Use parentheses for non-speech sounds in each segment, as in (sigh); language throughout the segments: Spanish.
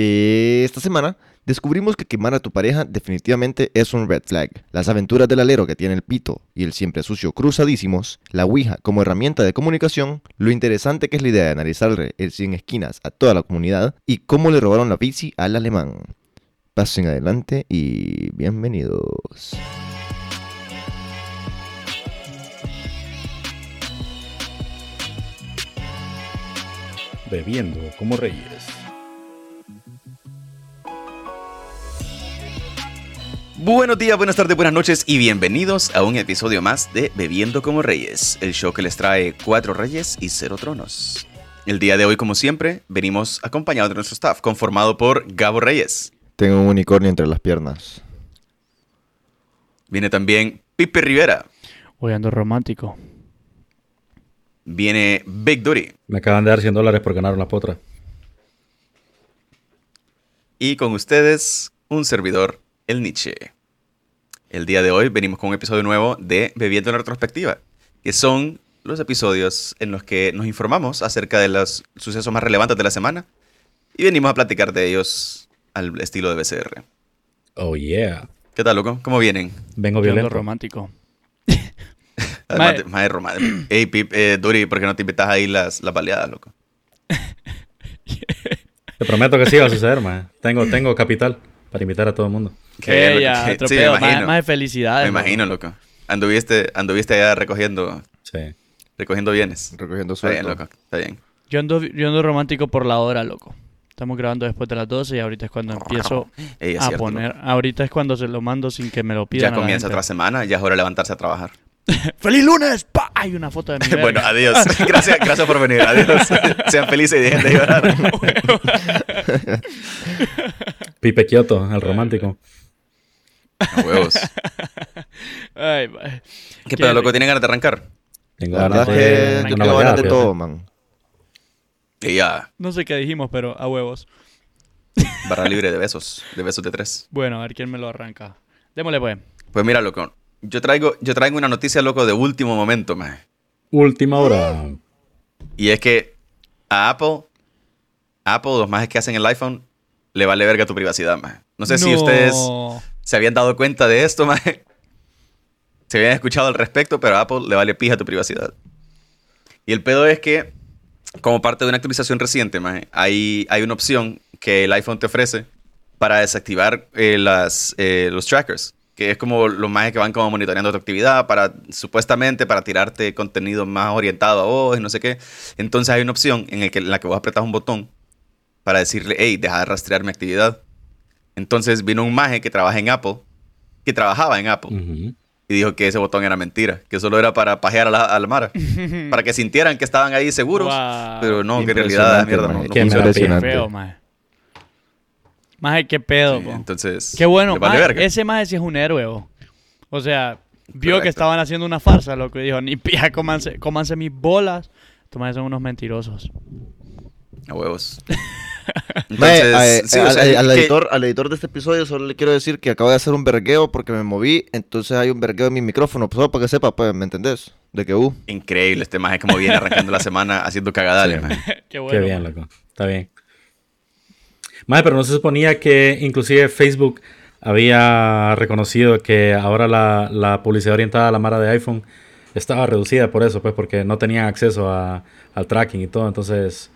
Eh, esta semana descubrimos que quemar a tu pareja definitivamente es un red flag. Las aventuras del alero que tiene el pito y el siempre sucio cruzadísimos, la Ouija como herramienta de comunicación, lo interesante que es la idea de analizarle el 100 esquinas a toda la comunidad y cómo le robaron la bici al alemán. Pasen adelante y bienvenidos. Bebiendo como reyes. Buenos días, buenas tardes, buenas noches y bienvenidos a un episodio más de Bebiendo como Reyes, el show que les trae cuatro reyes y cero tronos. El día de hoy, como siempre, venimos acompañados de nuestro staff, conformado por Gabo Reyes. Tengo un unicornio entre las piernas. Viene también Pipe Rivera. Hoy ando romántico. Viene Big Duty. Me acaban de dar 100 dólares por ganar una potra. Y con ustedes, un servidor, el Nietzsche. El día de hoy venimos con un episodio nuevo de Bebiendo en la Retrospectiva, que son los episodios en los que nos informamos acerca de los sucesos más relevantes de la semana y venimos a platicar de ellos al estilo de BCR. Oh, yeah. ¿Qué tal, loco? ¿Cómo vienen? Vengo violento. romántico. (laughs) Además, mae romántico. Ey, Pip, eh, Duri, ¿por qué no te invitas ahí las, las baleadas, loco? (laughs) Te prometo que sí va a suceder, man. Tengo, tengo capital para invitar a todo el mundo. Qué bien, Eh, ya, Sí, pedo. Más, imagino. más de felicidades. Me imagino, loco. Anduviste, anduviste allá recogiendo, Sí. recogiendo bienes. Recogiendo Está bien, sueldo. loco. Está bien. Yo ando, yo ando romántico por la hora, loco. Estamos grabando después de las 12 y ahorita es cuando empiezo Ey, es a cierto, poner. loco. Ahorita es cuando se lo mando sin que me lo pidan. Ya a la comienza gente. otra semana, ya es hora de levantarse a trabajar. (laughs) ¡Feliz lunes! ¡Pa! Hay una foto de mi (laughs) verga. bueno, adiós. (laughs) Gracias, gracias por venir. Adiós. Sean felices y dejen de llorar. Pipe Kioto, el romántico. A huevos. Ay. ¿Qué pedo, loco? ¿Tienen ganas de arrancar? Tengo La verdad ganas es de que tengo ganas de todo, man. Y ya, No sé qué dijimos, pero a huevos. barra libre de besos. De besos de tres. Bueno, a ver quién me lo arranca. Démosle, pues. Pues mira, loco. Yo traigo, yo traigo una noticia, loco, de último momento, man. Última hora. Y es que a Apple, a Apple, los más que hacen el iPhone, le vale verga tu privacidad, man. No sé si ustedes se habían dado cuenta de esto, man. Se habían escuchado al respecto, pero a Apple le vale pija tu privacidad. Y el pedo es que, como parte de una actualización reciente, man, hay, hay una opción que el iPhone te ofrece para desactivar eh, las, eh, los trackers. Que es como los más que van como monitoreando tu actividad para, supuestamente, para tirarte contenido más orientado a vos y no sé qué. Entonces hay una opción en, el que, en la que vos apretas un botón para decirle, hey, deja de rastrear mi actividad. Entonces vino un maje que trabaja en Apple, que trabajaba en Apple, y dijo que ese botón era mentira, que solo era para pajear a la, a la Mara, (laughs) para que sintieran que estaban ahí seguros, Guau. pero no, que en realidad, mierda, no, maje. no Qué Impresionante. feo, mae. Maje, qué pedo, Sí, po. entonces, Qué bueno, le vale maje, verga. ese maje sí es un héroe, bo. O sea, vio Correcto. que estaban haciendo una farsa, loco, y dijo, ni pija, cómanse, cómanse mis bolas. Estos majes son unos mentirosos. A huevos. (laughs) Al, editor, al editor de este episodio solo le quiero decir que acabo de hacer un vergueo porque me moví, entonces hay un vergueo en mi micrófono, pues, solo para que sepa, pues, ¿me entendés? De que, uh, Increíble este maje como viene arrancando la semana haciendo cagadales, Sí. (laughs) qué bueno. Qué bien, loco. Está bien. Madre, pero no se suponía que inclusive Facebook había reconocido que ahora la, la publicidad orientada a la mara de iPhone estaba reducida por eso, pues porque no tenían acceso a- al tracking y todo. Entonces,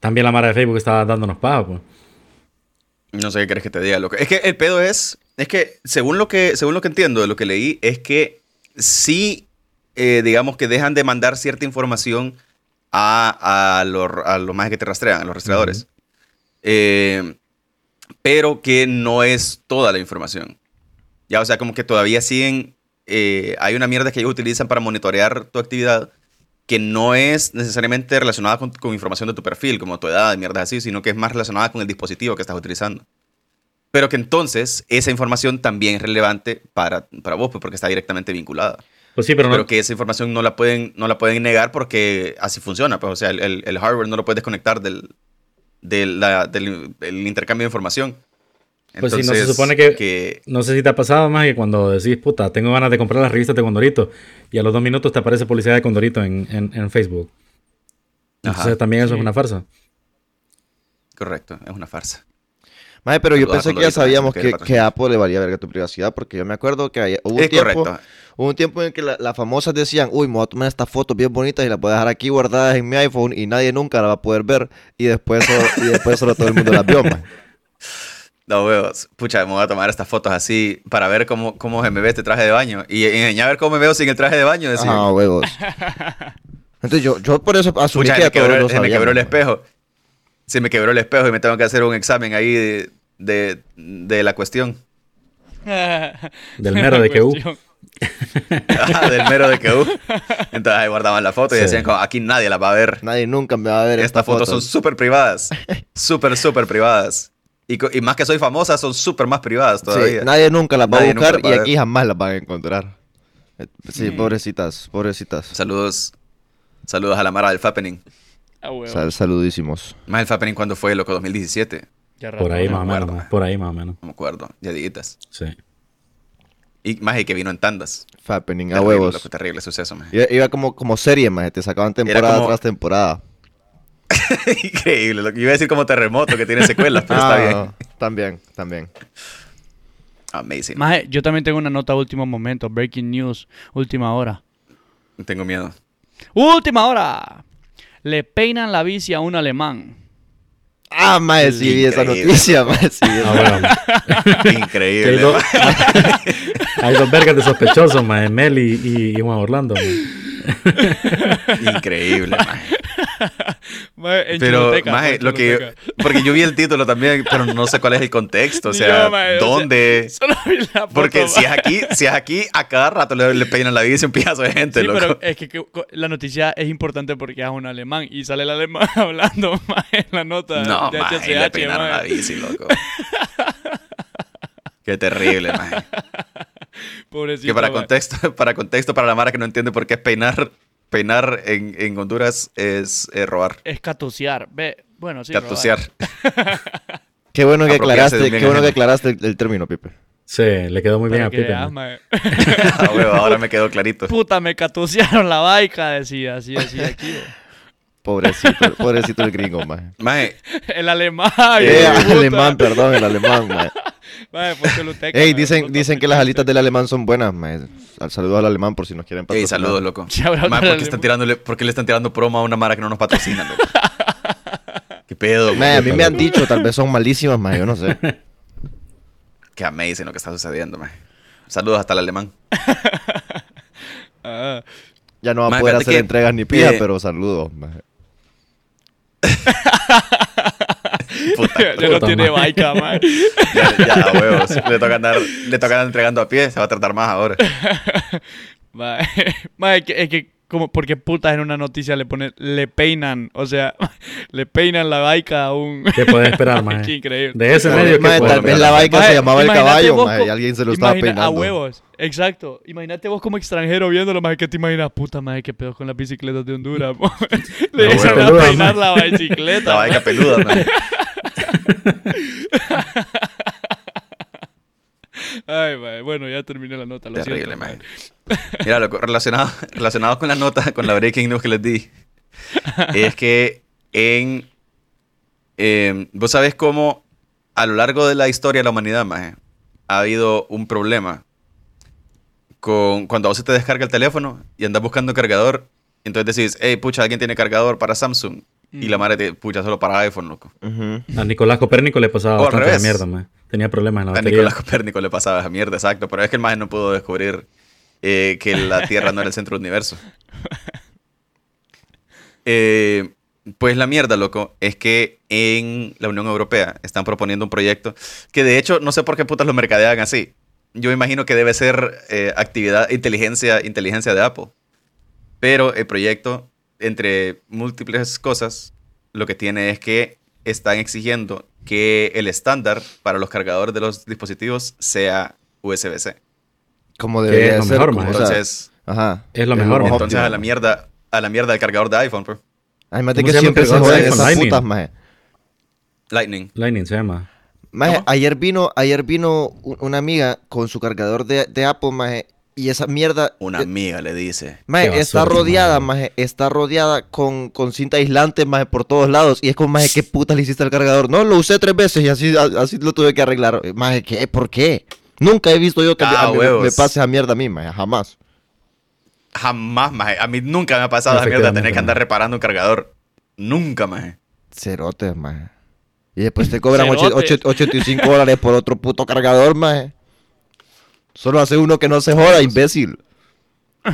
también la mara de Facebook estaba dándonos paja, pues. No sé qué quieres que te diga, loco. Es que el pedo es, es que según lo que, según lo que entiendo de lo que leí, es que sí, eh, digamos que dejan de mandar cierta información a, a los a los más que te rastrean, a los rastreadores. Eh, pero que no es toda la información. Ya, o sea, como que todavía siguen, eh, hay una mierda que ellos utilizan para monitorear tu actividad que no es necesariamente relacionada con, con información de tu perfil, como tu edad mierdas así, sino que es más relacionada con el dispositivo que estás utilizando. Pero que entonces esa información también es relevante para, para vos, pues, porque está directamente vinculada. Pues sí, pero Pero, no. que esa información no la pueden, no la pueden negar porque así funciona. Pues, o sea, el, el- el hardware no lo puedes desconectar del, del, la- del- del intercambio de información. Pues sí, no se supone que- que No sé si te ha pasado más que cuando decís, puta, tengo ganas de comprar las revistas de Condorito y a los dos minutos te aparece publicidad de Condorito en, en- en Facebook. Ajá. Entonces también eso Sí. es una farsa. Correcto, es una farsa. Pero yo pensé que ya sabíamos que que, Apple le valía verga tu privacidad, porque yo me acuerdo que hubo un Es tiempo, correcto. hubo un tiempo en que la- las famosas decían, uy, me voy a tomar estas fotos bien bonitas y las voy a dejar aquí guardadas en mi iPhone y nadie nunca las va a poder ver y después solo, y después solo todo el mundo las vio. (laughs) No, huevos. Pucha, me voy a tomar estas fotos así para ver cómo, cómo se me ve este traje de baño. Y enseñar a ver cómo me veo sin el traje de baño. Ah, huevos. (laughs) Entonces yo, yo por eso asumí Pucha, que me, quebró, lo me quebró el espejo. Se me quebró el espejo y me tengo que hacer un examen ahí de, de, de la cuestión. (laughs) (laughs) Del mero de que U. Ah, del mero de que uh. Entonces ahí guardaban la foto y Sí. decían, como, aquí nadie las va a ver. Nadie nunca me va a ver Estas fotos son súper privadas. (laughs) Súper, súper privadas. Y, y más que soy famosa, son súper más privadas Sí, todavía. nadie nunca las va Nadie a buscar va y a aquí jamás las van a encontrar. Eh, Sí, Mm. pobrecitas, pobrecitas. Saludos. Saludos a la Mara del Fappening. Ah, huevo. Sal- saludísimos. Más el Fappening cuando fue, loco, 2017. Ya Por ahí más o menos, por ahí más o menos. No me acuerdo. Ya diguitas. Sí. Y más y que vino en tandas. Fappening, a Terrible, huevos. loco, terrible suceso, man. Iba, iba como, como serie, más te sacaban temporada como- tras temporada. (laughs) Increíble. Lo que iba a decir como terremoto que tiene secuelas, pero (laughs) Ah, está bien. También, también. Amazing. Maje, yo también tengo una nota último momento. Breaking news. Última hora. Tengo miedo. ¡Última hora! Le peinan la bici a un alemán. Ah, mae, sí vi esa noticia, mae, sí Ah, bueno, hay, (laughs) Increíble. dos, (laughs) hay dos vergas de sospechosos, maje, Mel y, y, y Juan Orlando. Increíble, man. Maje, en Pero, Choluteca, maje, en lo que. Choluteca. Porque yo vi el título también, pero no sé cuál es el contexto. O (laughs) sea, yo, maje, o sea, ¿dónde? Solo vi la foto, Porque si es aquí, si es aquí, a cada rato le, le peinan la bici a un pijazo de gente, Sí, loco. pero es que, que- la noticia es importante porque es un alemán y sale el alemán (laughs) hablando más en la nota No, de maje, le HCH. peinaron la bici, loco. Qué terrible, maje. (laughs) Pobrecito. Que para contexto, para contexto, para la Mara que no entiende por qué es peinar, peinar en, en Honduras es eh, robar, Es catusear. Ve, bueno, sí. catusear. robar. (laughs) Qué bueno que aclaraste, qué bueno que aclaraste el, el término, Pipe. Sí, le quedó muy bien a Pipe. veas. (laughs) (laughs) Ah, ahora me quedó clarito. Puta, me catusearon la baica, decía, así, así, aquí. Pobrecito, pobrecito el gringo, mae. Maje, (laughs) El alemán. Eh, de puta. alemán, perdón, el alemán, mae. Maje, fue Choluteca, Ey, maje, dicen, dicen que las alitas del alemán son buenas, mae. Al saludo al alemán por si nos quieren ey, patrocinar. saludos, loco. Maje, ¿por qué, están alemán. tirándole, ¿por qué le están tirando promo a una Mara que no nos patrocina, loco? (laughs) ¿Qué pedo? Mae, a mí me han dicho, tal vez son malísimas, mae, yo no sé. (laughs) Qué amazing lo que está sucediendo, maje. Saludos hasta el alemán. Ah, Ya no va a poder hacer que, entregas ni pija, eh, pero saludos, mae. Puta, ya no tiene baica, maje. (laughs) ya, ya, huevos. Le toca, andar, le toca andar entregando a pie, se va a tratar más ahora. (laughs) (laughs) Que- es que, como, porque putas en una noticia le ponen, le peinan, o sea, (laughs) le peinan la baica a un... ¿Qué puedes esperar, (laughs) Qué maje? increíble. De ese medio que tal vez la baica Maje, se llamaba el caballo, vos y alguien se lo estaba imagina- peinando. A huevos, exacto. Imagínate vos como extranjero viéndolo, más que te imaginas, puta madre, qué pedo con las bicicletas de Honduras. (laughs) Le dicen huevo. a peinar la bicicleta. La baica peluda. Ay, maje, bueno, ya terminé la nota. Lo Terrible, siento. (laughs) Mira, loco, relacionado, relacionado con la nota, con la breaking news que les di, es que en... eh, Vos sabés cómo a lo largo de la historia de la humanidad, maje, ha habido un problema con cuando a vos se te descarga el teléfono y andas buscando cargador, y entonces decís, hey, pucha, alguien tiene cargador para Samsung, y la madre te pucha solo para iPhone, loco. Ujú. A Nicolás Copérnico le pasaba O al bastante la revés. mierda, maje. Tenía problemas en la A batería. Nicolás Copérnico le pasaba esa mierda, exacto. Pero es que el maje no pudo descubrir eh, que la Tierra no era el centro del universo. (laughs) Eh, pues la mierda, loco, es que en la Unión Europea están proponiendo un proyecto que de hecho no sé por qué putas lo mercadean así. Yo imagino que debe ser eh, actividad, inteligencia, inteligencia de Apple. Pero el proyecto, entre múltiples cosas, lo que tiene es que están exigiendo que el estándar para los cargadores de los dispositivos sea USB-C. Como debería es lo ser. mejor, como, mae. o sea, Entonces, ajá. Es lo mejor, entonces óptimo. a la mierda, a la mierda del cargador de iPhone, pues. Además de ¿Cómo que siempre se joden esas Lightning. putas, maje. Lightning. Lightning se llama. Maje, ¿Cómo? ayer vino, ayer vino una amiga con su cargador de, de Apple, maje, Y esa mierda. Una eh, amiga le dice. maje, está basura, rodeada, maje. maje, está rodeada con, con cinta aislante, maje, por todos lados. Y es como, maje, ¿qué puta le hiciste al cargador? No, lo usé tres veces y así, así lo tuve que arreglar. Maje, ¿qué? ¿Por qué? Nunca he visto yo que Ah, a mí huevos. me pase esa mierda a mí, maje, jamás. Jamás, maje. A mí nunca me ha pasado esa mierda de tener que andar reparando un cargador. Nunca, maje. Cerotes, maje. Y después te cobran ocho- Cerotes. ocho- 85 dólares por otro puto cargador, maje. Solo hace uno que no se joda, imbécil. (laughs)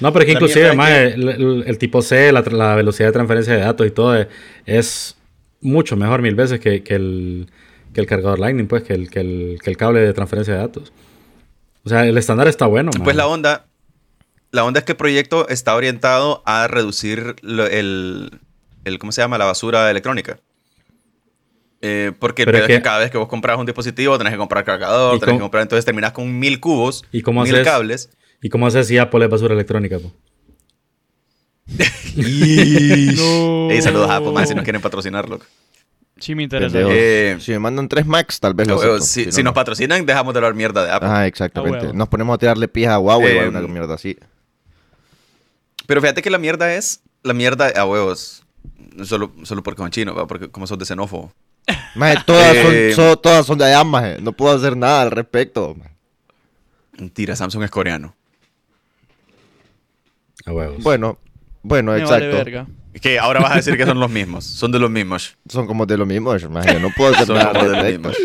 No, pero es que inclusive, es el, el- el tipo C, la, velocidad de transferencia de datos y todo es, es mucho mejor mil veces que, que el, que el cargador Lightning, pues, que el, que, el, que el cable de transferencia de datos. O sea, el estándar está bueno. Pues la onda, la onda es que el proyecto está orientado a reducir lo- el, el- ¿cómo se llama? La basura electrónica. Eh, porque el Pero pedo es es que que- cada vez que vos compras un dispositivo tenés que comprar cargador, ¿Y tenés que comprar, entonces terminás con mil cubos, ¿Y cómo mil haces? cables. ¿Y cómo haces si Apple es basura electrónica, po? (laughs) No. Ey, saludos a Apple, más si nos quieren patrocinarlo. Sí me interesa. Eh, Si me mandan tres Max, tal vez lo acepto. si, Si si no, nos no. patrocinan, dejamos de hablar mierda de Apple. Ajá, exactamente. Nos ponemos a tirarle pijas a Huawei o Eh, alguna mierda así. Pero fíjate que la mierda es la mierda a huevos. Solo, solo porque son chinos, porque como sos de xenófobo. Maje, todas, Eh, son, son- todas son de allá, maje. No puedo hacer nada al respecto. maje. Mentira, Samsung es coreano. A huevos. Bueno, bueno, Me vale exacto. Que ahora vas a decir que son los mismos. Son de los mismos. son como de lo mismo, maje. No puedo hacer Son nada como al de lo respecto. mismo.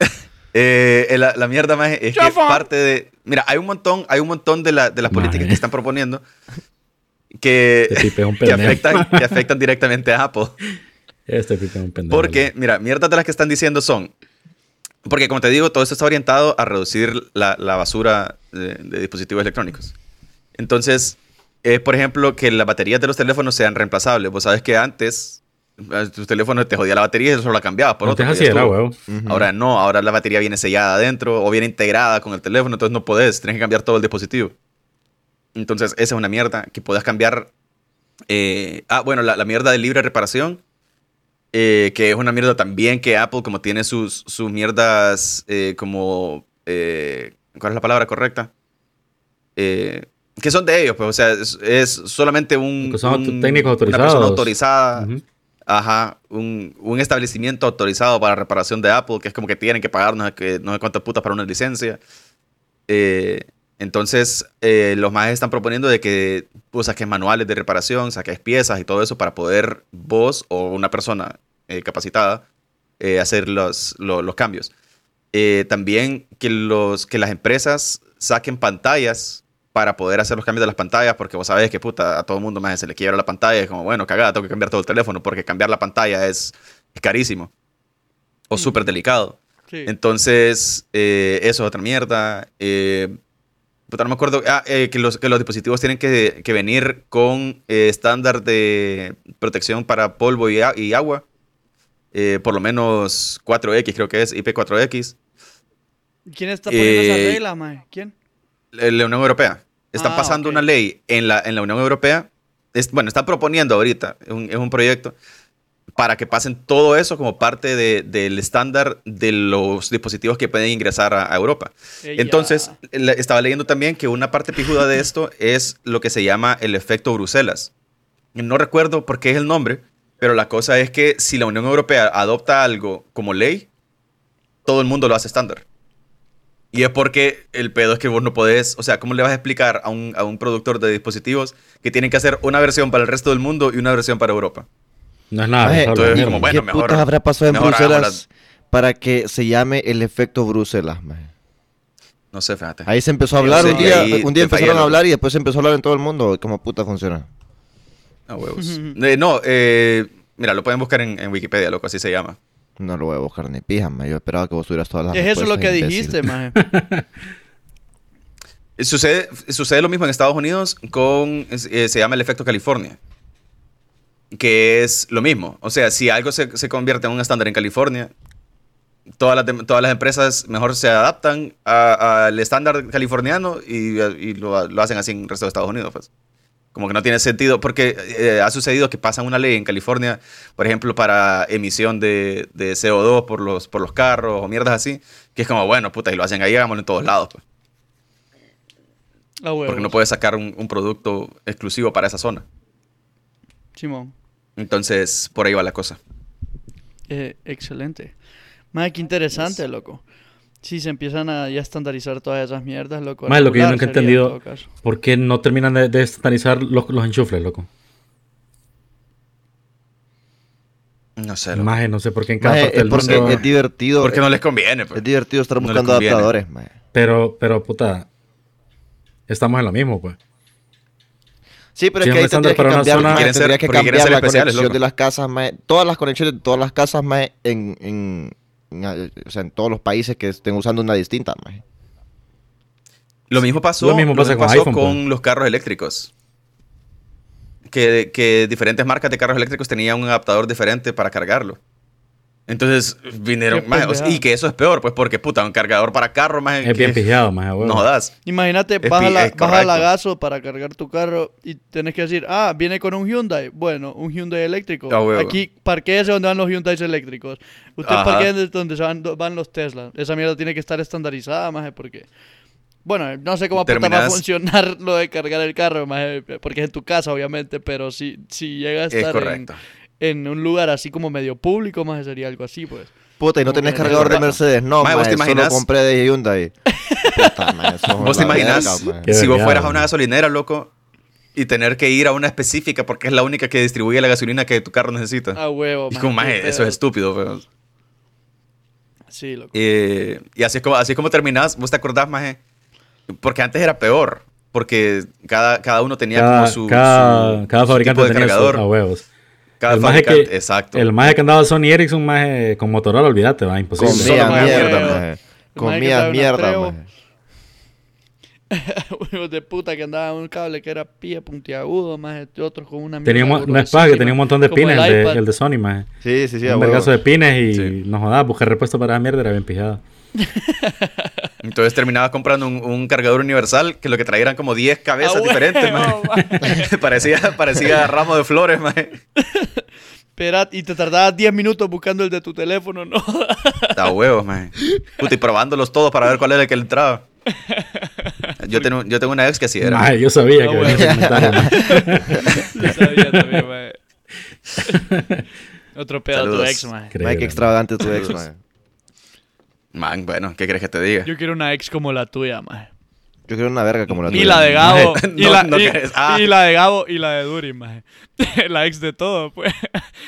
(laughs) Eh, la, la mierda más es que Chafa. parte de. Mira, hay un montón, hay un montón de, la- de las políticas que están proponiendo que, Este es (laughs) que, afectan, que afectan directamente a Apple. Este es un pendejo. Porque, mira, mierdas de las que están diciendo son. Porque, como te digo, todo esto está orientado a reducir la, la basura de, de dispositivos electrónicos. Entonces, es por ejemplo que las baterías de los teléfonos sean reemplazables. Vos sabes que antes eh, tu teléfono te jodía la batería y eso la cambiabas por No otro. así era, huevo. Ujú. Ahora no, ahora la batería viene sellada adentro o viene integrada con el teléfono, entonces no podés, tienes que cambiar todo el dispositivo. Entonces, esa es una mierda que puedas cambiar. eh, ah, bueno, la, la mierda de libre reparación, eh, que es una mierda también que Apple, como tiene sus, sus mierdas eh, como. eh, ¿Cuál es la palabra correcta? Eh, que son de ellos, pues, o sea, es, es solamente un. Son un- técnicos Una persona autorizados. autorizada. Ajá, un, un establecimiento autorizado para reparación de Apple, que es como que tienen que pagar no sé, qué- no sé cuántas putas para una licencia. Eh, entonces, eh, los más están proponiendo de que pues, saques manuales de reparación, saques piezas y todo eso para poder vos o una persona eh, capacitada eh, hacer los, lo- los cambios. Eh, también que, los, que las empresas saquen pantallas para poder hacer los cambios de las pantallas, porque vos sabés que puta, a todo el mundo más se le quiebra la pantalla, es como, bueno, cagada, tengo que cambiar todo el teléfono, porque cambiar la pantalla es, es carísimo o súper delicado. Sí. Entonces, eso es otra mierda. Eh, puta, no me acuerdo. Ah, eh, que, los, que los dispositivos tienen que, que venir con eh, estándar de protección para polvo y, agua. Eh, por lo menos 4X, creo que es, IP4X. ¿Quién está poniendo esa regla, mae? ¿Quién? La la Unión Europea. Están Ah, pasando una ley en la, en la Unión Europea. Es, bueno, están proponiendo ahorita, es un, es un proyecto, para que pasen todo eso como parte de- del estándar de los dispositivos que pueden ingresar a, a Europa. Ella. Entonces, le- estaba leyendo también que una parte pijuda de esto es lo que se llama el efecto Bruselas. No recuerdo por qué es el nombre, pero la cosa es que si la Unión Europea adopta algo como ley, todo el mundo lo hace estándar. Y es porque el pedo es que vos no podés, o sea, ¿cómo le vas a explicar a un, a un productor de dispositivos que tienen que hacer una versión para el resto del mundo y una versión para Europa? No es nada. Maje, entonces, como, bueno, ¿Qué mejor- putas habrá pasado en Bruselas para que se llame el efecto Bruselas, maje? No sé, fíjate. Ahí se empezó a hablar, un día, un empezaron a hablar y después se empezó a hablar en todo el mundo. ¿Cómo puta funciona? A huevos. (laughs) Eh, no, eh, mira, lo pueden buscar en, en Wikipedia, loco, así se llama. No lo voy a buscar ni pija, maje. Yo esperaba que vos tuvieras todas las Es eso lo que dijiste. Eh, (laughs) Sucede, sucede lo mismo en Estados Unidos con, eh, se llama el efecto California, que es lo mismo. O sea, si algo se, se convierte en un estándar en California, todas las, todas las empresas mejor se adaptan al estándar californiano y, y lo, lo hacen así en el resto de Estados Unidos. Pues. Como que no tiene sentido, porque eh, ha sucedido que pasan una ley en California, por ejemplo, para emisión de, de CO2 por los, por los carros o mierdas así, que es como, bueno, puta, y lo hacen ahí, hagámoslo en todos lados. Pues. A huevos. Porque no puedes sacar un, un producto exclusivo para esa zona. Simón. Entonces, por ahí va la cosa. Eh, excelente. Más que interesante, loco. Sí, se empiezan a ya estandarizar todas esas mierdas, loco. Mae, lo que yo nunca he en entendido. ¿por qué no terminan de, de estandarizar los, los enchufles, loco? No sé. loco. Maje, no sé por qué en cada Maje, parte es del porque mundo... es divertido. Porque no les conviene. pues. Es divertido estar buscando adaptadores, maje. Pero, pero, puta, estamos en lo mismo, pues. Sí, pero Sí, es que ahí es un estándar tendría que cambiar, zona- maje, Quieren ser- tendría que cambiar la especiales, conexión loco. de las casas, maje. Todas las conexiones de todas las casas, maje, en, en, en, o sea, en todos los países que estén usando una distinta, maje. Lo mismo pasó, Lo mismo pasa con iPhone, con pues. los carros eléctricos. Que, que diferentes marcas de carros eléctricos tenían un adaptador diferente para cargarlo. Entonces vinieron más. y que eso es peor, pues porque puta, un cargador para carro más. Es bien pijado, maje, huevo. No jodas. Imagínate, Es baja, pi- la, es baja la correcto. gaso para cargar tu carro y tenés que decir, ah, viene con un Hyundai. Bueno, un Hyundai eléctrico. Ah, huevo. Aquí, parquéese donde van los Hyundai eléctricos. Usted Ajá. parquee donde se van, van los Tesla. Esa mierda tiene que estar estandarizada, más porque... Bueno, no sé cómo puta va a funcionar (laughs) lo de cargar el carro, maje, porque es en tu casa, obviamente, pero si, si llega a Es estar en, correcto. en un lugar así como medio público, más sería algo así, pues. Puta, y no tenés cargador de. Mercedes. No, Maje, maje, ¿vos te solo imaginas? compré de Hyundai. (laughs) Puta, maje, eso es ¿Vos te imaginas verga, si vos fueras a una gasolinera, loco, y tener que ir a una específica porque es la única que distribuye la gasolina que tu carro necesita? A huevo, y como, maje, eso es estúpido. pero- Sí, loco. Eh, y así es, como, así es como terminás. ¿Vos te acordás, maje? Porque antes era peor. Porque cada, cada uno tenía Cada, como su, cada, su- cada su fabricante tipo de tenía su, cargador. a huevos. Cada el maje fabricante, que, exacto. El maje que andaba Sony Ericsson, maje, con Motorola, olvídate, va, imposible. Comía maje, mierda, maje. Comía mierda, maje. (laughs) De puta que andaba un cable que era pie puntiagudo, más otros con una Tenía un no es paja, que tenía un montón de pines, el, de, el de Sony, maje. Sí, sí, sí, un vergazo de pines y Sí. no jodas, buscar repuesto para esa mierda era bien pijada. (laughs) Entonces terminaba comprando un, un cargador universal que lo que traía eran como 10 cabezas Ah, diferentes, (laughs) parecía, parecía (laughs) ramo de flores. Espera, y te tardabas 10 minutos buscando el de tu teléfono, ¿no? A huevos. Puta, y probándolos todos para ver cuál era el que entraba. Yo tengo, yo tengo una ex que así era. Maje, yo sabía Ah, que bueno. comentario, maje. Yo sabía también. Otro pedo a tu ex. Maje, Increíble. qué extravagante tu ex. Man, bueno, ¿qué crees que te diga? Yo quiero una ex como la tuya, maje. Yo quiero una verga como la Y tuya. la de Gabo. (laughs) Y, no- la, no y- ah. y la de Gabo y la de Duri, maje. (laughs) la ex de todo, pues.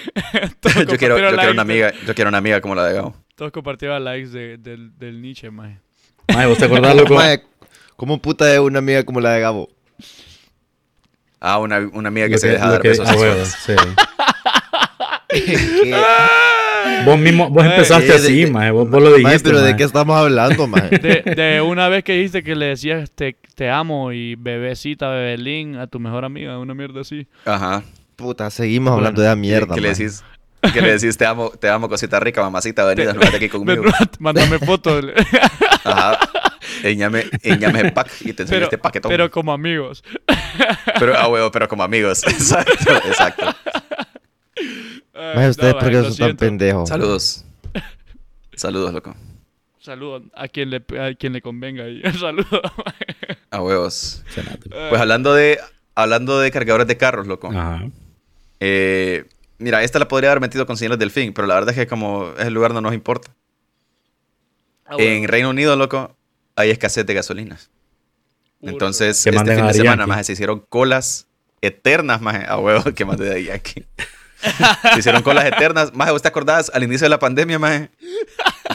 (laughs) Todos yo quiero, yo quiero una de- amiga, yo quiero una amiga como la de Gabo. Todos compartieron la ex de- del, del Nietzsche, maje. Maje, ¿vos te acordás, loco? ¿Cómo puta es una amiga como la de Gabo? Ah, una, una amiga que se deja dar que- besos sí. ¿Qué? Vos mismo, vos Maje, empezaste eh, así, de- maje, vos, vos lo Maje, dijiste, pero ¿de maje. qué estamos hablando, maje? (laughs) De, de una vez que dijiste que le decías te, te amo y bebecita, bebelín a tu mejor amiga, una mierda así. Ajá. Puta, seguimos hablando de esa mierda, que, le maje. decís, que le decís, te amo, te amo, cosita rica, mamacita, venida, (laughs) desnúdate aquí conmigo. Mándame fotos. (laughs) Ajá. Enñame, enñame el pack y te enseño pero, este paquetón. pero como amigos. Pero, ah, huevo, pero como amigos. Exacto, exacto. Ay, Maje, ustedes no, por qué maje, lo son tan pendejos. Saludos. Saludos, loco. Saludos a quien le, a quien le convenga. ahí. (laughs) Saludos. A huevos. Cenate. Pues hablando de, hablando de cargadores de carros, loco. Ajá. Eh, mira, esta la podría haber metido con señales del fin, pero la verdad es que como es el lugar no nos importa. Ah, En. Reino Unido, loco, hay escasez de gasolinas. Entonces, este fin de semana, más se hicieron colas eternas, más a huevo que más de aquí. (laughs) se hicieron colas eternas. Más, ¿vos te acordás al inicio de la pandemia, más?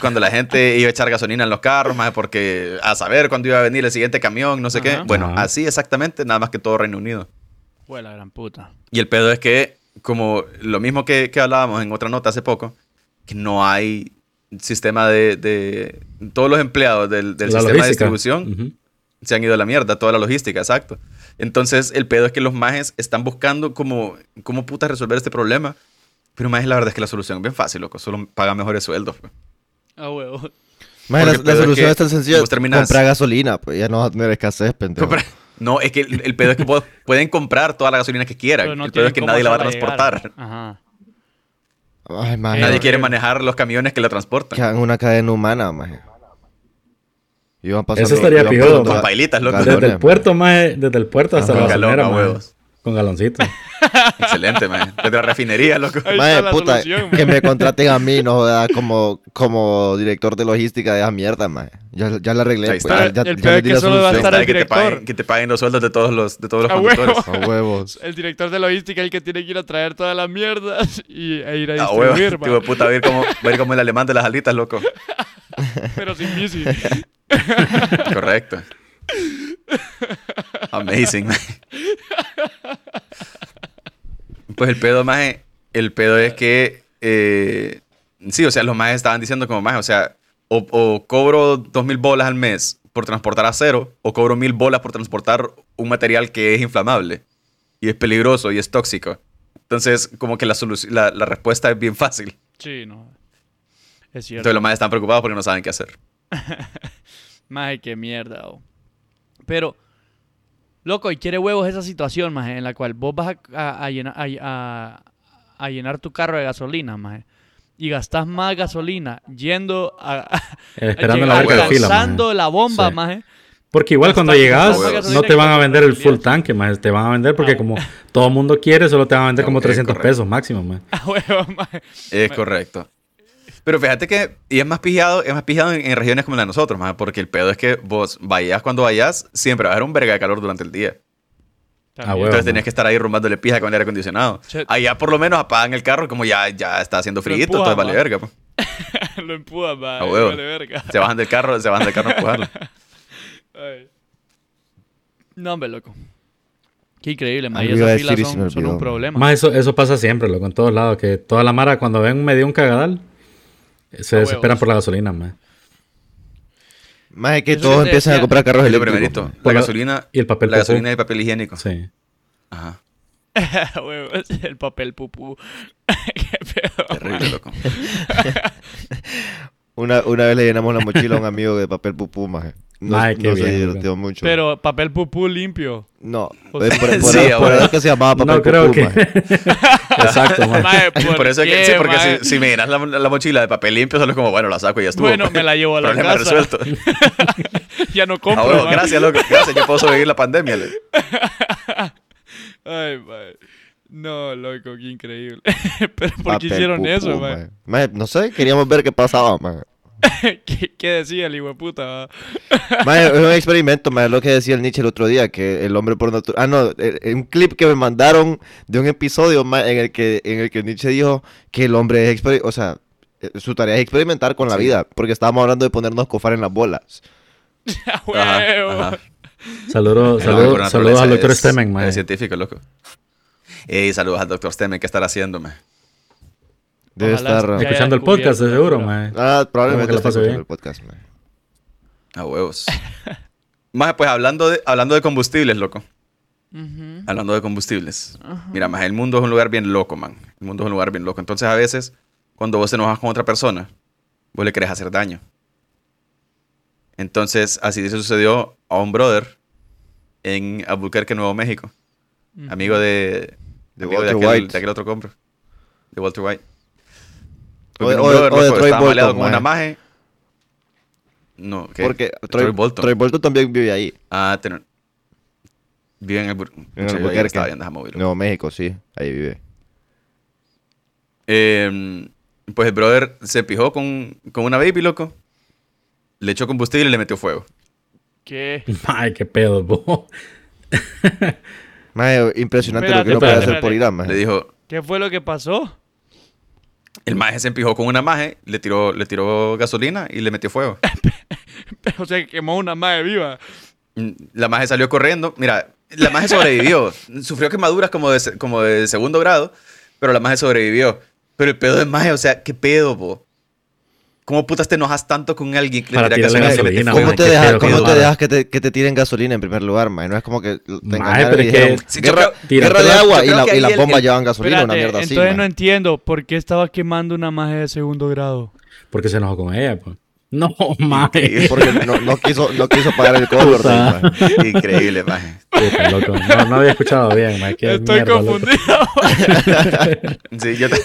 Cuando la gente iba a echar gasolina en los carros, más porque a saber cuándo iba a venir el siguiente camión, no sé qué. Bueno, Ajá. así exactamente, nada más que todo Reino Unido. Fue la gran puta. Y el pedo es que, como lo mismo que, que hablábamos en otra nota hace poco, que no hay sistema de... de- todos los empleados del, sistema de distribución se han ido a la mierda, toda la logística, exacto. Entonces, el pedo es que los majes están buscando cómo, cómo putas resolver este problema. Pero majes, la verdad es que la solución es bien fácil, loco. Solo pagan mejores sueldos. pues. A huevo. Maje, la, es solución que es tan sencilla. terminás- Comprar gasolina, pues ya no vas a tener escasez, pendejo. No, es que el, el pedo es que (laughs) pueden comprar toda la gasolina que quieran. No el pedo es que nadie la va a transportar. llegar. Ajá. Ay, maje. Nadie Pero- quiere manejar los camiones que la transportan. Que hagan una cadena humana, maje. Iban pasando, Eso estaría iban pijudo, pasando Con pailitas, loco. galones, Desde el puerto, maje, desde el puerto hasta Ajá. la a maje, huevos. Con galoncito. (laughs) Excelente, man. Desde la refinería, loco. Maje, puta, solución, que maje. me contraten a mí, no jodas, como, como director de logística de esa mierda, maje. Ya, ya la arreglé. Ahí pues, está. ya, ya- El ya peor es que la solo va a solución. estar el que, te director. paguen, que te paguen los sueldos de todos los, de todos los A conductores. huevo. A huevos. El director de logística es el que tiene que ir a traer todas las mierdas y, e ir a A distribuir, Tipo, man. puta, ver como, ver como el alemán de las alitas, loco. (laughs) pero sin bici. (laughs) Correcto. Amazing, man. Pues el pedo, más el pedo es que, eh, sí, o sea, los más estaban diciendo como más, o sea, o, o cobro dos mil bolas al mes por transportar acero, o cobro mil bolas por transportar un material que es inflamable, y es peligroso, y es tóxico. Entonces, como que la, la, la respuesta es bien fácil. Sí, no. Es cierto. Entonces los más están preocupados porque no saben qué hacer. (laughs) Maje, qué mierda, oh. Pero, loco, y quiere huevos esa situación, maje, en la cual vos vas a, a- a llenar, a, a- a llenar tu carro de gasolina, maje. Y gastas más gasolina yendo a... a- (laughs) Esperando la verga de fila, alcanzando maje. la bomba, Sí. maje. Porque igual cuando llegas, no te van a vender el full tanque, más te van a vender porque Ah, como todo el mundo quiere, solo te van a vender como Ok, 300 correcto. pesos máximo, más. (laughs) A huevos, maje. Es correcto. Pero fíjate que, y es más pijado, es más pijado en, en regiones como la de nosotros, maje, porque el pedo es que vos vayas cuando vayas, siempre va a haber un verga de calor durante el día. Ah. Entonces tenías que estar ahí rumbándole pija con el aire acondicionado. Che- Allá por lo menos apagan el carro como ya, ya está haciendo frío, empujan, entonces vale va. verga. pues. (laughs) Lo empujas, maje. A huevo. Vale verga. Se bajan del carro, se bajan del carro a empujarlo. (laughs) Ay. No, hombre, loco. Qué increíble, a esas filas me son, son un problema. Más eso, eso pasa siempre, loco, en todos lados, que toda la mara cuando ven medio un cagadal, se desesperan huevos. por la gasolina, más. Que Eso todos que te empiezan a comprar carros Es eléctricos. La gasolina y el papel La gasolina y el papel higiénico. Sí. Ajá. (laughs) El papel pupú. (laughs) Qué pedo. Terrible, loco. (laughs) Una, una vez le llenamos la mochila a un amigo de papel pupú, maje. No, Ay, qué no se bien, divirtió mucho. Pero papel pupú limpio. No, O es sea- por, (laughs) por Sí, eso, por ahora. eso es que se llamaba papel No creo pupú, que... maje. (laughs) Exacto, man. Maje, ¿por (laughs) Por eso es que sí, porque maje? si, si me llenas la, la mochila de papel limpio, solo es como, bueno, la saco y ya estuvo. Bueno, me la llevo a la Problema casa. resuelto. ya no Ah, compro. bueno, maje. gracias, loco. Gracias, yo puedo sobrevivir la pandemia. le- Ay, maje. No, loco, qué increíble. (laughs) Pero ¿por qué hicieron pupú, eso. Maje, no sé, queríamos ver qué pasaba, maje. (laughs) ¿Qué, qué decía el hijo puta? (laughs) es un experimento, maje, lo que decía el Nietzsche el otro día, que el hombre por naturaleza... Ah, no, eh, eh, un clip que me mandaron de un episodio maje, en el que en el que Nietzsche dijo que el hombre es... O sea, eh, su tarea es experimentar con la Sí. vida, porque estábamos hablando de ponernos cofar en las bolas. Saludos, saludos, naturaleza saludos al doctor es- Stemen, Es man. científico, loco. Ey, saludos al doctor Stemen, ¿qué estará haciéndome? Debe Ojalá estar... haya Escuchando el podcast, de seguro, man. Ah, probablemente esté pase escuchando bien. el podcast, maje. A huevos. (laughs) Más pues hablando de, hablando de combustibles, loco. Hablando de combustibles. Mira, más el mundo es un lugar bien loco, man. El mundo es un lugar bien loco. Entonces, a veces, cuando vos te enojas con otra persona, vos le querés hacer daño. Entonces, así se sucedió a un brother en Albuquerque, Nuevo México. Amigo de, De amigo de Walter aquel, White. de aquel otro compro. De Walter White. O Porque de- o de- o Troy estaba Bolton, maleado con una maje. maje. No, ¿qué? Porque Troy, Troy Bolton. Troy Bolton también vive ahí, Ah, tener... Vive en Albur- en ahí loco. Nuevo México, sí, ahí vive. Eh, pues el brother se pijó con, con una baby, loco. Le echó combustible y le metió fuego. ¿Qué? (laughs) Ay, qué pedo, bo. (laughs) Impresionante lo que uno puede espérate, hacer por. Irán, maje. Le dijo, ¿Qué fue lo que pasó? el maje se empijó con una maje, le tiró, le tiró gasolina y le metió fuego. (laughs) o sea, quemó una madre viva. Mm, La maje salió corriendo. Mira, la maje sobrevivió. (laughs) Sufrió quemaduras como de, se- como de segundo grado, pero la maje sobrevivió. Pero el pedo de maje, o sea, ¿qué pedo, po? ¿Cómo putas te enojas tanto con alguien que le tira gasolina gasolina? ¿Cómo te, dejas, cómo qué te dejas que te, que te tiren gasolina en primer lugar, maje? No es como que te Maje, engañaron pero y es que- dijeron, yo guerra, creo- guerra yo de agua y, la- que y las bombas el- llevan gasolina, una mierda así, entonces no entiendo por qué estaba quemando una maje de segundo grado. Porque se enojó con ella, pues. No, maje. Porque no, no quiso, no quiso pagar el color. Maje. Increíble, maje. Puta, loco. No, no había escuchado bien, maje. Qué Estoy mierda, loco. confundido. (laughs) Sí, yo te...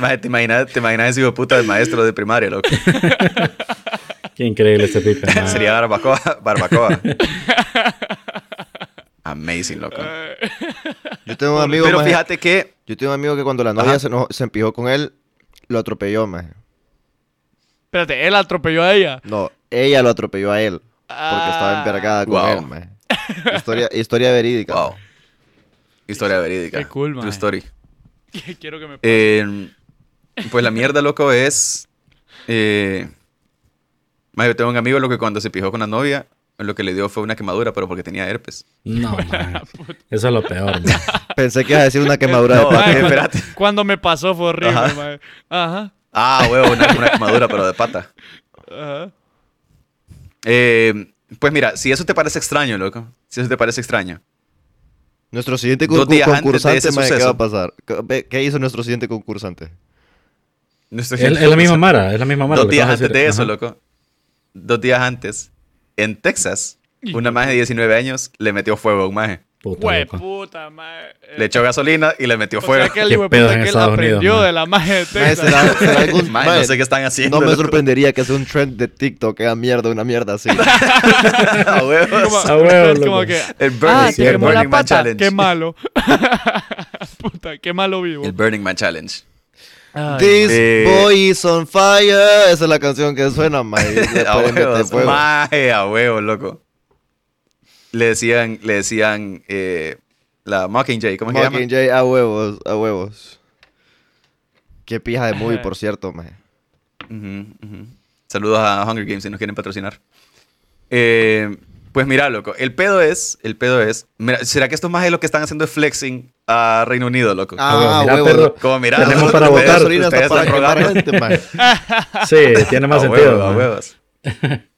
Maje, te imaginas, te imaginas ese hijo de puta de maestro de primaria, loco. Qué increíble este pipe, maje. Sería barbacoa. Barbacoa. Amazing, loco. Yo tengo un amigo, Pero maje, fíjate que... yo tengo un amigo que cuando la novia Ajá. se, se empijó con él, lo atropelló, maje. Espérate, él atropelló a ella. No, ella lo atropelló a él. Porque estaba Ah, envergada con Wow. él, maje. Historia, historia verídica. Wow. Historia verídica. Qué cool, True maje. story. (laughs) Quiero que me... Eh, pues la mierda, loco, es. Eh, yo tengo un amigo lo que cuando se pijó con la novia, lo que le dio fue una quemadura, pero porque tenía herpes. No, (laughs) maje. Eso es lo peor, maje. Pensé que ibas a decir una quemadura No, de pata. espérate. Cuando me pasó fue horrible, Ajá. Ajá. Ah, huevo, una, una quemadura, pero de pata. Ajá. Eh, pues mira, si eso te parece extraño, loco. Si eso te parece extraño. Nuestro siguiente Dos concur- días antes de concursante, ese maje, ¿qué va a pasar? ¿Qué- ve- ¿Qué hizo nuestro siguiente concursante? Nuestro Es, es la misma Mara, es la misma Mara. Dos días antes de eso, Ajá. loco. Dos días antes, en Texas, una maje de 19 años le metió fuego a un maje. Puta, puta. Le echó gasolina y le metió fuego. Qué pedo en que él Estados Unidos, aprendió maje. de la magia de Maje, Texas. ¿será- será algún- (laughs) Maje, maje, no sé qué están haciendo. No me sorprendería que sea un trend de TikTok, que haga mierda, una mierda así. (laughs) A huevos. Como- A huevo, es como loco. que, El Burning, ah, la Man pata. Challenge. Qué malo. (laughs) Puta, qué malo vivo. El Burning Man Challenge. Ay, This Eh, boy is on fire. Esa es la canción que suena, a huevos, loco. Le decían, le decían eh, la Mockingjay, ¿cómo se llama? Mockingjay a huevos, a huevos. Qué pija de movie, por cierto, maje. Ujú. Saludos a Hunger Games si nos quieren patrocinar. Eh, pues mira, loco, el pedo es, el pedo es, mira, ¿será que estos más es lo que están haciendo es flexing a Reino Unido, loco? Ah, mira, huevos. perro, Como mira, tenemos para votar. ustedes para gente. (laughs) Sí, tiene más a sentido. huevos, a huevos. (laughs)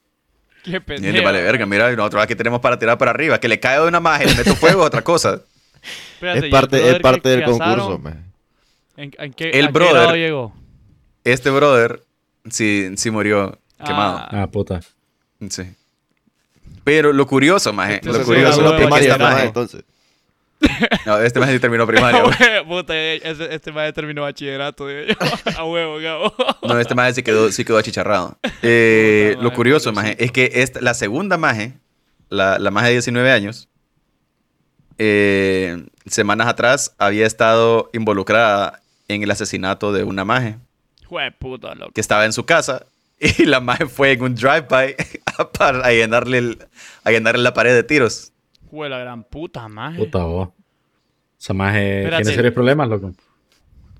Qué (laughs) Y le pendejo. vale verga, mira, y nosotros aquí tenemos para tirar para arriba. Que le cae de una magia y le meto fuego es otra cosa. Espérate, ¿y Es parte, brother es parte del concurso, maje. ¿En, en qué, El a brother- llegó? Este brother sí, sí murió quemado. Ah. Ah, puta. Sí. Pero lo curioso, maje, Este lo curioso es que maje, entonces. No, este sí terminó primaria. (laughs) Puta, ese- este maestro terminó bachillerato. (laughs) A huevo, Gabo. No, este maje sí quedó, sí quedó achicharrado. (laughs) Eh, Puta lo curioso, maje, es que esta, la segunda maje, la, la maje de 19 años, eh, semanas atrás había estado involucrada en el asesinato de una maje Jue puta, loco. que estaba en su casa y la maje fue en un drive-by a, para- a llenarle, el- a llenarle la pared de tiros. Jue la gran puta, maje. Puta vos. Esa maje Espérate. tiene serios problemas, loco.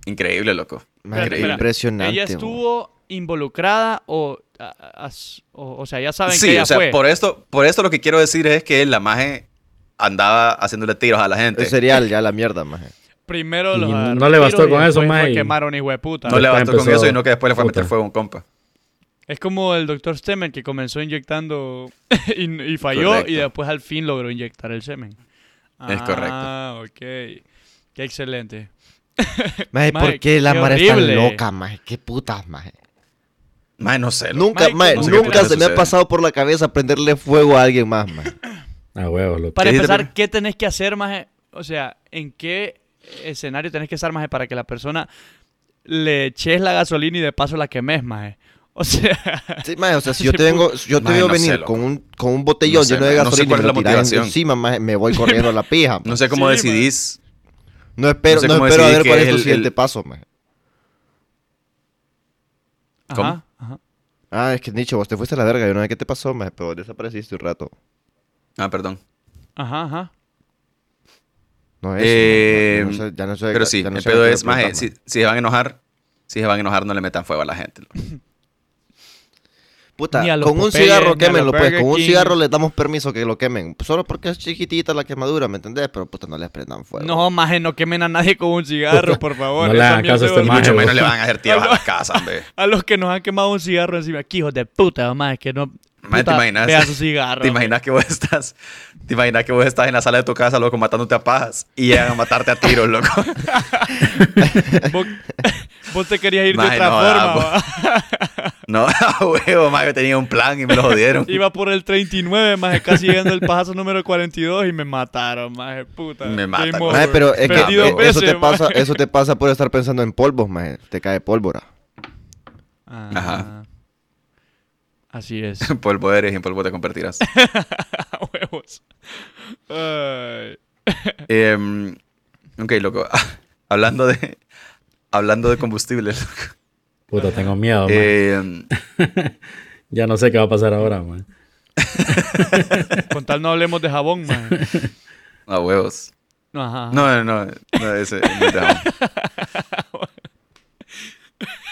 Increíble, loco. Espera. impresionante. ¿Ella estuvo involucrada o, a- a- as- o, o sea, ya saben que Sí, ella o sea, fue? por esto, por esto lo que quiero decir es que la maje andaba haciéndole tiros a la gente. Es cereal, ya la mierda, maje. Primero los no le bastó con eso, maje, quemaron hijo de puta. No le bastó con eso, sino que después le fue a meter fuego a un compa. Es como el doctor Stemmen que comenzó inyectando (laughs) y, y falló Correcto. y después al fin logró inyectar el semen. Es correcto. Ah, ok. Qué excelente. (laughs) ¿por qué la qué mara es tan loca, maje? Qué putas, maje. Maje, no sé. Nunca, Maje, maje, no sé qué nunca se me ha pasado por la cabeza prenderle fuego a alguien más, maje. A huevos, loco. Para ¿Qué dice empezar? ¿qué tenés que hacer, maje? O sea, ¿en qué escenario tenés que estar, maje, para que la persona le eches la gasolina y de paso la quemes, maje? (laughs) O sea, Sí, maje, o sea, (laughs) si yo te vengo, yo te Maje, veo no venir con un, con un botellón No sé, lleno de maje, no sé gasolina cuál y es me la motivación. encima, maje, me voy (laughs) corriendo a la pija. No sé cómo Sí, decidís. No espero, no sé no cómo espero a ver cuál es tu el- siguiente el- paso, maje. ¿Cómo? Ajá, ajá. Ah, es que Nicho, vos te fuiste a la verga. Yo no sé qué te pasó, maje, pero desapareciste un rato. Ah, perdón. Ajá, ajá. No es. Eh, ya no sé, ya no sé- Pero sí, ya no el pedo es, maje, si, si se van a enojar, si se van a enojar, no le metan fuego a la gente. Puta, con un cigarro quémenlo, pues. Con un cigarro les damos permiso que lo quemen. Solo porque es chiquitita la quemadura, ¿me entendés? Pero puta, no les prendan fuego. No, maje, no quemen a nadie con un cigarro, por favor. No le hagan caso a es este maje, mucho menos le van a hacer tiros a la casa, hombre. (laughs) A los que nos han quemado un cigarro encima. Aquí, hijos de puta, maje, que no... Maje, ¿te puta, imaginas? Vea su cigarro. ¿Te imaginas que vos estás, te imaginas que vos estás en la sala de tu casa, loco, matándote a pajas y llegan a matarte a tiros, loco? (laughs) Vos, te querías ir de otra no, forma, ah. (laughs) No, (laughs) huevo, maje, tenía un plan y me lo jodieron. Iba por el 39, maje, casi llegando el pajazo número 42 y me mataron, maje, puta. Me. Game Maje, pero es que eh, eso, te pasa, eso te pasa por estar pensando en polvos, maje. Te cae pólvora. Ah, Ajá. Así es. (laughs) polvo eres y en polvo te convertirás. Huevos. Ay. Em, ok, loco. hablando de. Hablando de combustibles, loco. Puta, tengo miedo, man. Em, (laughs) Ya no sé qué va a pasar ahora, man. (laughs) Con tal no hablemos de jabón, maje. (laughs) a huevos. Ajá. No, no, no, no, ese no te amo.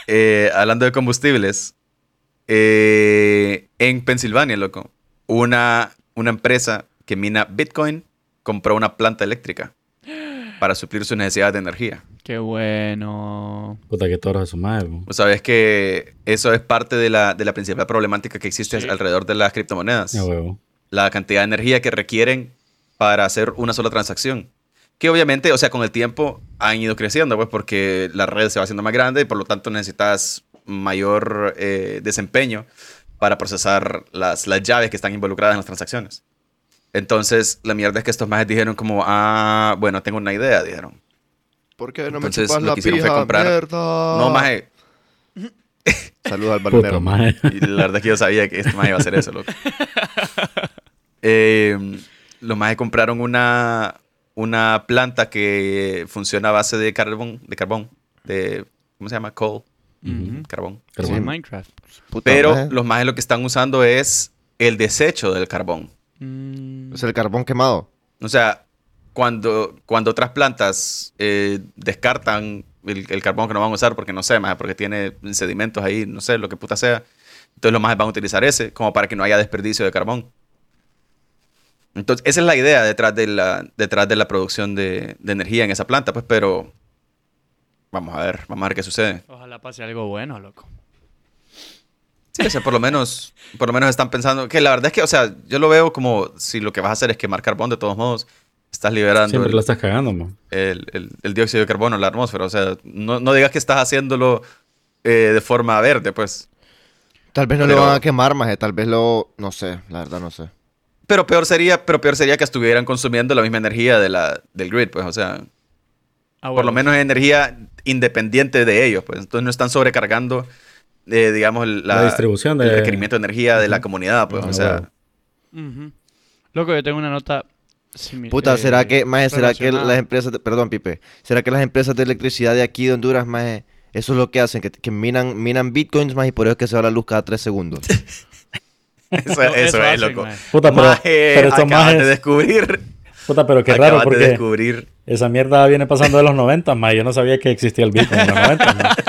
Eh, hablando de combustibles, eh, en Pensilvania, loco, una, una empresa que mina Bitcoin compró una planta eléctrica para suplir sus necesidades de energía. Qué bueno. Puta, que toro de su madre. Vos sabés que eso es parte de la, de la principal problemática que existe Sí. alrededor de las criptomonedas. Ya huevo. la cantidad de energía que requieren para hacer una sola transacción. Que obviamente, o sea, con el tiempo han ido creciendo, pues porque la red se va haciendo más grande y por lo tanto necesitas mayor eh, desempeño para procesar las, las llaves que están involucradas en las transacciones. Entonces, la mierda es que estos majes dijeron como, ah, bueno, tengo una idea, dijeron. ¿Por qué no Entonces, me chupas lo la que hicieron fue pija, comprar- mierda? No, maje, (laughs) Saludos al man. Y la verdad es que yo sabía que este maje iba a hacer eso, loco. (laughs) Eh, los majes compraron una, una planta que funciona a base de carbón, de carbón, de, ¿cómo se llama? Coal, carbón. Carbón. en Minecraft. Puta, Pero maje. los majes lo que están usando es el desecho del carbón. Mm, Es el carbón quemado. O sea, cuando, cuando otras plantas eh, descartan el, el carbón que no van a usar porque no sé, maje, porque tiene sedimentos ahí, no sé, lo que puta sea, entonces los majes van a utilizar ese como para que no haya desperdicio de carbón. Entonces, esa es la idea detrás de la, detrás de la producción de, de energía en esa planta, pues, pero vamos a ver, vamos a ver qué sucede. Ojalá pase algo bueno, loco. Sí, o sea, por lo menos, por lo menos están pensando que la verdad es que, o sea, yo lo veo como si lo que vas a hacer es quemar carbón de todos modos, estás liberando Siempre el, la estás cagando, man. el- el- el dióxido de carbono en la atmósfera. O sea, no, no digas que estás haciéndolo eh, de forma verde, pues. Tal vez no Pero- lo van a quemar, maje. Tal vez lo... No sé, la verdad no sé. Pero peor sería, pero peor sería que estuvieran consumiendo la misma energía de la, del grid, pues. O sea, Ah, por lo menos energía independiente de ellos, pues. Entonces no están sobrecargando, eh, digamos, el- La distribución de- el requerimiento de energía de la comunidad, pues. Ah, o sea. Loco, yo tengo una nota simi- Puta, eh, ¿será que, maje, será que las empresas... de- perdón, Pipe. ¿Será que las empresas de electricidad de aquí de Honduras, maje, eso es lo que hacen? Que, que minan, minan bitcoins, maje, y por eso es que se va la luz cada tres segundos. (laughs) eso, No, eso eso es, hacen, loco. maje. Puta, pero, Maje, pero estos acabas de majes- descubrir. Puta, pero qué raro de porque descubrir. esa mierda viene pasando de los 90, man. Yo no sabía que existía el Bitcoin en los 90, man. (laughs)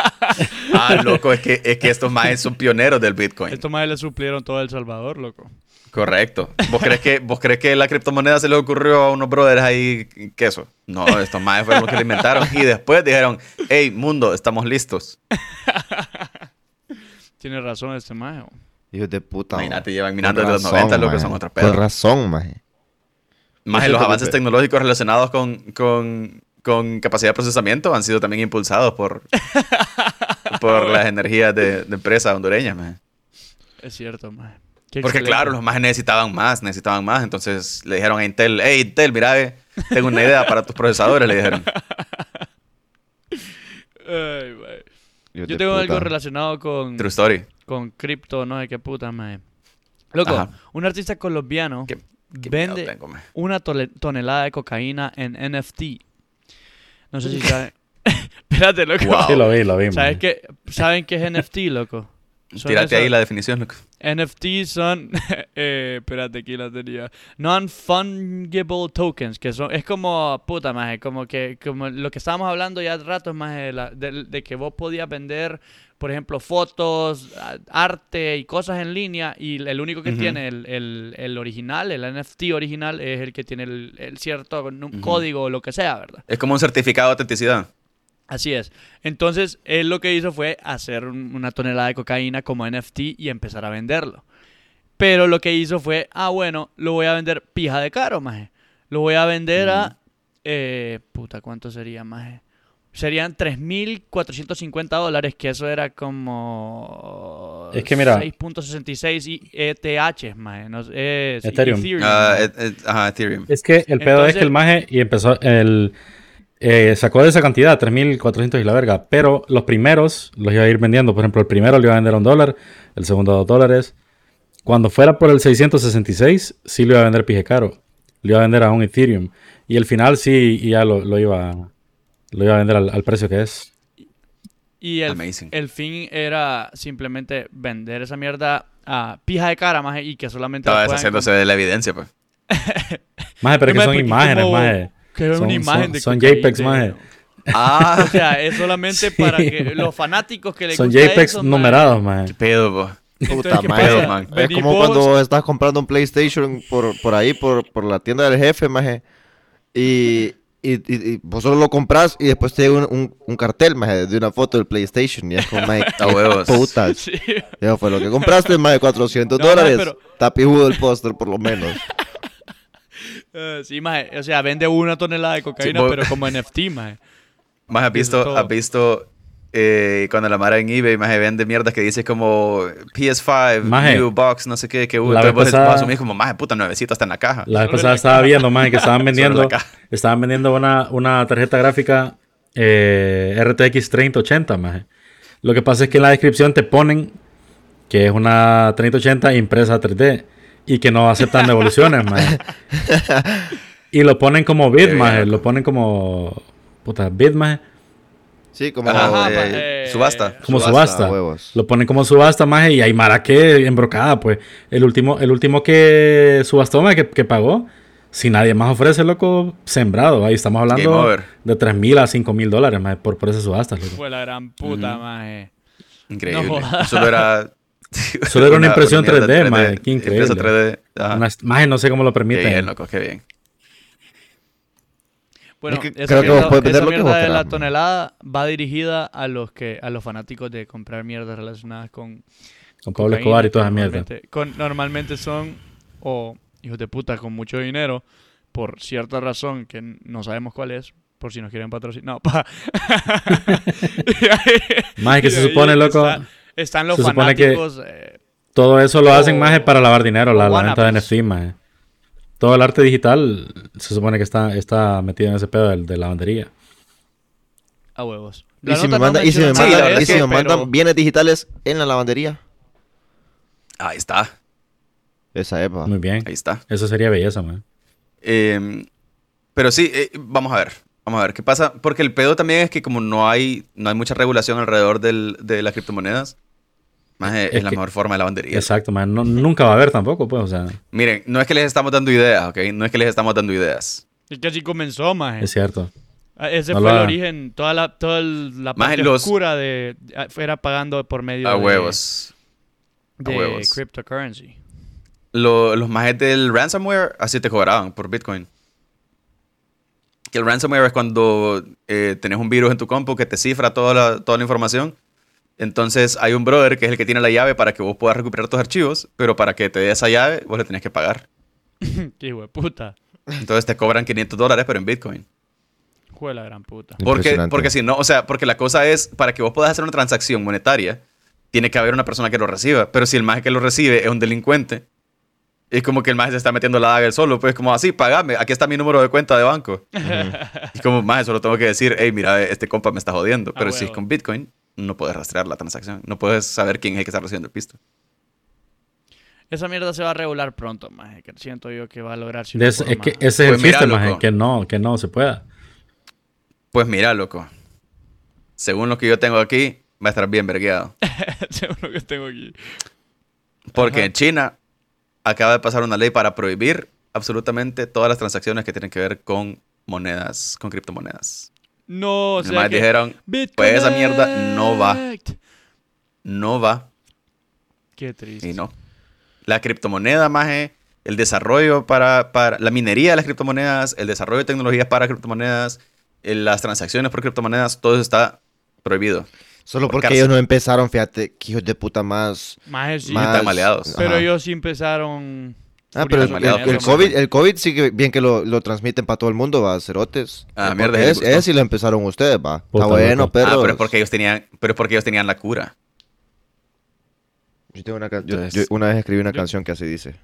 Ah, loco, es que, es que estos majes son pioneros del Bitcoin. Estos más le suplieron todo El Salvador, loco. Correcto. ¿Vos crees, que, ¿Vos crees que la criptomoneda se le ocurrió a unos brothers ahí queso? No, estos majes fueron los que la inventaron. Y después dijeron, hey, mundo, estamos listos. (laughs) Tiene razón este maje. Hijos de puta. Imagínate, maje. llevan minando Con desde los razón, 90, lo que maje. son otros Con pedos. razón, maje. Más Eso los avances tecnológicos relacionados con, con, con capacidad de procesamiento han sido también impulsados por, (laughs) por las energías de, de empresas hondureñas. Es cierto. Qué Porque excelente. claro, los más necesitaban más, necesitaban más. Entonces le dijeron a Intel, hey Intel, mira, tengo una idea para tus procesadores, le dijeron. (laughs) Ay, Yo tengo puta. algo relacionado con, True story. con cripto, no sé qué puta, maje. Loco, Ajá. un artista colombiano Qué- qué vende tengo, una tonelada de cocaína en NFT. No sé si (laughs) saben. (laughs) Espérate, loco. Wow. Sí, lo vi, lo vi, man. ¿Sabes qué? ¿Saben qué es NFT, loco? (laughs) Son Tírate esos- ahí la definición, loco. NFT son, (laughs) eh, espérate, aquí la tenía. Non-fungible tokens, que son, es como, puta más, como que, como lo que estábamos hablando ya hace rato, más de, la- de- de que vos podías vender, por ejemplo, fotos, arte y cosas en línea, y el único que tiene el, el- el original, el NFT original, es el que tiene el, el cierto código o lo que sea, ¿verdad? Es como un certificado de autenticidad. Así es. Entonces, él lo que hizo fue hacer un- una tonelada de cocaína como NFT y empezar a venderlo. Pero lo que hizo fue, ah, bueno, lo voy a vender pija de caro, maje. Lo voy a vender a... eh, puta, ¿cuánto sería, maje? serían 3.450 dólares, que eso era como... Es que mira- 6.66 y ETH, maje, no es Ethereum. Ah, et- et- ajá, Ethereum. Es que el pedo es que el maje y empezó el eh, sacó de esa cantidad, 3.400 y la verga, pero los primeros los iba a ir vendiendo. Por ejemplo, el primero lo iba a vender a un dólar, el segundo a dos dólares. Cuando fuera por el 666, sí lo iba a vender pije caro. Lo iba a vender a un Ethereum. Y el final sí y ya lo, lo iba, lo iba a vender al, al precio que es. Y el, Amazing. el fin era simplemente vender esa mierda a pija de cara, maje, y que solamente... la Estaba deshaciéndose de la evidencia, pues. (laughs) Maje, pero que son imágenes, como- maje. Que es una imagen son- de son JPEGs, maje. Ah, (laughs) O sea, es solamente (laughs) Sí. para que los fanáticos que les Son gusta JPEGs eso, numerados, qué maje. pedo, po. Puta ¿qué madre, man. Es como vos- cuando estás comprando un PlayStation por, por ahí, por, por la tienda del jefe, maje. Y, y, y- y vos solo lo compras y después te llega un, un, un cartel, maje, de una foto del PlayStation. Y es como, maje, (laughs) huevos. qué putas. Sí. Eso fue lo que compraste, más de 400 No, dólares. pero- Está pijudo el póster, por lo menos. Eh, sí, maje. O sea, vende una tonelada de cocaína, pero como NFT, maje. Más has visto, has visto eh, cuando la mara en eBay más vende mierdas que dice como PS5, Maje. new box, no sé qué, que uh, La entonces vez vos pasada- asumís como, más puta, nuevecito está en la caja. La vez pasada estaba viendo, más que (laughs) estaban vendiendo, estaban vendiendo una, una tarjeta gráfica eh, RTX 3080, maje. Lo que pasa es que en la descripción te ponen que es una 3080 impresa 3D y que no aceptan devoluciones, maje. (laughs) Y lo ponen como bit, Qué maje. Lo ponen como puta bit, maje. Sí, como Ajá, eh, maje. subasta. Como subasta. huevos. Lo ponen como subasta, maje, y hay mara que embrocada, pues. El último, el último que subastó, maje, que, que pagó, si nadie más ofrece, loco, sembrado. Ahí estamos hablando de 3 mil a 5 mil dólares, maje, por, por esas subastas, loco. Fue la gran puta, maje. Increíble. No jodas. Solo era... Solo era una impresión mierda 3D, maje, qué increíble. Impresa 3D. ajá. Una- maje, no sé cómo lo Qué permiten. bien, loco, qué bien. Bueno, Es que esa creo que mierda, vos puedes vender esa lo que mierda vos de la tonelada va dirigida a los que a los fanáticos de comprar mierdas relacionadas con Con Pablo cocaína, Escobar y que toda esa mierda. normalmente- con- normalmente son o hijos de puta con mucho dinero por cierta razón que no sabemos cuál es, por si nos quieren patrocinar. No, pa. (laughs) Maje, que se supone, loco, está- están los se supone que- fanáticos eh, todo eso lo hacen, maje, para lavar dinero, la, la venta de. NFT, maje. Todo el arte digital se supone que está, está metido en ese pedo del- de, lavandería. a huevos. Y si me, nota no manda- y si me, menciona Sí, manda- la nada de verdad y es si que- me mandan bienes digitales en la lavandería. Ahí está, Esa epa. Muy bien. ahí está. Eso sería belleza, man. Eh, pero sí, eh, vamos a ver. Vamos a ver qué pasa. Porque el pedo también es que como no hay, no hay mucha regulación alrededor del- de las criptomonedas, más es, Es la que- mejor forma de lavandería. Exacto, man. No- nunca va a haber tampoco, pues, o sea, Miren, no es que les estamos dando ideas, ¿ok? No es que les estamos dando ideas. Es que así comenzó, maje. es cierto. Ah, Ese No fue el origen, toda la, toda el- la parte los- oscura de era pagando por medio A de, huevos. A de huevos. cryptocurrency. Lo- los majes del ransomware así te cobraban por Bitcoin. Que el ransomware es cuando eh, tenés un virus en tu compu que te cifra toda la, toda la información. Entonces hay un brother que es el que tiene la llave para que vos puedas recuperar tus archivos, pero para que te dé esa llave vos le tenés que pagar. (laughs) Qué hijo de puta. Entonces te cobran 500 dólares, pero en Bitcoin. Fue la gran puta. Porque, porque si no, o sea, porque la cosa es, para que vos puedas hacer una transacción monetaria, tiene que haber una persona que lo reciba. Pero si el maje que lo recibe es un delincuente, es como que el maje se está metiendo la daga él solo, pues como así, pagame, aquí está mi número de cuenta de banco. y como maje, solo tengo que decir, hey, mira, este compa me está jodiendo. Ah, Pero si es con Bitcoin, no puedes rastrear la transacción. No puedes saber quién es el que está recibiendo el pisto. Esa mierda se va a regular pronto, maje. Que siento yo que va a lograr De ese- es que ese es el Pues mira, chiste, maje, que no, que no se pueda. Pues mira, loco. Según lo que yo tengo aquí, va a estar bien vergueado. (laughs) Según lo que tengo aquí. Porque Ajá. en China acaba de pasar una ley para prohibir absolutamente todas las transacciones que tienen que ver con monedas, con criptomonedas. No, o sea que... dijeron, pues esa mierda no va. no va Qué triste. y no. La criptomoneda, más el desarrollo para, para la minería de las criptomonedas, el desarrollo de tecnologías para criptomonedas, eh, las transacciones por criptomonedas, todo eso está prohibido. Solo Por porque cárcel. ellos no empezaron, fíjate, que hijos de puta más. Maje, sí. más están maleados. Pero Ajá. ellos sí empezaron Ah, pero el, maleado el- el COVID, el COVID sí que bien que lo, lo transmiten para todo el mundo, va, cerotes. Ah, mierda, es, ese sí lo empezaron ustedes, va. Puta Está bueno, perro. Ah, pero es porque ellos tenían, pero es porque ellos tenían la cura. Yo, tengo una, yo- yo una vez escribí una Yo- canción que así dice.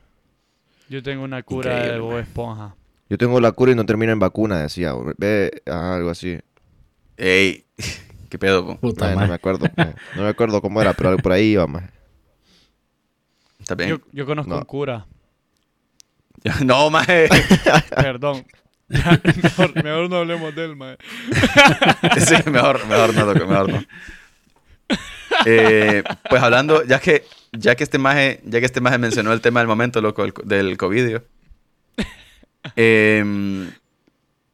Yo tengo una cura Increíble, de Bob. Esponja. Yo tengo la cura y no termina en vacuna, decía. Ve, algo así. Ey, qué pedo, po? Puta no me acuerdo. (laughs) No me acuerdo cómo era, pero por ahí iba, mae. ¿Está bien? Yo, yo conozco No. un cura. (laughs) No, maje. (laughs) Perdón. Ya, mejor, mejor no hablemos de él, mae. Sí, mejor, mejor no, loco, mejor no. Eh, pues hablando, ya que, ya que este maje, ya que este maje mencionó el tema del momento, loco, del, del COVID. Eh,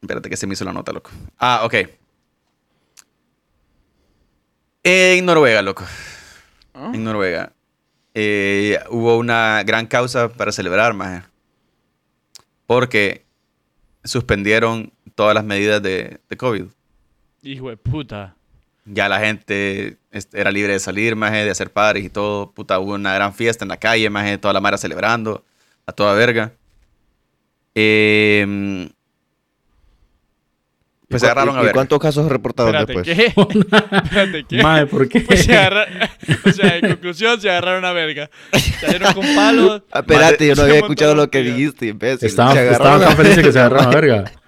espérate que se me hizo la nota, loco. Ah, ok. En Noruega, loco. ¿Ah? En Noruega. eh, hubo una gran causa para celebrar, maje. Porque suspendieron todas las medidas de, de COVID. Hijo de puta. Ya la gente era libre de salir, maje, de hacer parties y todo. Puta, hubo una gran fiesta en la calle, maje, toda la mara celebrando, a toda verga. Eh, pues se ¿Y agarraron y- a ¿Y ver. cuántos casos reportaron Espérate, después? ¿qué? (laughs) Espérate, ¿qué? Mae, ¿por qué? Pues se agarra- O sea, en conclusión, se agarraron a verga. Salieron con palos. Ah, espérate, yo no había escuchado lo que dijiste, imbécil. Estaban, tan felices que se agarraron a verga. (laughs)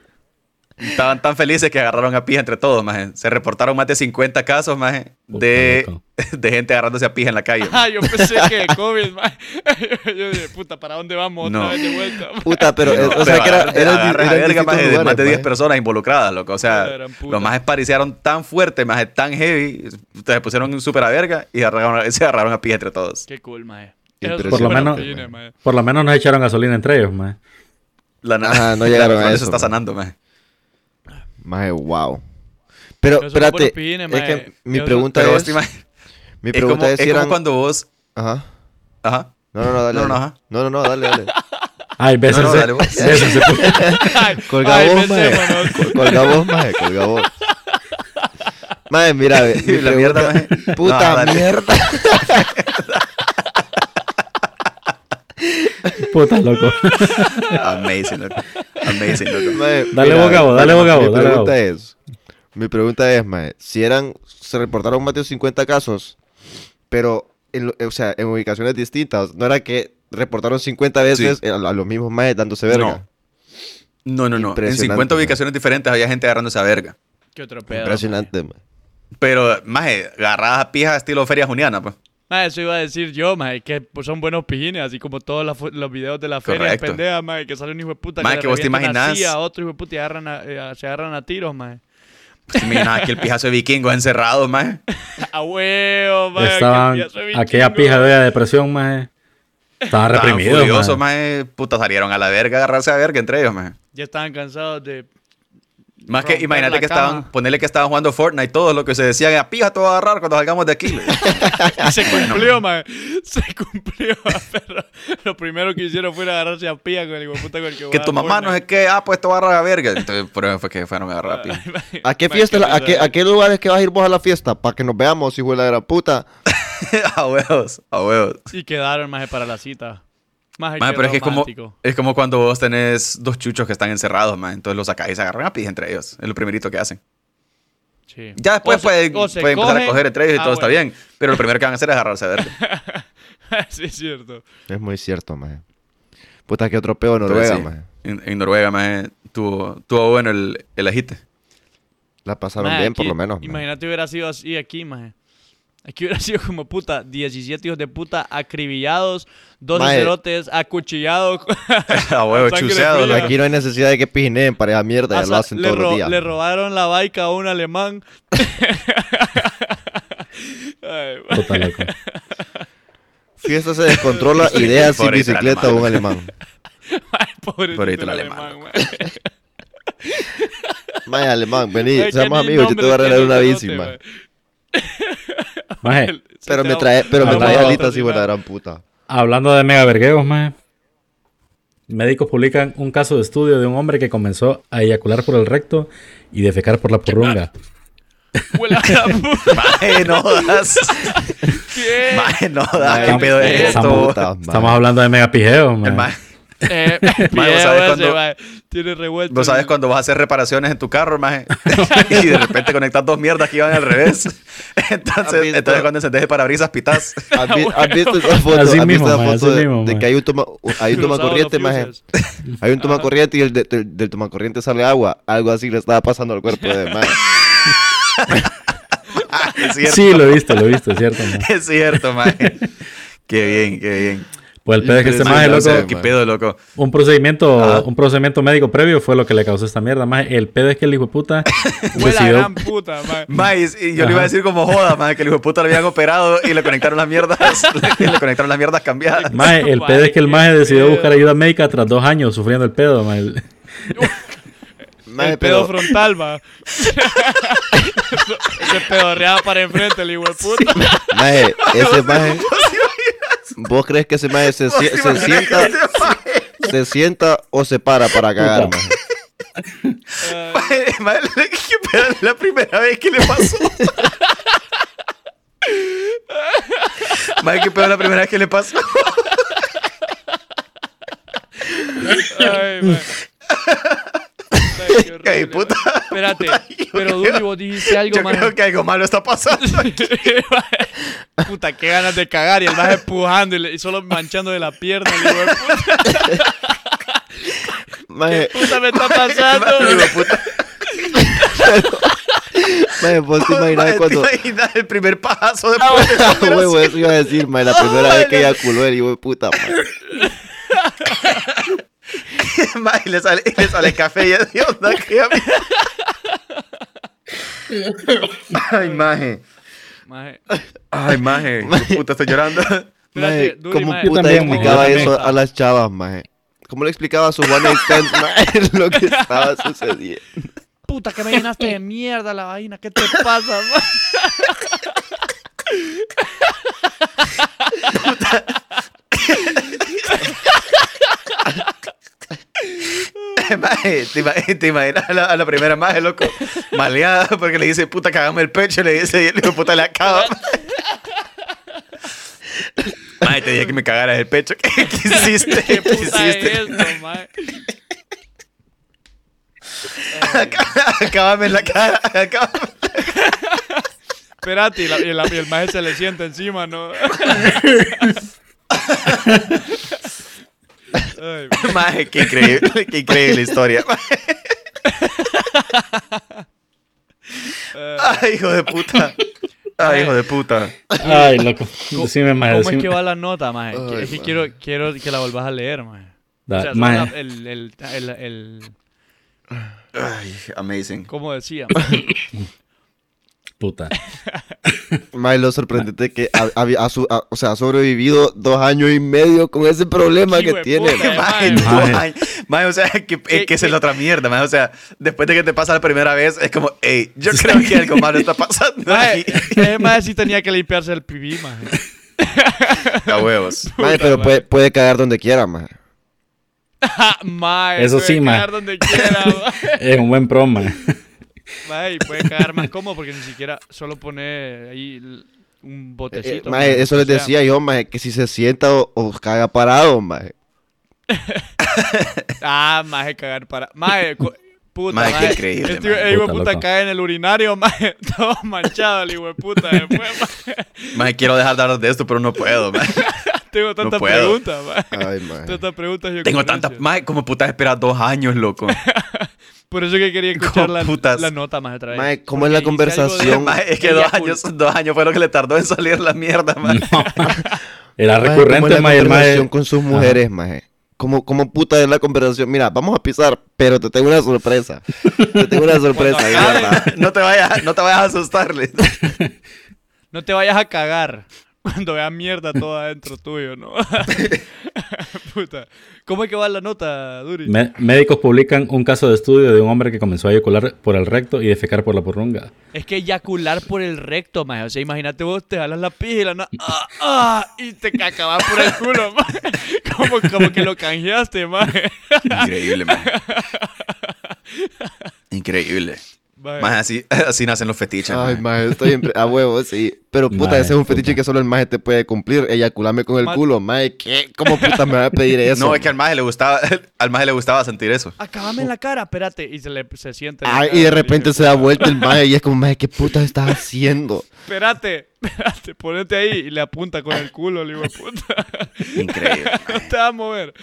Estaban tan felices que agarraron a pija entre todos, maje. Se reportaron más de 50 casos, maje, de, (laughs) de gente agarrándose a pija en la calle. (laughs) maje. Ah, yo pensé que de COVID, mae. (laughs) Yo dije, puta, ¿para dónde vamos otra No. vez de vuelta? Puta, pero, No, eh, o sea pero que era, era, verga, maje, de más de 10 maje. personas involucradas, loco. O sea, los majes pariciaron tan fuerte, maje, tan heavy, se pusieron súper a verga y agarraron- se agarraron a pija entre todos. Qué cool. Impresionante, Por lo menos-. Por lo menos nos echaron gasolina entre ellos, mae. La na- Ajá, no llegaron a Eso eso, está maje. sanando, maje. Maje, wow. Pero, buenos espérate, pines, es que mi pregunta es... (laughs) Mi es pregunta como, es si es como eran... cuando vos... Ajá. Ajá. No, no, no, dale. No, no, dale. ajá. no, no, no, dale, dale. (laughs) Ay, bésense. No, no, dale, vos. bésense. (laughs) Ay, Colga ay, vos, maje. Colga vos, maje, colga vos. Maje, mira, mi la mierda, pregunta- maje. Puta No, mierda. Puta, loco. Amazing, loco. Amazing, loco. Dale mira, boca a vos, dale boca a Mi pregunta es... Mi pregunta es, maje, si eran... Se reportaron más de 50 casos, pero, en o sea, en ubicaciones distintas. No era que reportaron 50 veces a, a los mismos majes dándose verga. No, no, no. En Impresionante, 50 maje. ubicaciones diferentes había gente agarrándose a verga. Qué otro pedo. Impresionante, maje. Pero, maje, agarradas a pija estilo feria juniana, pues. Mae, eso iba a decir yo, mae, que pues, son buenos pijines, así como todos la fu- los videos de la feria Correcto. pendeja, mae, que sale un hijo de puta Mae, le que vos te imaginás- así a otro hijo de puta y agarran a- eh, se agarran a tiros, mae. Pues, Imaginaba que el pijazo de vikingos encerrados, maje. (laughs) A huevo, mae. Estaban, que de aquella pija de depresión, mae. Estaban Estaban reprimidos, furiosos, maje. Puta, salieron a la verga, a agarrarse a verga entre ellos, maje. Ya estaban cansados de... Más que, imagínate que cama. estaban, ponerle que estaban jugando Fortnite, todo lo que se decían, a pija te voy a agarrar cuando salgamos de aquí. (laughs) Se cumplió, mae. Se cumplió, (laughs) pero lo primero que hicieron fue ir a agarrarse a pija con el hijo de puta con el que que tu mamá no sé qué, ah, pues te voy a agarrar a verga. Entonces, por eso fue que fueron a agarrar a pija. ¿A qué fiesta, a qué, a qué lugares que vas a ir vos a la fiesta? Para que nos veamos, hijo de la gran puta. (laughs) a huevos, a huevos. Y quedaron, maje, para la cita. Qué pero es que es como, es como cuando vos tenés dos chuchos que están encerrados, man. Entonces los sacáis y se agarran a pija entre ellos. Es lo primerito que hacen. Sí. Ya después O se- pueden, pueden empezar a cogen. coger entre ellos y Ah, todo está bueno. bien. Pero lo primero que van a hacer es (laughs) agarrarse a verga. (laughs) sí, es cierto. Es muy cierto, maje. Puta, qué otro peo en Noruega, sí, maje. En, en Noruega, man, tuvo, tuvo bueno el, el agite. La pasaron Maje, bien, por aquí- lo menos. Imagínate hubiera sido así aquí, maje. Aquí hubiera (laughs) sido como puta, 17 hijos de puta acribillados, 12 Maje. cerotes acuchillados. (laughs) (laughs) a huevo, Sangre chuseado. fría. loco. Aquí no hay necesidad de que pijineen para esa mierda, ya lo hacen le, todos los días. le robaron la baica a un alemán. Ay, Puta, loco. Fiesta se descontrola deja sin bicicleta a un alemán. ay, Pobrecito el el alemán, alemán, ma. Maje, alemán, vení, seamos amigos, yo te voy a regalar una bici, cerote, maje. (laughs) Pero me trae, pero me trae alitas, la patrocinar. gran puta. hablando de mega vergueos, maje. Médicos publican un caso de estudio de un hombre que comenzó a eyacular por el recto y defecar por la purrunga. Huele a (laughs) la puta. Maje, no das. ¿Qué? Maje, no das. ¿Qué pedo es esto? Estamos, hablando de mega pijeos, El maje. Maje, Eh, (laughs) Mae, ¿vos video sabes ese, cuando- mae. Tiene revuelto. Vos sabes cuando vas a hacer reparaciones en tu carro, maje, (laughs) (laughs) y de repente conectas dos mierdas que iban al revés. ¿Has Entonces, visto? entonces cuando encendés el parabrisas, pitas. ¿Has, vi- has visto esa foto, Así ¿has visto mismo, mae, foto así de, mismo, de mae. que hay un toma, hay un toma corriente, maje? Hay un toma Ajá. corriente y el de- del, del toma corriente sale agua. Algo así le estaba pasando al cuerpo de maje. Es cierto. Sí, lo he visto, lo he visto, es cierto. mae. Es cierto, maje. Qué bien, qué bien. Pues el pedo es que este Sí, maje, loco, sé. ¿Qué pedo, loco? un procedimiento, Ajá. un procedimiento médico previo fue lo que le causó esta mierda. Maje, el pedo es que el hijo de puta (laughs) Fue la gran (laughs) puta. Maíz, y yo le iba a decir como joda, maje, que el hijo de puta le habían operado y le conectaron las mierdas, y (laughs) le conectaron las mierdas cambiadas. Maje, el Maje, pedo es que el maje decidió buscar ayuda médica tras dos años sufriendo el pedo, maje. Maje, el pedo pero, frontal, va. Se pedorreaba para enfrente el hijo de puta. maje, ese maje, ¿vos crees que ese maje se, (laughs) sie- se sienta, se sienta o se para para cagar, maje, ¿Qué pedo? Es la primera vez que le pasó. (laughs) Maje, ¿qué pedo es la primera vez que le pasó? ay, Ay, qué (laughs) horrible, puta. Espérate, (laughs) Yo pero creo- Duri, vos dijiste algo, Yo mae. creo que algo malo está pasando. (laughs) Puta, qué ganas de cagar. Y el maje empujando y, le- y solo manchando de la pierna. el hijo de puta. Maje, ¿Qué puta me está pasando? de puta. maje, vos te imaginas Maje, cuando... ¿Te imaginas el primer pajazo después de esa Ah, huevo, eso iba a decir, maje, la primera vez que eyaculó el hijo de puta, maje. (laughs) Maje, y le sale, y le sale café y es de onda. ¿qué? (laughs) Ay, maje. Maje, Ay, maje. De Puta, estoy llorando. (laughs) Maje, Duri, ¿cómo maje. puta maje, explicaba eso a las chavas, maje? ¿Cómo le explicaba a su one night stand, maje, lo que estaba sucediendo? Puta, que me llenaste de mierda la vaina. ¿Qué te pasa, ma? (laughs) Maje, ¿te, ima- te imaginas a la, a la primera maje, loco? Maleada porque le dice, puta, cagame el pecho. Le dice, y el hijo puta le acaba. (laughs) Maje, te dije que me cagaras el pecho. ¿Qué, qué hiciste? ¿Qué ¿Qué puta es hiciste? esto, ma? (laughs) Acábame en la cara. Acábame. Espérate, y, la- y la- y el maje se le sienta encima, ¿no? Ay. (laughs) Maje, qué increíble, qué increíble historia. (laughs) (laughs) Ay, hijo de puta. Ay, hijo de puta. Ay, loco. Decime, maje, ¿Cómo es decime. que va la nota, maje? Ay, es que quiero, quiero que la volvás a leer, maje. Da- O sea, maje, la- el, el, el, el- Ay, amazing. ¿Cómo decía? (coughs) puta. (laughs) Maje, lo sorprendente que ha, ha su- ha- o sea, ha sobrevivido dos años y medio con ese problema que tiene. maje, o sea, que, es que esa es la otra mierda, maje. O sea, después de que te pasa la primera vez, es como, hey, yo creo que algo malo está pasando (laughs) ese maje sí tenía que limpiarse el pipí, maje. A huevos. (laughs) Maje, pero puede, puede cagar donde quiera, maje. Ah, maje, Eso puede sí, cagar donde quiera. Es un buen pro, maje. Maje, y puede cagar más cómodo porque ni siquiera solo pone ahí un Eh, botecito. maje, maje, eso les decía yo, maje, que si se sienta o, o caga parado, maje. (laughs) Ah, maje, cagar para. Maje, cu- puta. Maje, qué increíble, Este hijo de Puta, puta cae en el urinario, (laughs) maje. Todo manchado, el hijo de puta. Después, (laughs) maje. Maje, quiero dejar de hablar de esto, pero no puedo, maje. Tengo tantas puedo. preguntas, maje. Ay, maje. Tantas preguntas y Tengo tantas, maje, como putas esperas dos años, loco. Por eso que quería escuchar la, nota más otra vez. Maje, ¿cómo es la de- conversación? Es que dos años, dos años fue lo que le tardó en salir la mierda, maje. (laughs) Era Maje, ¿cómo es recurrente, la conversación con sus mujeres, maje? ¿Cómo, ¿Cómo puta es la conversación? Mira, vamos a pisar, pero te tengo una sorpresa. Te tengo una sorpresa, ¿verdad? (laughs) No te vayas, no te vayas a asustarle. (laughs) No te vayas a cagar cuando veas mierda toda adentro tuyo, ¿no? (laughs) Puta. ¿Cómo es que va la nota, Duri? Me- médicos publican un caso de estudio de un hombre que comenzó a eyacular por el recto y defecar por la porrunga. Es que eyacular por el recto, maje. O sea, imagínate vos, te jalas la pija y la na- ah, ah, y te acabas por el culo, (laughs) maje. Como, como que lo canjeaste, maje. Increíble, maje. Increíble. Más así, (laughs) así nacen los fetiches. Ay, maje. estoy en- a huevo, sí. Pero puta, Maje, ese es un fetiche puta. que solo el maje te puede cumplir. Eyacularme con el culo, maje. ¿Qué? ¿Cómo puta me va a pedir (laughs) eso? No, es que al maje le gustaba, (laughs) al maje le gustaba sentir eso. Acábame en la cara, espérate. Y se le se siente. Ay, cara, y de repente se da vuelta el maje y es como, maje, ¿qué puta estás haciendo? Espérate, espérate, ponete ahí y le apunta con el culo, le digo, puta. Increíble. No te vas a mover.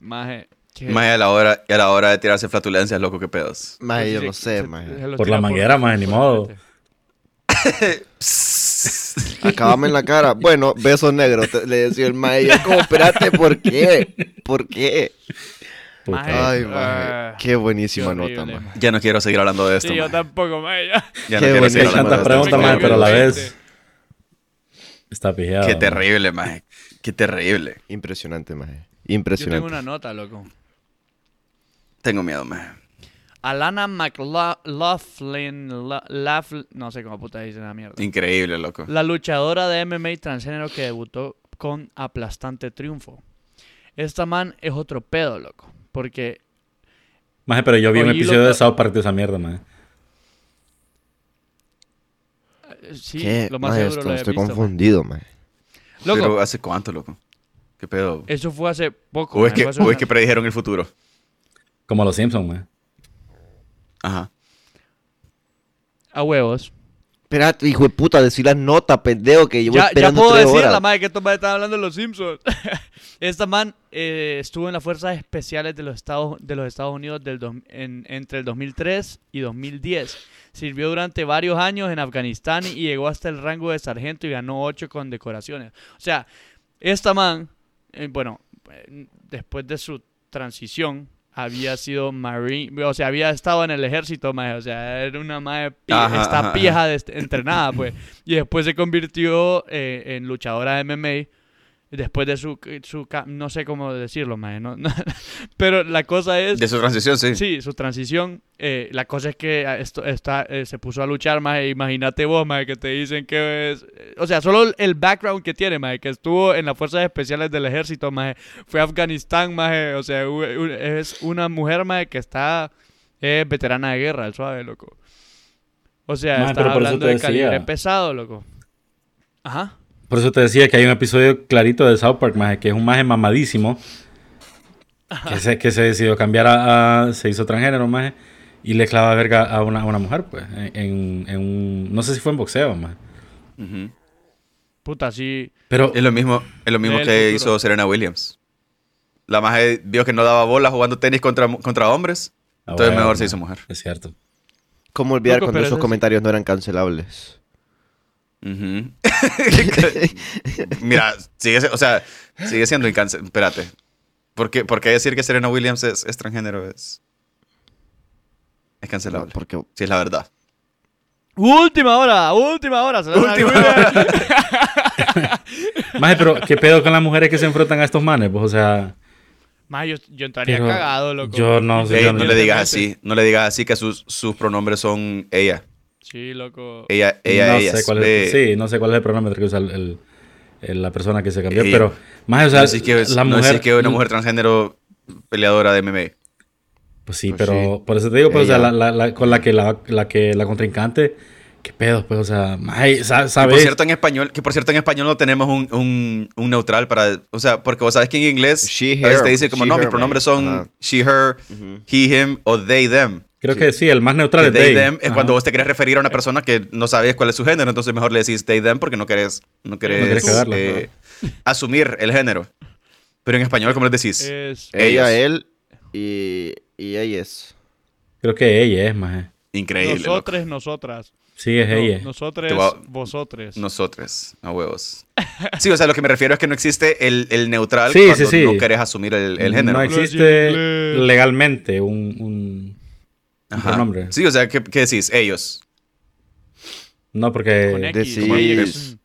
Maje. ¿Qué? Maje, a la hora, y a la hora de tirarse flatulencias, loco, qué pedos. Maje, yo no sé, lo Por la manguera, maje, ni modo. (laughs) Acabame en la cara. Bueno, beso negro, te- le decía el yo como, espérate, ¿por qué? ¿por qué? Puta. Ay, Ah, maje. Qué buenísima qué horrible, nota, maje. Ya no quiero seguir hablando de esto. Sí, yo maje. tampoco, maje. ya. Ya no Qué quiero seguir hablando de esto. preguntas, pero a la vez está pijado. Qué terrible, maje. Qué terrible. Impresionante, maje. Yo tengo Impresionante. una nota, loco. Tengo miedo, maje. Alana McLaughlin, La- Laughl- no sé cómo puta dice la mierda. Increíble, loco. La luchadora de MMA transgénero que debutó con aplastante triunfo. Esta man es otro pedo, loco. Porque Maje, pero yo vi un episodio que- de South Park de esa mierda, maje. eh, sí, ¿Qué? lo más Maje, seguro esto- lo he estoy visto. confundido, maje. Loco, Pero ¿hace cuánto, loco? ¿Qué pedo? eso fue hace poco. O es man, que, o es que predijeron el futuro. Como los Simpsons, maje. Ajá. A huevos. Espérate, hijo de puta, decir la nota, pendejo, que llevo Ya, ya esperando puedo tres decir horas. la madre que estos madres están hablando de los Simpsons. (laughs) Esta man eh, estuvo en las fuerzas especiales de los Estados, de los Estados Unidos del dos- en- entre el 2003 y 2010. Sirvió durante varios años en Afganistán y llegó hasta el rango de sargento y ganó ocho condecoraciones. O sea, esta man, eh, bueno, eh, después de su transición, había sido marine, o sea, había estado en el ejército, maje, o sea, era una madre, esta pija entrenada, pues. Y después se convirtió eh, en luchadora de MMA. Después de su, su no sé cómo decirlo, maje, ¿no? (laughs) pero la cosa es, De su transición, sí. sí, su transición, eh, la cosa es que ah, esto está, eh, se puso a luchar, más imagínate vos, maje, que te dicen que es, o sea, solo el background que tiene, maje, que estuvo en las fuerzas especiales del ejército, maje, fue a Afganistán, maje, o sea, es una mujer, maje, que está, es veterana de guerra, el suave, loco. O sea, Maje, estás pero por eso hablando te de calibre decía. pesado, loco. Ajá. Por eso te decía que hay un episodio clarito de South Park, maje, que es un maje mamadísimo. Que se, que se decidió cambiar a, a- Se hizo transgénero, maje. Y le clava verga a una, a una mujer, pues. En, en un. No sé si fue en boxeo, maje. Ujú. Puta, sí. Pero. Es lo mismo, es lo mismo que futuro. hizo Serena Williams. La maje vio que no daba bola jugando tenis contra, contra hombres. Ah, Entonces bueno, mejor se hizo mujer. Es cierto. ¿Cómo olvidar Loco, cuando esos eso es- comentarios no eran cancelables? (laughs) Mira, sigue, si- o sea, sigue siendo incancelable. Espérate. ¿Por qué, por qué decir que Serena Williams es, es transgénero? Es, es cancelable. Porque Sí, es la verdad. Última hora, última hora. Última alguna- (laughs) Maje, pero ¿qué pedo con las mujeres que se enfrentan a estos manes? Pues, o sea. Yo, yo entraría Pero cagado, loco. yo no sé, yo no le digas así. No le digas así que sus, sus pronombres son ella. Sí, loco. Ella, ella, no ellas. sé cuál es, sí, no sé cuál es el pronómetro que usa el, el- el- la persona que se cambió, Eh, pero más, o sea, no decís que, es- la no mujer, que una mujer transgénero peleadora de MMA. pues sí, Pues pero sí. por eso te digo, pues, o sea, Ella. la, la- la- con la que la, la que la contrincante, qué pedo, pues, o sea, ay, sa- Que sabes, por cierto en español, que por cierto en español no tenemos un, un, un neutral para, o sea, porque vos sabes que en inglés She, a veces her, te dice como she, no, her, mis pronombres man. son Ajá. she, her, he, him o they, them. Creo que sí, el más neutral Que es they, they. them es Ajá. cuando vos te querés referir a una persona que no sabes cuál es su género, entonces mejor le decís they, them porque no querés, no querés, querés cagarla, eh, asumir el género. Pero en español, ¿cómo les decís? Es... ella, Ellos. él y, y ellas. Creo que ella es más. Increíble. loco. Nosotros, nosotras. Sí, es No, ella. voy a- vosotros. Nosotros, a huevos. Sí, o sea, lo que me refiero es que no existe el, el neutral Sí, cuando sí, sí. no querés asumir el, el género. No existe legalmente un, un- Ajá. pronombre. Sí, o sea, ¿qué, qué decís? Ellos. No, porque... Con X, decís-.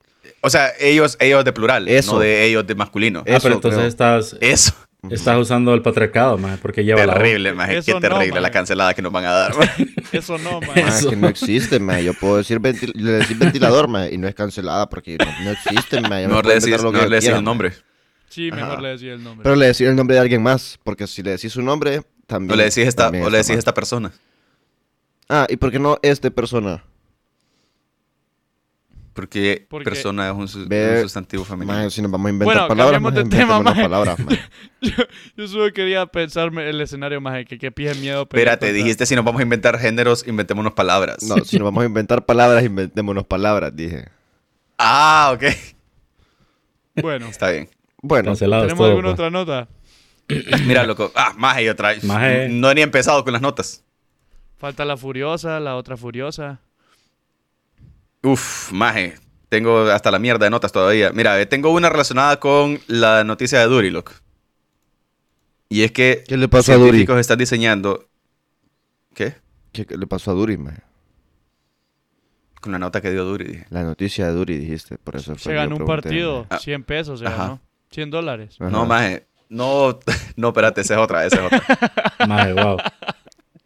O sea, ellos, ellos de plural, Eso. no de ellos de masculino. Ah, pero entonces creo. estás, Eso. estás usando el patriarcado, más, porque lleva la Terrible, maje. Eso Qué no, terrible maje. la cancelada que nos van a dar. (laughs) maje. Eso no, man. Ma, es Eso. que no existe, ma. Yo puedo decir, ventil- le decir ventilador, ma, y no es cancelada porque no, no existe, ma. Yo me Mejor puedo le decís, lo que le decís quiera, el nombre. Sí, mejor Ajá. le decía el nombre. Pero le decir el nombre de alguien más, porque si le decís su nombre, también. O le decís esta, o le decís esta persona. Ah, ¿y por qué no este persona? Porque, Porque- persona es un, su- Ve- un sustantivo femenino. Maje, si nos vamos a inventar Bueno, palabras, cambiemos de tema, maje. palabras, (laughs) maje. Yo solo quería pensarme el escenario más que, que pije miedo. pero Espérate, dijiste si nos vamos a inventar géneros, inventémonos palabras. No, si nos vamos a inventar palabras, inventémonos palabras, dije. Ah, ok. Bueno, Está bien. Bueno, ¿tenemos todo, alguna pues. otra nota? Mira, loco. Ah, más y otra. Maje. No he ni empezado con las notas. Falta la furiosa, la otra furiosa. Uf, maje. Tengo hasta la mierda de notas todavía. Mira, eh, tengo una relacionada con la noticia de Duri, loco. Y es que ¿Qué le pasó a Duri? científicos están diseñando... ¿Qué? ¿qué, le pasó a Duri, maje? Con la nota que dio Duri, dije. La noticia de Duri, dijiste, por eso fue Se ganó un partido, Ah. 100 pesos se Ajá. ganó. 100 dólares. No, maje. No, (laughs) no, espérate, esa es otra, esa es otra. (laughs) Maje, wow.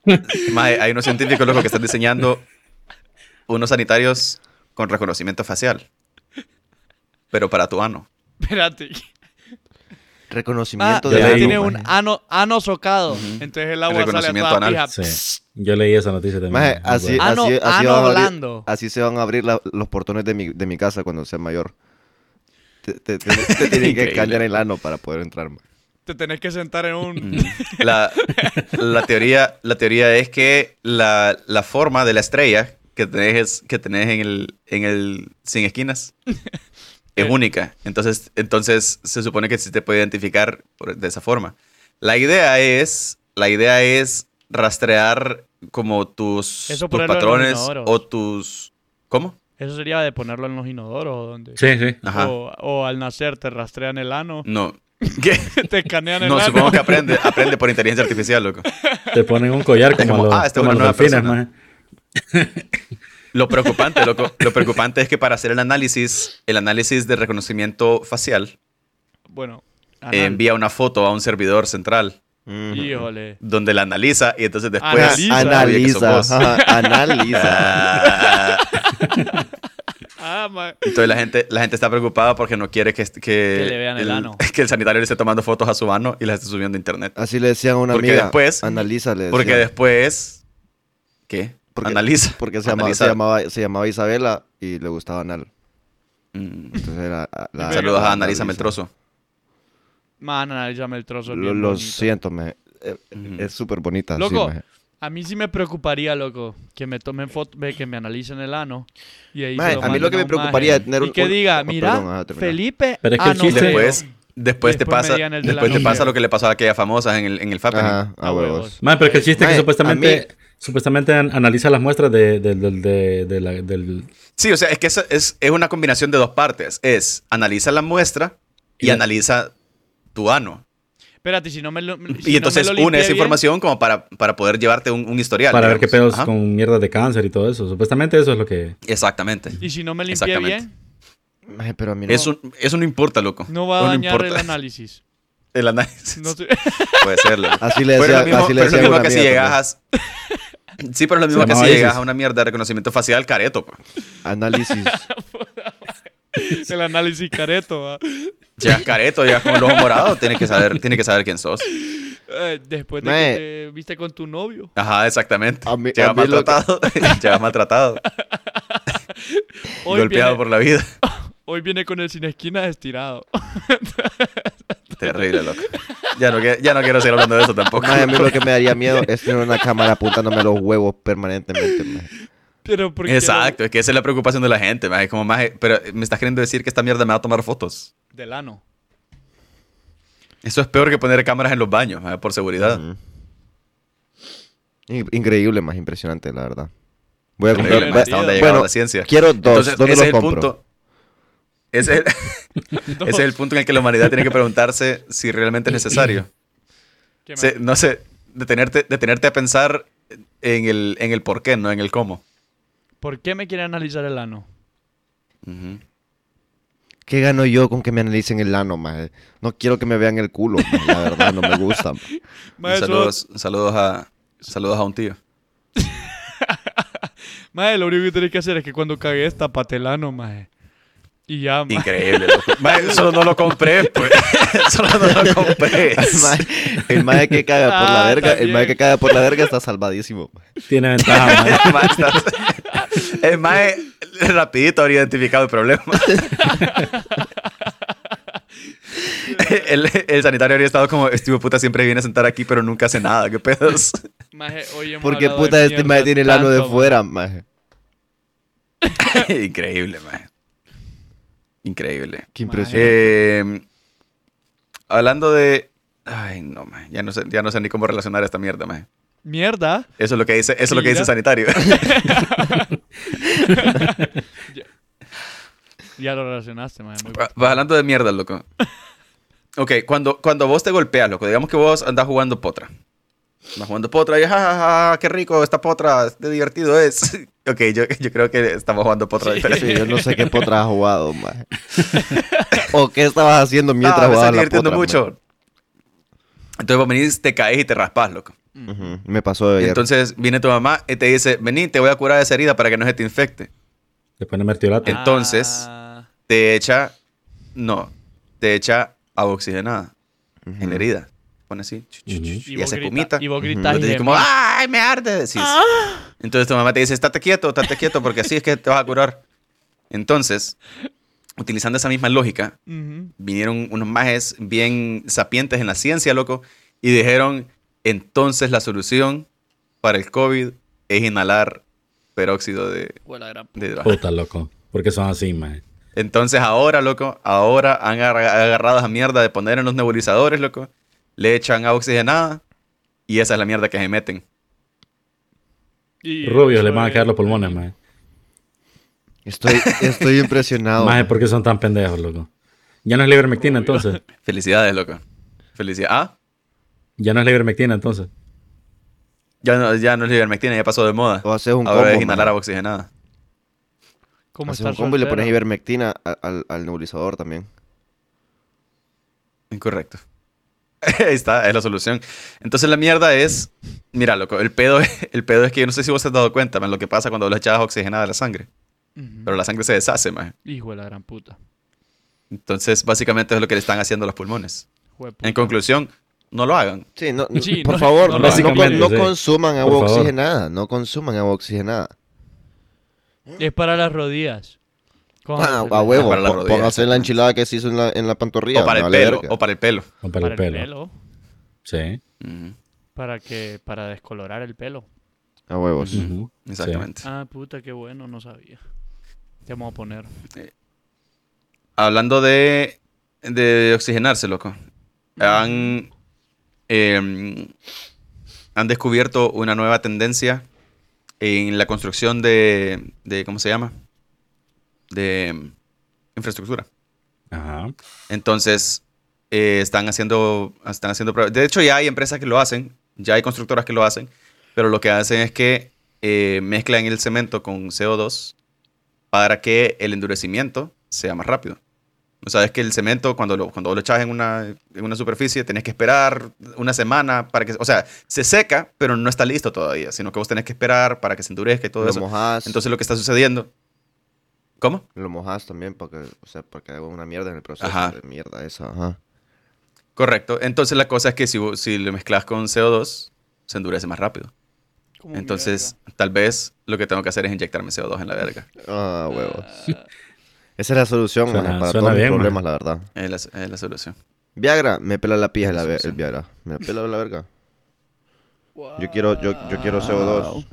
(laughs) Hay unos científicos, loco, que están diseñando unos sanitarios con reconocimiento facial. Pero para tu ano. Espérate. Reconocimiento Ah, de ano, tiene un ano, ano socado. Entonces el agua sale a Reconocimiento toda anal. pija. Sí. Yo leí esa noticia también. Maje, Muy así. Ano- así, así, ano van a abrir- volando. así se van a abrir la- los portones de mi, de mi casa cuando sea mayor. Te, te- te- te (laughs) tienen que cambiar el ano para poder entrar. maje. Te tenés que sentar en un... Mm. La, la teoría, la teoría es que la, la forma de la estrella que tenés, que tenés en, el, en el sin esquinas es Eh. única. Entonces, entonces se supone que sí te puede identificar por- de esa forma. La idea es, la idea es rastrear como tus, Eso tus patrones o tus... ¿Cómo? Eso sería de ponerlo en los inodoros o donde. Sí, sí. Ajá. O, o al nacer te rastrean el ano, No. (laughs) ¿Qué? te escanean el No, ano. supongo que aprende, aprende por inteligencia artificial, loco. Te ponen un collar como, como, los, ah, esta es como los delfines, maje. Lo (laughs) preocupante, loco, lo preocupante es que para hacer el análisis, el análisis de reconocimiento facial, Bueno, eh, envía una foto a un servidor central. Híjole. donde la analiza y entonces después Analiza. Analiza. vos. ajá, Analiza. Ah, (laughs) Ah, ma- Entonces la gente, la gente está preocupada porque no quiere que, que, Que le vean el ano. (laughs) que el sanitario le esté tomando fotos a su ano y las esté subiendo a internet. Así le decían a una Porque amiga. después- Analiza, le Porque después... ¿Qué? Porque- Analiza. Porque se llamaba, Analiza. se, llamaba, se llamaba Isabela y le gustaba anal. Mm. Entonces era la- Saludos a Analisa. Meltroso. Man, analízame el trozo. Lo, siento, me, eh, es súper bonita. sí, Loco. A mí sí me preocuparía, loco, que me tomen fotos, que me analicen el ano. Y ahí Maje, se lo a mí lo que me preocuparía maje. es tener Y un- que un- diga, oh, mira, perdón. Felipe. Pero es que el ano chiste- feo". Después, después, te pasa, de después te pasa lo que le pasó a aquella famosa en el, en el. Ajá, a A huevos. Maje, pero es que el chiste es que a supuestamente, mí- supuestamente an- analiza las muestras de, de- de- de- de la- del... Sí, o sea, es que eso es, es una combinación de dos partes. Es analiza la muestra y Y- analiza tu ano. Espérate, si no me lo. si y entonces une esa bien, información como para, para poder llevarte un, un historial. Para ver qué pedos Ajá. con mierda de cáncer y todo eso. Supuestamente eso es lo que... Exactamente. Y si no me limpié Exactamente. bien, Maje, pero a mí no. Eso, eso no importa, loco. no va a No dañar importa. el análisis. (laughs) El análisis. (laughs) Puede serlo. Así le Pero decía, lo mismo, así le pero es lo decía mismo que si llegas (laughs) Sí, pero es lo mismo que si llegas a una mierda de reconocimiento facial careto. pues. Análisis. (laughs) el análisis careto. ¿va? Llegas careto, llegas con el ojo morado, tienes que saber, tienes que saber quién sos. Eh, después de que te viste con tu novio. Ajá, exactamente. A mí- llegas a mí lo que- maltratado. (laughs) llegas maltratado. (laughs) Hoy golpeado viene, por la vida. hoy viene con el sin esquinas estirado. Terrible, loco. Ya no, ya no quiero seguir hablando de eso tampoco. Maje, a mí lo que me daría miedo es tener una cámara apuntándome a los huevos permanentemente. Pero porque Exacto, es que esa es la preocupación de la gente. maje, como más, pero me estás queriendo decir que esta mierda me va a tomar fotos. Del ano. Eso es peor que poner cámaras en los baños, maje, por seguridad. Increíble, más impresionante, la verdad. Voy a Increíble, comprar. maje, hasta dónde ha llegado bueno, la ciencia. quiero dos. Entonces, ¿Dónde ese los es el compro? punto. Ese es el, (laughs) (laughs) ese es el punto en el que la humanidad tiene que preguntarse si realmente es necesario. ¿Qué más? Se- no sé, detenerte, detenerte a pensar en el, en el por qué, no en el cómo. ¿Por qué me quiere analizar el ano? ¿Qué gano yo con que me analicen el ano, maje? No quiero que me vean el culo, maje, la verdad, no me gusta. (laughs) maje. Saludos, saludos, a, saludos a un tío. (laughs) Mae, lo único que tienes que hacer es que cuando cagues tapate el ano, mae. Y ya, maje. Increíble, (laughs) loco. Maje, solo no lo compré, pues. (laughs) solo no lo compré. El mae, el mae que caga por la Ah, verga, el mae que caga por la verga está salvadísimo. Tiene (laughs) ventaja, mae. El mae está- El mae rapidito habría identificado el problema. el, el sanitario habría estado como, este puta siempre viene a sentar aquí, pero nunca hace nada. ¿Qué pedos? Maje, hoy hemos Porque hablado de puta este mae tiene el ano de fuera, mae. Increíble, mae. Increíble. Qué impresionante. Eh, hablando de... Ay, no, mae. Ya no sé, ya no sé ni cómo relacionar esta mierda, mae. Mierda. Eso es lo que dice, eso es lo que dice sanitario. (laughs) (laughs) Ya lo relacionaste, maje. Muy Va- va hablando de mierda, loco. Ok, cuando, cuando vos te golpeas, loco, digamos que vos andás jugando potra. Andás jugando potra y jajaja, qué rico esta potra, qué divertido es. (laughs) ok, yo, yo creo que estamos jugando potra diferente. Sí, yo no sé qué potra has jugado, mae. (laughs) o qué estabas haciendo mientras Ah, me jugabas estoy la divirtiendo potra, mucho. Entonces vos venís, te caes y te raspas, loco. Me pasó de ayer. Entonces viene tu mamá y te dice, vení, te voy a curar esa herida para que no se te infecte. Le pone mertiolate. entonces- Ah, Te echa, no, te echa agua oxigenada en la herida. Pone así. y Y vos hace grita- pumita. Y vos gritas Y te dice como, ¡ay, me arde! Decís. Entonces tu mamá te dice, estate quieto, estate quieto, porque así es que te vas a curar. Entonces, utilizando esa misma lógica, vinieron unos majes bien sapientes en la ciencia, loco, y dijeron, entonces la solución para el COVID es inhalar peróxido de, de hidrógeno. Puta, loco. Porque son así, mae. Entonces ahora, loco, ahora han agarra- agarrado esa mierda de poner en los nebulizadores, loco, le echan agua oxigenada y esa es la mierda que se meten. Rubios le van a quedar los pulmones, mae. Estoy, estoy impresionado. Mae, ¿por qué son tan pendejos, loco? Ya no es la ivermectina, entonces. (laughs) Felicidades, loco. Felicidades. Ah, Ya no es la ivermectina, entonces. ya no, ya no es la ivermectina, ya pasó de moda. O haces un Ahora combo, es inhalar agua oxigenada. ¿Cómo Haces un combo y le pones ivermectina al, al nebulizador también. Incorrecto. (laughs) Ahí está, es la solución. Entonces la mierda es, mira, loco, el pedo, (laughs) el pedo es que yo no sé si vos te has dado cuenta, man, lo que pasa cuando le echas oxigenada a la sangre. Pero la sangre se deshace, man. Hijo de la gran puta. Entonces, básicamente es lo que le están haciendo a los pulmones. En conclusión, no lo hagan. Sí, no, (laughs) Sí, por no- favor, no lo consuman agua oxigenada. No consuman agua oxigenada. Es para las rodillas. ¿Cómo Ah, a huevo, Para rodillas, póngase la enchilada que se hizo en la, en la pantorrilla. o para el vale pelo, o para el pelo. O para, Para el pelo. Sí. Ujú, Para que, para descolorar el pelo. A huevos. Exactamente. Ah, puta, qué bueno, no sabía. Te vamos a poner. Hablando de, de oxigenarse, loco. Han, eh, han descubierto una nueva tendencia en la construcción de, de ¿cómo se llama? De infraestructura. Ajá. Entonces, eh, están haciendo, están haciendo pruebas. De hecho, ya hay empresas que lo hacen, ya hay constructoras que lo hacen, pero lo que hacen es que eh, mezclan el cemento con CO2 para que el endurecimiento sea más rápido. O sea, es que el cemento, cuando lo, cuando lo echas en una, en una superficie, tenés que esperar una semana para que... O sea, se seca, pero no está listo todavía, sino que vos tenés que esperar para que se endurezca y todo lo eso. Entonces, lo que está sucediendo... ¿Cómo? lo mojas también para que, o sea, para que haga una mierda en el proceso. Ajá. De mierda esa, ajá. Correcto. Entonces, la cosa es que si, si lo mezclas con CO2, se endurece más rápido. Como Entonces, tal vez lo que tengo que hacer es inyectarme CO2 en la verga. Ah, huevos. Ah, Esa es la solución, Suena- para todos bien, mis maje. problemas, la verdad. Es la, es la solución. Viagra, me pela la pija la el Viagra. Me la pela la verga. wow. Yo quiero, yo, yo quiero CO2.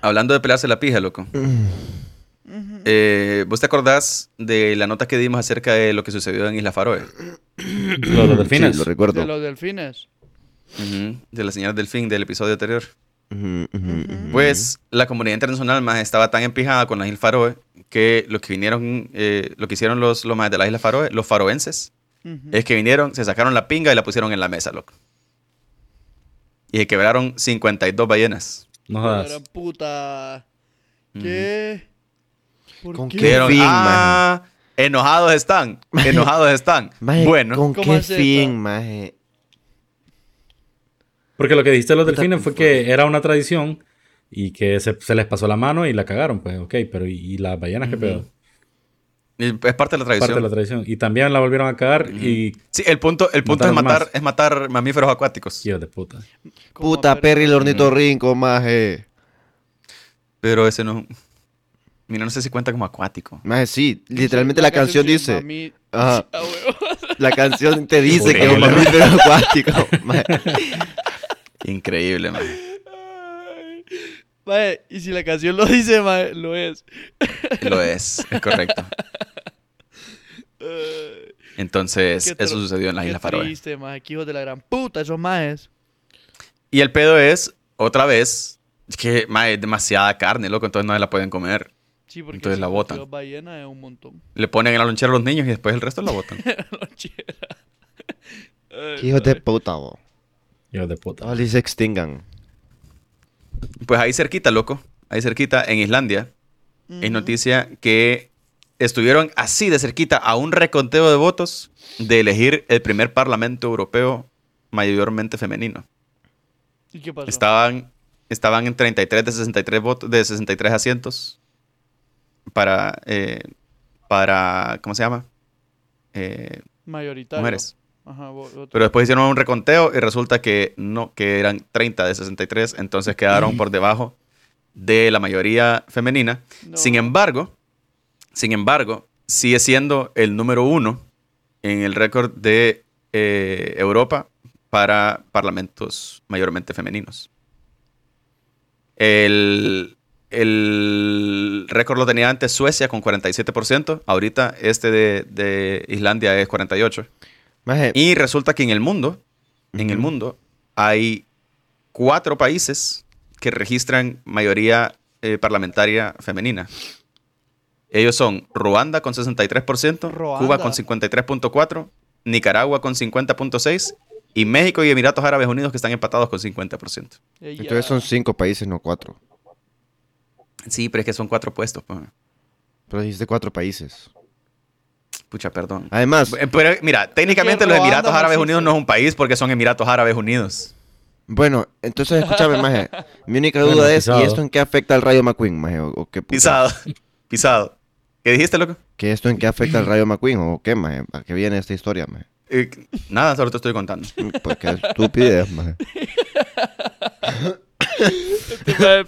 Hablando de pelarse la pija, loco. Eh, ¿Vos te acordás de la nota que dimos acerca de lo que sucedió en Isla Faroe? Los, los delfines. Sí, lo recuerdo. De los delfines. Ujú, De la señal del fin del episodio anterior. Ujú, ujú. Pues la comunidad internacional más estaba tan empijada con las Islas Faroe que lo que vinieron, eh, lo que hicieron los, los más de las Islas Faroe, los faroenses, es que vinieron, se sacaron la pinga y la pusieron en la mesa, loco. Y se quebraron 52 ballenas. No jodas. puta. ¿Qué? ¿Por ¿Con qué? fin, ah, enojados están, enojados están. Maje, bueno, ¿con ¿Cómo qué fin, maje? Porque lo que dijiste los delfines fue que era una tradición y que se, se les pasó la mano y la cagaron, pues, ok, pero ¿y, y las ballenas qué pedo? Es parte de la tradición. parte de la tradición. Y también la volvieron a cagar y... Sí, el punto, el punto es matar, más. es matar mamíferos acuáticos. Hijos de puta. Puta per- Perry el ornitorrinco, maje. Pero ese no. Mira, no sé si cuenta como acuático. Maje, sí. Literalmente la, canción dice. Ajá. La canción te dice que es un mamífero acuático. maje. (laughs) Increíble, man. Ay. Mae, y si la canción lo dice, mae, lo es. Lo es, es correcto. Entonces, qué eso sucedió en las qué Islas Faroe. triste, mae, qué hijos de la gran puta, esos maes. Y el pedo es, otra vez, que mae, es demasiada carne, loco, entonces no se la pueden comer. Sí, porque Entonces la 52 botan. ballenas es un montón. Le ponen en la lonchera a los niños y después el resto la botan. (laughs) Lonchera. Hijos de puta, bo. Hijos de puta. Y se extingan. Pues ahí cerquita, loco, ahí cerquita, en Islandia, es Ujú. noticia que estuvieron así de cerquita a un reconteo de votos de elegir el primer parlamento europeo mayormente femenino. ¿Y qué pasó? Estaban, estaban en 33 de 63 votos, de 63 asientos para, eh, para, ¿cómo se llama? Eh, Mayoritario. mujeres. Ajá. Pero después hicieron un reconteo y resulta que no, que eran 30 de 63, entonces quedaron por debajo de la mayoría femenina. No. Sin embargo, sin embargo, sigue siendo el número uno en el récord de eh, Europa para parlamentos mayormente femeninos. El, el récord lo tenía antes Suecia con 47%, ahorita este de, de Islandia es 48%. Maje, Y resulta que en el mundo, en el mundo, hay cuatro países que registran mayoría eh, parlamentaria femenina. Ellos son Ruanda con 63%, Ruanda. Cuba con 53.4%, Nicaragua con 50.6% y México y Emiratos Árabes Unidos que están empatados con 50%. Ella- entonces son cinco países, no cuatro. Sí, pero es que son cuatro puestos. pues. Pero dijiste cuatro países. Pucha, perdón. Además, Eh, Pero mira, técnicamente los Emiratos Árabes existe. Unidos no es un país porque son Emiratos Árabes Unidos. bueno, entonces escúchame, (laughs) maje. Mi única Bueno, duda es, ¿y esto en qué afecta al Rayo McQueen, maje? ¿O, o qué? Pisado. Pisado. ¿Qué dijiste, loco? ¿Que esto en qué afecta al Rayo McQueen o qué, maje? ¿A qué viene esta historia, maje? Eh, nada, solo te estoy contando. Pues qué estupidez, maje. (laughs) Este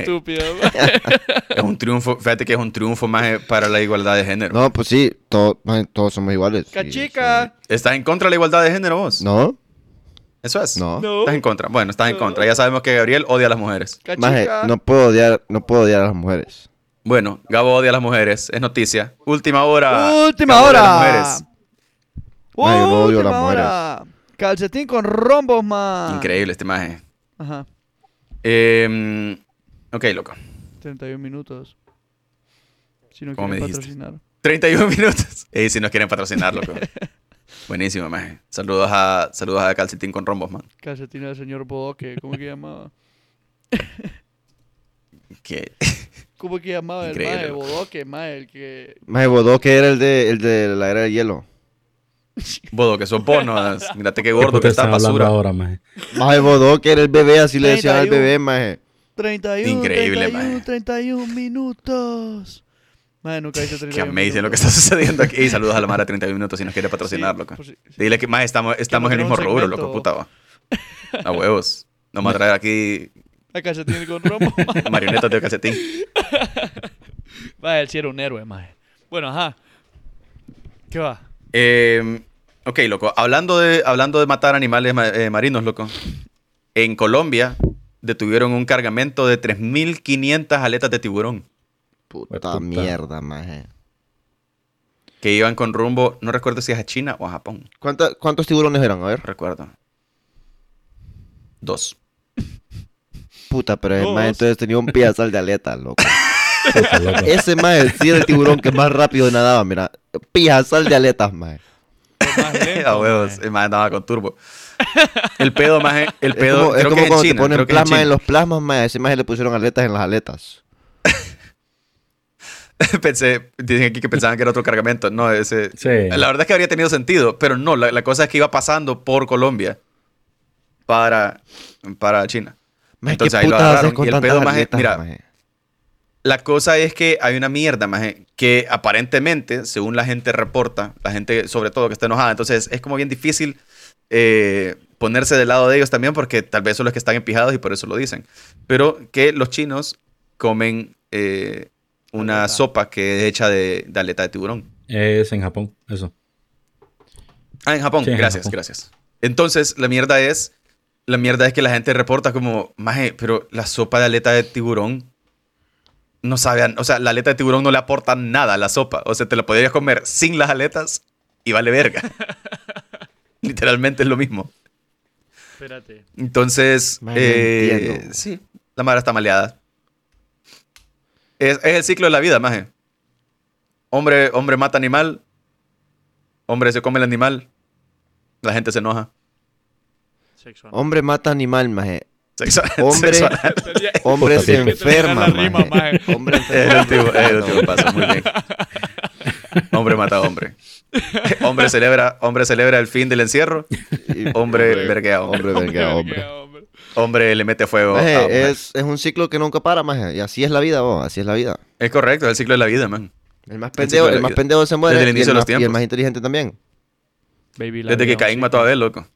estúpido. (laughs) mae. Es un triunfo, fíjate que es un triunfo más para la igualdad de género. No, pues sí, todo- maje, todos somos iguales. Sí, ¡Cachica! ¿Estás en contra de la igualdad de género vos? sí. ¿No? Eso es. No. No. Estás en contra. Bueno, estás en contra. Ya sabemos que Gabriel odia a las mujeres. Maje, ¡Cachica! no puedo odiar, no puedo odiar a las mujeres. Bueno, Gabo odia a las mujeres. Es noticia. Última hora. ¡Última Gabo odia hora! a las mujeres. Mae, yo no odio a las ¡Última hora! Calcetín con rombos, man. Increíble este maje. Ajá. Eh, ok, loco. 31 minutos. Si no ¿Cómo quieren me dijiste? patrocinar. 31 minutos. Y (laughs) si nos quieren patrocinar, loco. (laughs) Buenísimo, maje. Saludos a, saludos a Calcetín con rombos, man. Calcetín del señor Bodoque. ¿Cómo que llamaba? (laughs) Que... ¿Cómo que llamaba el Increíble, mae? loco. Bodoque, mae. El que... Maje, Bodó, que era el de, el de la era del hielo. Bodo, que sos bonos. Mírate qué ¿Qué gordo que hablando basura. ahora, maje? Maje, Bodó, que era el bebé, así le decían al 31. bebé, maje. 31, Increíble, 31, mae. 31 minutos. Mae, nunca hice 31 Qué amazing lo que está sucediendo aquí. Y saludos a la Mara 31 minutos si nos quiere patrocinar, Sí, loco. sí, sí. Dile que más estamos, estamos en el mismo rubro, loco, puta. va. A huevos. Nos va a traer aquí A calcetín con rombo. (laughs) mae. marionetas de calcetín. Mae, él sí era un héroe, mae. Bueno, ajá. ¿Qué va? Eh, ok, loco. Hablando de, hablando de matar animales ma- eh, marinos, loco. En Colombia detuvieron un cargamento de 3.500 aletas de tiburón Puta, Puta. mierda, maje. que iban con rumbo, no recuerdo si es a China o a Japón. ¿Cuánta- ¿Cuántos tiburones eran? A ver. Recuerdo. Dos. Puta, pero el maje entonces tenía un piezal de aleta, loco. (laughs) Ese maje sí era el tiburón que más rápido nadaba, mira. Piezal de aletas, lento, (laughs) a huevos. mae. El andaba con turbo. El pedo, más El Es pedo, como, es creo como que es en cuando te China. ponen creo que es en plasma en, los plasmas, maje. A ese maje le pusieron aletas en las aletas. (laughs) Pensé, dicen aquí que pensaban que era otro cargamento. No, ese. Sí. La verdad es que habría tenido sentido, pero no. La, la cosa es que iba pasando por Colombia para, para China. Entonces ¿qué ahí lo agarraron. Y el pedo, aletas, mira, maje? La cosa es que hay una mierda, maje, que aparentemente, según la gente reporta, la gente sobre todo que está enojada, entonces es como bien difícil eh, ponerse del lado de ellos también porque tal vez son los que están empijados y por eso lo dicen. Pero que los chinos comen eh, una Aleta. sopa que es hecha de, de aleta de tiburón. Es en Japón, eso. Ah, en Japón. Sí, en gracias, Japón. gracias. Entonces, la mierda es, la mierda es que la gente reporta como, maje, pero la sopa de aleta de tiburón no sabe, a- o sea, la aleta de tiburón no le aporta nada a la sopa. O sea, te la podrías comer sin las aletas y vale verga. (laughs) Literalmente es lo mismo. Espérate. Entonces, eh, sí, la madre está maleada. Es, es el ciclo de la vida, maje. Hombre, hombre mata animal. Hombre se come el animal. La gente se enoja. Sexual. Hombre mata animal, maje. (laughs) Hombre- sexual. Hombre se enferma, rima, maje. Hombre (laughs) enferma. el el muy bien. Hombre mata a hombre. (laughs) Hombre celebra, hombre celebra el fin del encierro. Y- Hombre verguea a hombre. Hombre verguea a hombre. hombre. Hombre le mete fuego. a Maje, mujer. es, es un ciclo que nunca para, maje. Y así es la vida, vos. Así es la vida. Es correcto, es el ciclo de la vida, man. El más El pendejo, la el más pendejo se muere. Desde el y inicio de los más- y el tiempos. más inteligente también. Baby, Desde que Caín mató a. Abel, loco.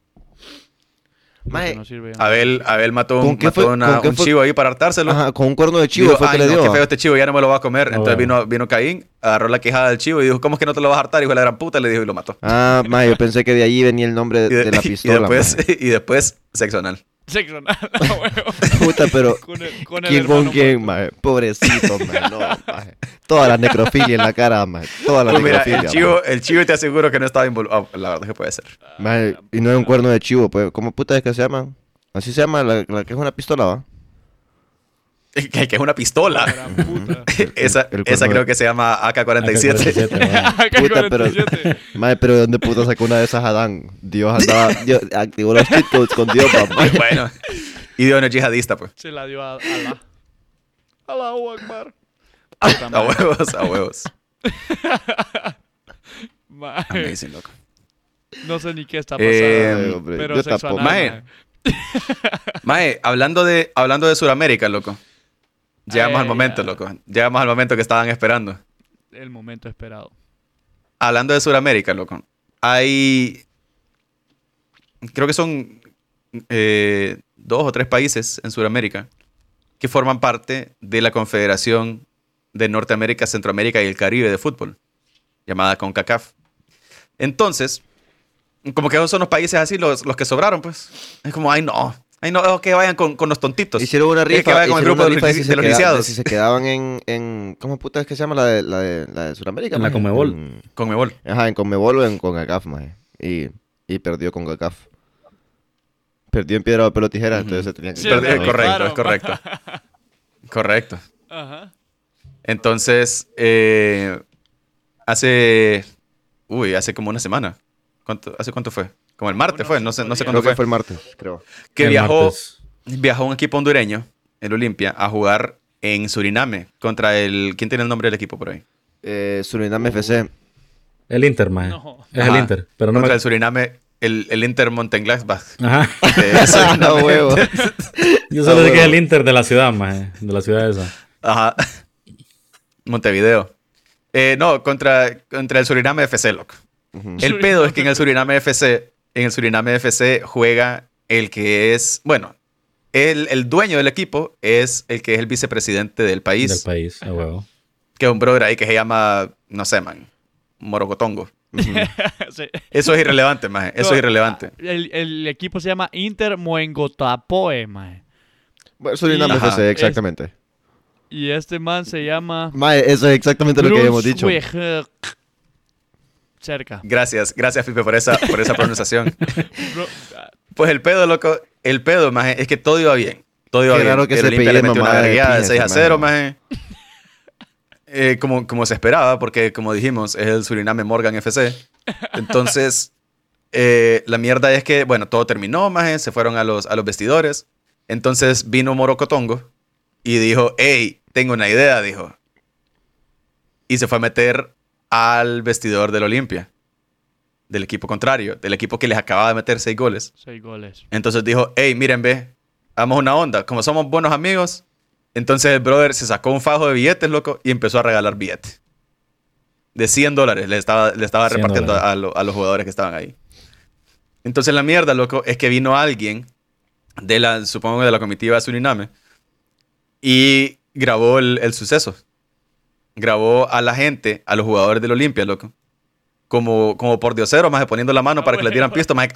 Maje, no sirve. Abel, Abel mató, ¿Con un, mató fue- una- un chivo ahí para hartárselo. Ajá, con un cuerno de chivo Dijo, fue que "Ay, le no, dio. qué feo este chivo, ya no me lo va a comer. No, Entonces bueno. vino, vino Caín, agarró la quejada del chivo y dijo, ¿cómo es que no te lo vas a hartar? Hijo de la gran puta, le dijo y lo mató. Ah, maje, yo pensé que de allí venía el nombre (laughs) Y, de, de- de la (laughs) y pistola. después, maje. (laughs) y después, sexo anal. (laughs) Puta, pero (laughs) Con el, con el ¿quién con hermano quién, muerto. maje? Pobrecito, maje. No, maje. Toda la necrofilia en la cara, maje. Toda la Pues mira, necrofilia. el chivo, el chivo te aseguro que no estaba involucrado. la verdad es que puede ser. Maje, y no es un cuerno de chivo, pues. ¿Cómo puta es que se llama? Así se llama la, la que es una pistola, ¿va? (laughs) Que, que es una pistola. Esa el esa creo que se llama AK-47. AK-47, bueno. Puta, pero- (laughs) AK-47. Maje, pero ¿de dónde puta sacó una de esas Adán? Dios andaba... Dios, activó los cheat codes con Dios, (laughs) papá. bueno. Y Dios no es yihadista, pues. Se la dio a Alá. Allahu Akbar. A huevos, a huevos. Amazing, loco. no sé ni qué está pasando. Eh, hombre, pero yo Maje. maje. Mae, hablando de, hablando de Sudamérica, loco. Llegamos Ay, al momento, ya. loco. Llegamos al momento que estaban esperando. El momento esperado. Hablando de Sudamérica, loco. Hay. Creo que son eh, dos o tres países en Sudamérica que forman parte de la Confederación de Norteamérica, Centroamérica y el Caribe de fútbol, llamada CONCACAF. Entonces, como que esos son los países así los, los que sobraron, pues. Es como, ay, no. Ay, no, que vayan con, con los tontitos. Hicieron una Es que rifa, vaya con el grupo de los rifa de si de los queda- de si se quedaban en, en... ¿Cómo puta es que se llama la de, la de, la de Sudamérica? En la? Conmebol. En- Conmebol. Ajá, en Conmebol o en CONCACAF, maje. Y, y perdió con CONCACAF. Perdió en piedra, papel o tijera, entonces se tenía que... Sí, me eh, correcto, es correcto. (laughs) correcto. Ajá. Entonces, eh, hace. Uy, hace como una semana. ¿Cuánto, ¿Hace cuánto fue? Como el martes fue, no sé, no sé cuándo Creo que fue. fue el martes, creo. Que El viajó, martes. viajó un equipo hondureño, el Olimpia, a jugar en Suriname contra el. ¿Quién tiene el nombre del equipo por ahí? Eh, Suriname FC. El Inter, maje. No. Es Ajá. el Inter. Pero no contra me... el Suriname, el, el Inter Montenglazbach. Ajá. (laughs) Suriname. No, huevo. (laughs) Yo solo Ah, sé que es el. Inter de la ciudad, maje. De la ciudad esa. Ajá. Montevideo. Eh, no, contra, contra el Suriname FC, loco. El pedo es que en el Suriname FC, en el Suriname FC juega el que es, bueno, el, el dueño del equipo es el que es el vicepresidente del país, Del país, a huevo. que es un brother ahí que se llama, no sé, man, Morocotongo. (laughs) Sí. Eso es irrelevante, man, eso No, es irrelevante. El, el equipo se llama Inter Moengotapoe, maje. Bueno, Suriname. FC, exactamente. Y este man se llama... Mae, eso es exactamente lo que habíamos dicho. Cerca. Gracias, gracias, Pipe, por esa, por esa pronunciación. (laughs) Pues el pedo, loco, el pedo, más es que todo iba bien. Todo iba Qué bien. raro que el se Olimpia le metió una mamada de vergueada de pija 6 a ese 0, maje. Eh, como, como se esperaba, porque como dijimos, es el Suriname Morgan FC. Entonces, (laughs) eh, la mierda es que, bueno, todo terminó, más se fueron a los, a los vestidores. Entonces vino Morocotongo y dijo, hey, tengo una idea, dijo. Y se fue a meter al vestidor del Olimpia, del equipo contrario, del equipo que les acababa de meter seis goles. Seis goles. Entonces dijo, hey, miren, ve, hagamos una onda. Como somos buenos amigos, Entonces el brother se sacó un fajo de billetes, loco, y empezó a regalar billetes. De 100 dólares le estaba, le estaba 100 repartiendo a, lo- a los jugadores que estaban ahí. Entonces la mierda, loco, es que vino alguien de la, supongo, de la comitiva de Suriname y grabó el, el suceso. Grabó a la gente, a los jugadores del Olimpia, loco. Como, como por diosero, más poniendo la mano Ah, para que le dieran pisto, más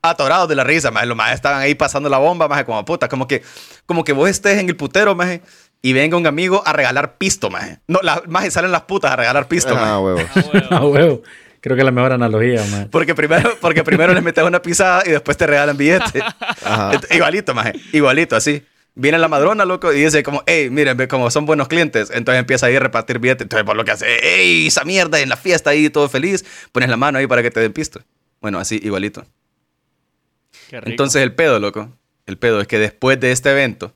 atorados de la risa, más los más estaban ahí pasando la bomba, más como puta, como que, como que vos estés en el putero, más y venga un amigo a regalar pisto, más. No, la, más salen las putas a regalar pisto, Ah, maje. Ah, huevo. (laughs) Ah, huevo. Creo que es la mejor analogía, man. Porque primero, porque primero les metes una pisada y después te regalan billete. Ajá. Igualito, maje. Igualito, así. Viene la madrona, loco, y dice como, hey, miren, ve como son buenos clientes. Entonces empieza ahí a repartir billetes. Entonces, por lo que hace, hey, esa mierda en la fiesta ahí, todo feliz. Pones la mano ahí para que te den pisto. Bueno, así, igualito. Qué rico. Entonces, el pedo, loco. El pedo es que después de este evento,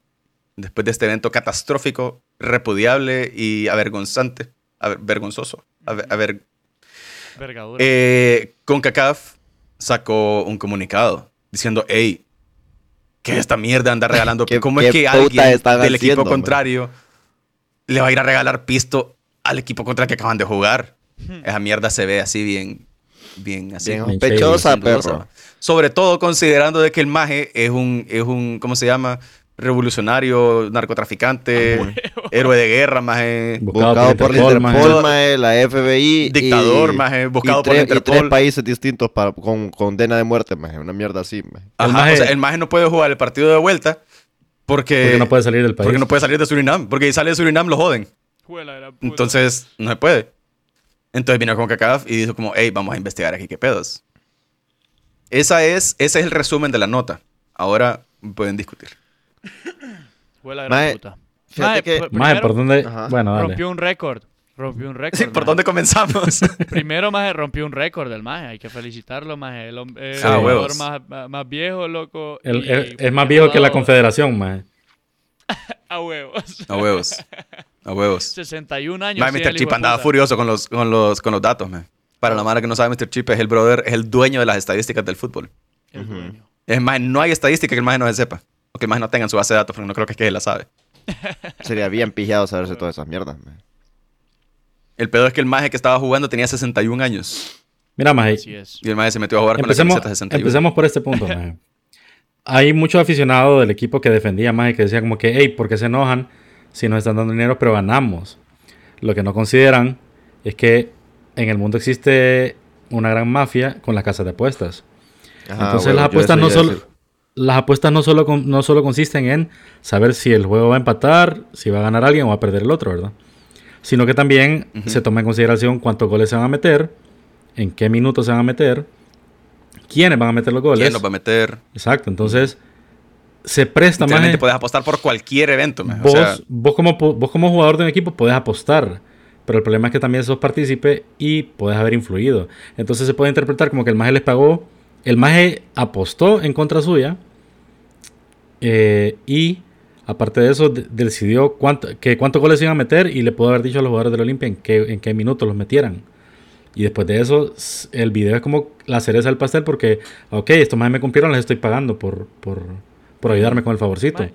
después de este evento catastrófico, repudiable y avergonzante, aver- vergonzoso, aver- aver- eh, CONCACAF sacó un comunicado diciendo, hey, ¿qué es esta mierda anda regalando? ¿Qué- ¿Cómo es que alguien del equipo man? contrario le va a ir a regalar pisto al equipo contra el que acaban de jugar? Esa mierda se ve así bien, bien así. Bien sospechosa, perro. Sobre todo considerando de que el maje es un, es un, ¿cómo se llama? Revolucionario, narcotraficante, héroe de guerra, maje. Buscado por la Interpol, maje. Mae, la FBI. Dictador, y- maje, buscado y por la tres- y Interpol. tres países distintos para, con condena de muerte, maje. Una mierda así, maje. Ajá, El maje- o sea, el maje no puede jugar el partido de vuelta porque, Porque no puede salir del país. porque no puede salir de Surinam. Porque si sale de Surinam lo joden. La. Entonces, no se puede. Entonces vino con CACAF y dijo como, hey, vamos a investigar aquí qué pedos. Esa es, ese es el resumen de la nota. Ahora pueden discutir. Mae, la puta. fíjate Mae, que- pr- Maje, primero, ¿por dónde? Ajá. Bueno, dale. Rompió un récord. Rompió un (laughs) récord. Sí, ¿Por dónde comenzamos? (laughs) Primero, maje, rompió un récord del maje. Hay que felicitarlo, maje. El, hom- el Ah, jugador huevos. más, más- más viejo, loco. El- y es, es más viejo que la Confederación, man. (laughs) A huevos. A huevos. A huevos. 61 años. Mae, Mr. el Chip de andaba puta. furioso con los, con los, con los datos, man. Para la mara que no sabe, Mr. Chip es el brother, es el dueño de las estadísticas del fútbol. El dueño. Es más, no hay estadística que el maje no se sepa. O que el maje no tenga en su base de datos, porque no creo que es que él la sabe. (laughs) Sería bien pijado saberse todas esas mierdas. El pedo es que el maje que estaba jugando tenía 61 años. Mira, Maje, Así es. Y el maje se metió a jugar empecemos, con la camiseta 61. empecemos por este punto, Maje. Hay muchos aficionados del equipo que defendía, Maje, que decía como que, hey, ¿por qué se enojan si nos están dando dinero pero ganamos? Lo que no consideran es que en el mundo existe una gran mafia con las casas de apuestas. Ajá, Entonces las apuestas no solo decir. Las apuestas no solo con- no solo consisten en saber si el juego va a empatar, si va a ganar alguien o va a perder el otro, ¿verdad? Sino que también se toma en consideración cuántos goles se van a meter, en qué minutos se van a meter, quiénes van a meter los goles. ¿Quién nos va a meter? Exacto, entonces se presta más. Literalmente puedes apostar por cualquier evento. Vos, O sea, vos, como, pu- vos como jugador de un equipo puedes apostar, pero el problema es que también sos partícipe y puedes haber influido. Entonces se puede interpretar como que el maje les pagó, el maje apostó en contra suya eh, y aparte de eso de- decidió cuánto, cuántos goles iban a meter y le pudo haber dicho a los jugadores del Olimpia en qué, en qué minutos los metieran. Y después de eso, el video es como la cereza del pastel porque, ok, estos más me cumplieron, les estoy pagando por, por, por ayudarme con el favorcito. El-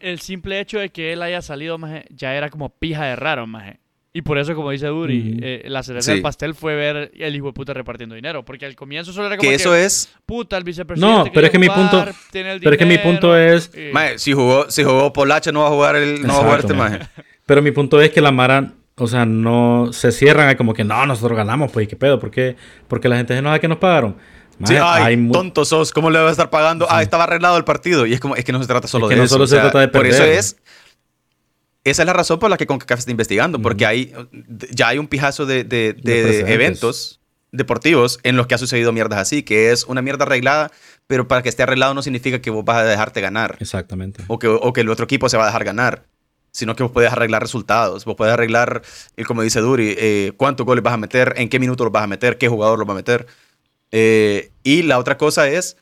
El simple hecho de que él haya salido, maje, ya era como pija de raro, maje. Y por eso, como dice Duri, eh, la cereza Sí. del pastel fue ver el hijo de puta repartiendo dinero. Porque al comienzo solo era como que eso es... puta, el vicepresidente No, pero es que mi punto- jugar, tiene el pero es que mi punto es- y- Maje, si jugó, si jugó Polache no va a jugar, el, no va a jugar este maje. maje. Pero mi punto es que la Mara, o sea, no se cierran a como que no, nosotros ganamos, pues, ¿y ¿qué pedo? ¿Por qué? Porque la gente se enoja que nos pagaron. Sí, Maje, ay, hay mu- tonto sos, ¿cómo le va a estar pagando? Ah, estaba arreglado el partido. Y es como, es que no se trata solo Es que de no eso. solo o se sea, trata de Por eso perder. es, esa es la razón por la que CONCACAF está investigando, porque hay, ya hay un pijazo de, de- eventos deportivos en los que ha sucedido mierdas así, que es una mierda arreglada, pero para que esté arreglado no significa que vos vas a dejarte ganar Exactamente. o que, o que el otro equipo se va a dejar ganar, sino que vos puedes arreglar resultados, vos puedes arreglar, eh, como dice Duri, eh, cuántos goles vas a meter, en qué minuto los vas a meter, qué jugador los va a meter. Eh, y la otra cosa es,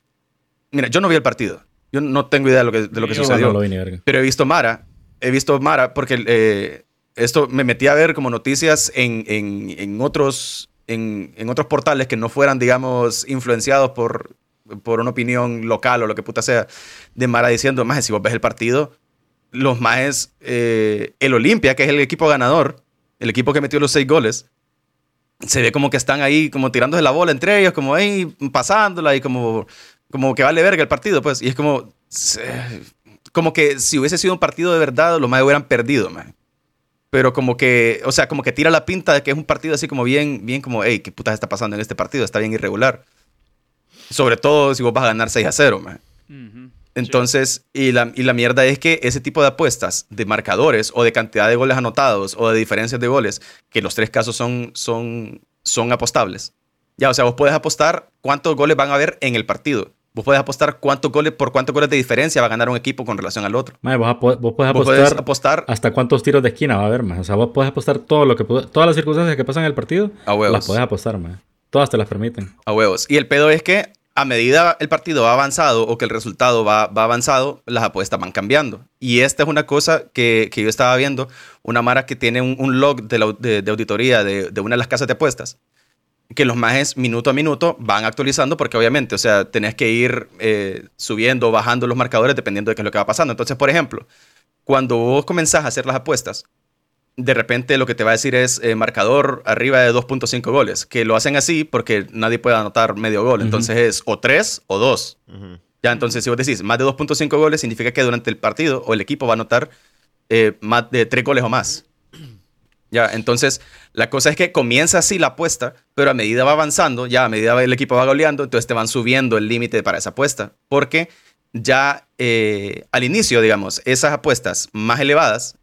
mira, yo no vi el partido, yo no tengo idea de lo que, de lo que Yo sucedió, no lo vi pero he visto Mara, he visto Mara porque eh, esto me metí a ver como noticias en, en- en otros, en, en otros portales que no fueran, digamos, influenciados por, por una opinión local o lo que puta sea, de Mara diciendo, más si vos ves el partido, los más eh, el Olimpia, que es el equipo ganador, el equipo que metió los seis goles, se ve como que están ahí como tirándose la bola entre ellos, como ahí pasándola y como, como que vale verga el partido, pues. Y es como, como que si hubiese sido un partido de verdad, los más hubieran perdido, man. Pero como que, o sea, como que tira la pinta de que es un partido así como bien, bien como, hey, ¿qué putas está pasando en este partido? Está bien irregular. Sobre todo si vos vas a ganar 6 a 0, man. Entonces, y, la, y la mierda es que ese tipo de apuestas de marcadores o de cantidad de goles anotados o de diferencias de goles, que los tres casos son, son, son apostables. Ya, o sea, vos puedes apostar cuántos goles van a haber en el partido. Vos puedes apostar cuántos goles, por cuántos goles de diferencia va a ganar un equipo con relación al otro. vos, puedes apostar, hasta cuántos tiros de esquina va a haber, más. O sea, vos puedes apostar todo lo que todas las circunstancias que pasan en el partido. A huevos. Las puedes apostar, más. Todas te las permiten. A huevos. Y el pedo es que a medida el partido va avanzado o que el resultado va, va avanzado, las apuestas van cambiando. Y esta es una cosa que, que yo estaba viendo, una Mara que tiene un, log de, de, auditoría de, de, una de las casas de apuestas, que los majes minuto a minuto van actualizando porque obviamente, o sea, tenés que ir eh, subiendo o bajando los marcadores dependiendo de qué es lo que va pasando. Entonces, por ejemplo, cuando vos comenzás a hacer las apuestas, de repente lo que te va a decir es eh, marcador arriba de 2.5 goles, que lo hacen así porque nadie puede anotar medio gol. Entonces es o 3 o 2. Ya, entonces si vos decís más de 2.5 goles, significa que durante el partido o el equipo va a anotar eh, más de 3 goles o más. Ya, entonces la cosa es que comienza así la apuesta, pero a medida va avanzando, ya a medida el equipo va goleando, entonces te van subiendo el límite para esa apuesta. Porque ya eh, al inicio, digamos, esas apuestas más elevadas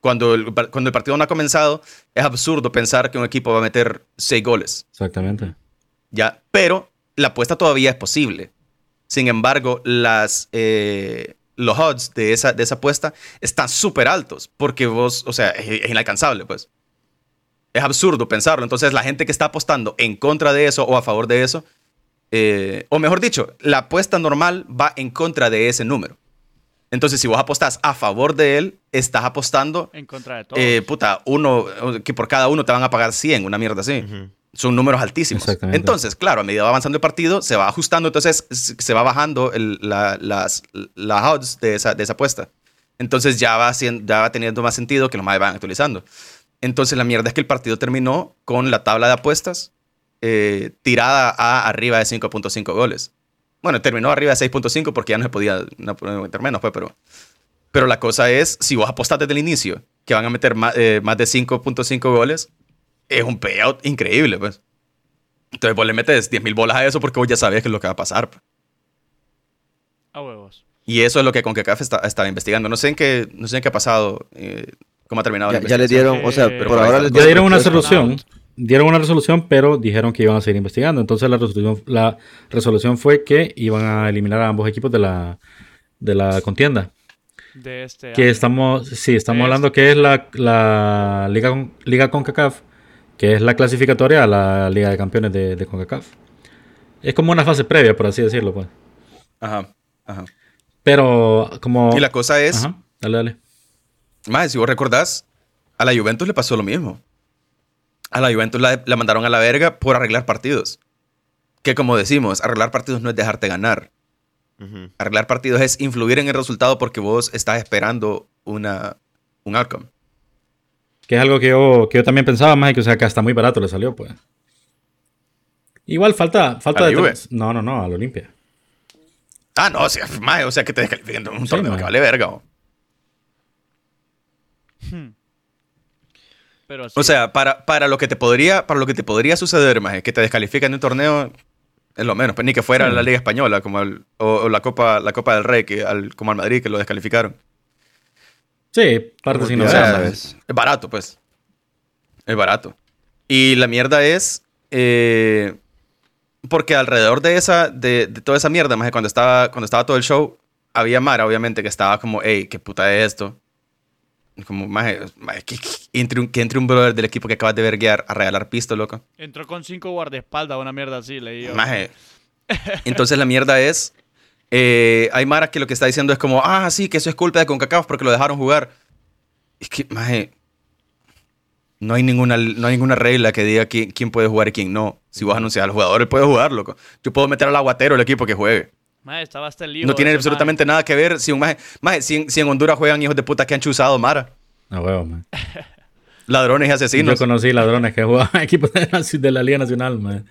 cuando el, cuando el partido no ha comenzado, es absurdo pensar que un equipo va a meter seis goles. Exactamente. Ya, pero la apuesta todavía es posible. Sin embargo, las, eh, los odds de esa, de esa apuesta están súper altos porque vos, o sea, es, inalcanzable, pues. Es absurdo pensarlo. Entonces, la gente que está apostando en contra de eso o a favor de eso, eh, o mejor dicho, la apuesta normal va en contra de ese número. Entonces, si vos apostás a favor de él, estás apostando. En contra de todo. Eh, puta, uno, que por cada uno te van a pagar 100, una mierda así. Son números altísimos. Entonces, claro, a medida que va avanzando el partido, se va ajustando, entonces se va bajando las, las odds de esa, de esa apuesta. Entonces ya va, ya va teniendo más sentido que los más van actualizando. Entonces la mierda es que el partido terminó con la tabla de apuestas eh, tirada a arriba de 5.5 goles. Bueno, terminó arriba de 6.5 porque ya no se podía meter menos, pues, pero, pero la cosa es, si vos apostás desde el inicio que van a meter más, eh, más de 5.5 goles, es un payout increíble, pues. Entonces vos le metes 10.000 bolas a eso porque vos ya sabes qué es lo que va a pasar. Pues. A huevos. Y eso es lo que CONCACAF está, estaba investigando. No sé en qué, no sé en qué ha pasado, eh, cómo ha terminado ya, ya le dieron, o sea, pero por ahora les ya dieron una solución dieron una resolución, pero dijeron que iban a seguir investigando. Entonces la resolución, la resolución fue que iban a eliminar a ambos equipos de la, de la contienda. De este que estamos, sí, estamos hablando este. que es la, la Liga, Liga CONCACAF, que es la clasificatoria a la Liga de Campeones de, de CONCACAF. Es como una fase previa, por así decirlo, pues. Ajá, ajá. Pero como... Y la cosa es... Ajá, dale, dale. Más, si vos recordás, a la Juventus le pasó lo mismo a la Juventus la, mandaron a la verga por arreglar partidos. Que como decimos, arreglar partidos no es dejarte ganar. Arreglar partidos es influir en el resultado porque vos estás esperando una, un outcome. Que es algo que yo, que yo también pensaba más y que, o sea, que hasta muy barato le salió, pues. Igual falta, falta de... No, no, no, al Olimpia. Ah, no, o sea, o sea que te descalifiquen un torneo que vale verga. Hmm. O sea, para, para, lo que te podría, para lo que te podría suceder, más que te descalifican en un torneo, es lo menos. Pues, ni que fuera la Liga Española como o, la, Copa, la Copa del Rey, que al, como al Madrid, que lo descalificaron. Sí, parte si no Es barato, pues. Es barato. Y la mierda es. Eh, porque alrededor de esa, de, toda esa mierda, más que cuando estaba, cuando estaba todo el show, había Mara, obviamente, que estaba como, hey, qué puta es esto. Como, más, que, entre un, que entre un brother del equipo que acabas de verguear a regalar pisto, loco. Entró con cinco guardaespaldas, una mierda así, leí yo. entonces la mierda es, eh, hay Mara que lo que está diciendo es como, ah, sí, que eso es culpa de CONCACAF porque lo dejaron jugar. Es que, maje, no hay ninguna, no hay ninguna regla que diga quién, quién puede jugar y quién no. Si vos anuncias al jugador, él puede jugar, loco. Yo puedo meter al aguatero el equipo que juegue. Maje, estaba hasta el libro. No tiene ese absolutamente nada que ver si un maje, maje, si, en- si en Honduras juegan hijos de puta que han chuzado Mara, A huevo, man. ladrones y Yo asesinos. conocí ladrones que jugaban (laughs) equipos de la, de la Liga Nacional, man.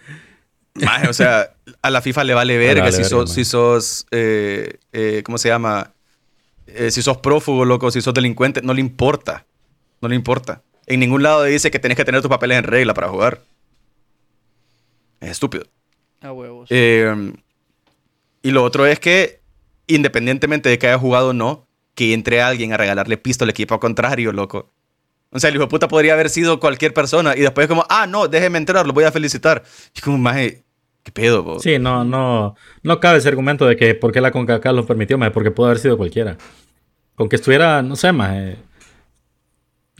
Maje, o sea, a la FIFA le vale Le verga vale si, verga, sos, si sos, eh, eh, ¿cómo se llama? Eh, si sos prófugo, loco, si sos delincuente, no le importa. No le importa. En ningún lado dice que tenés que tener tus papeles en regla para jugar. Es estúpido. A huevos. Eh, y lo otro es que, independientemente de que haya jugado o no, que entre alguien a regalarle pisto al equipo contrario, loco. O sea, el hijo de puta podría haber sido cualquier persona y después como, ah, no, déjeme entrar, lo voy a felicitar. Y como, maje, ¿qué pedo, bo? Sí, no, no, no cabe ese argumento de que por qué la CONCACAF lo permitió, más porque pudo haber sido cualquiera. Con que estuviera, no sé, más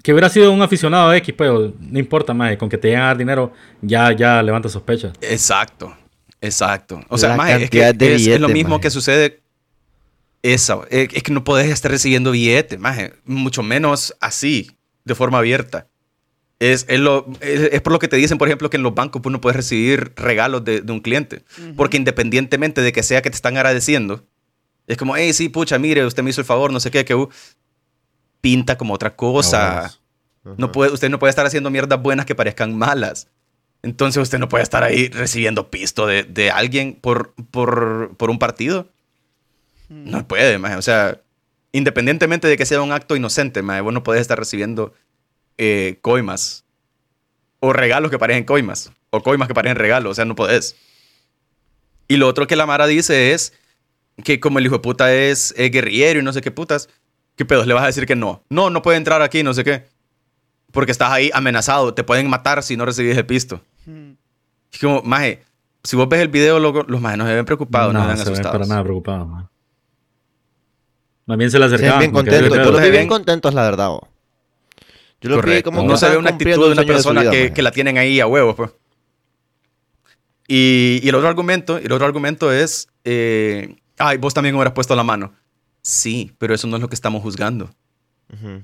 que hubiera sido un aficionado X, pues, no importa, más con que te lleguen a dar dinero, ya, ya levanta sospechas. Exacto, exacto. O sea, La maje, es, que es, es lo mismo maje. que sucede. Esa, es que no podés estar recibiendo billetes, maje. Mucho menos así, de forma abierta. Es, es, lo, es, es por lo que te dicen, por ejemplo, que en los bancos pues, no puedes recibir regalos de, de un cliente. Porque independientemente de que sea que te están agradeciendo, es como, hey, sí, pucha, mire, usted me hizo el favor, no sé qué, que uh, pinta como otra cosa. No puede, usted no puede estar haciendo mierdas buenas que parezcan malas. Entonces usted no puede estar ahí recibiendo pisto de, de alguien por, por, por un partido. No puede, maje. O sea, independientemente de que sea un acto inocente, maje, vos no podés estar recibiendo eh, coimas. O regalos que parecen coimas. O coimas que parecen regalos. O sea, no podés. Y lo otro que la Mara dice es que como el hijo de puta es, guerrillero y no sé qué putas, ¿qué pedos? Le vas a decir que no. No, no puede entrar aquí, no sé qué. Porque estás ahí amenazado. Te pueden matar si no recibís el pisto. Mm. Es como, maje, si vos ves el video, loco, los majes no se ven preocupados, no, se ven se ven para nada preocupados, man. Más bien se le Se ven acercaban. bien contentos. "¿Qué Yo pedo?". los vi bien contentos, la verdad. bo. Yo los vi como no se ve una actitud de un una persona vida, que, que la tienen ahí a huevos, pues. Y, y el otro argumento, el otro argumento es, eh, ay, vos también hubieras puesto la mano. Sí, pero eso no es lo que estamos juzgando.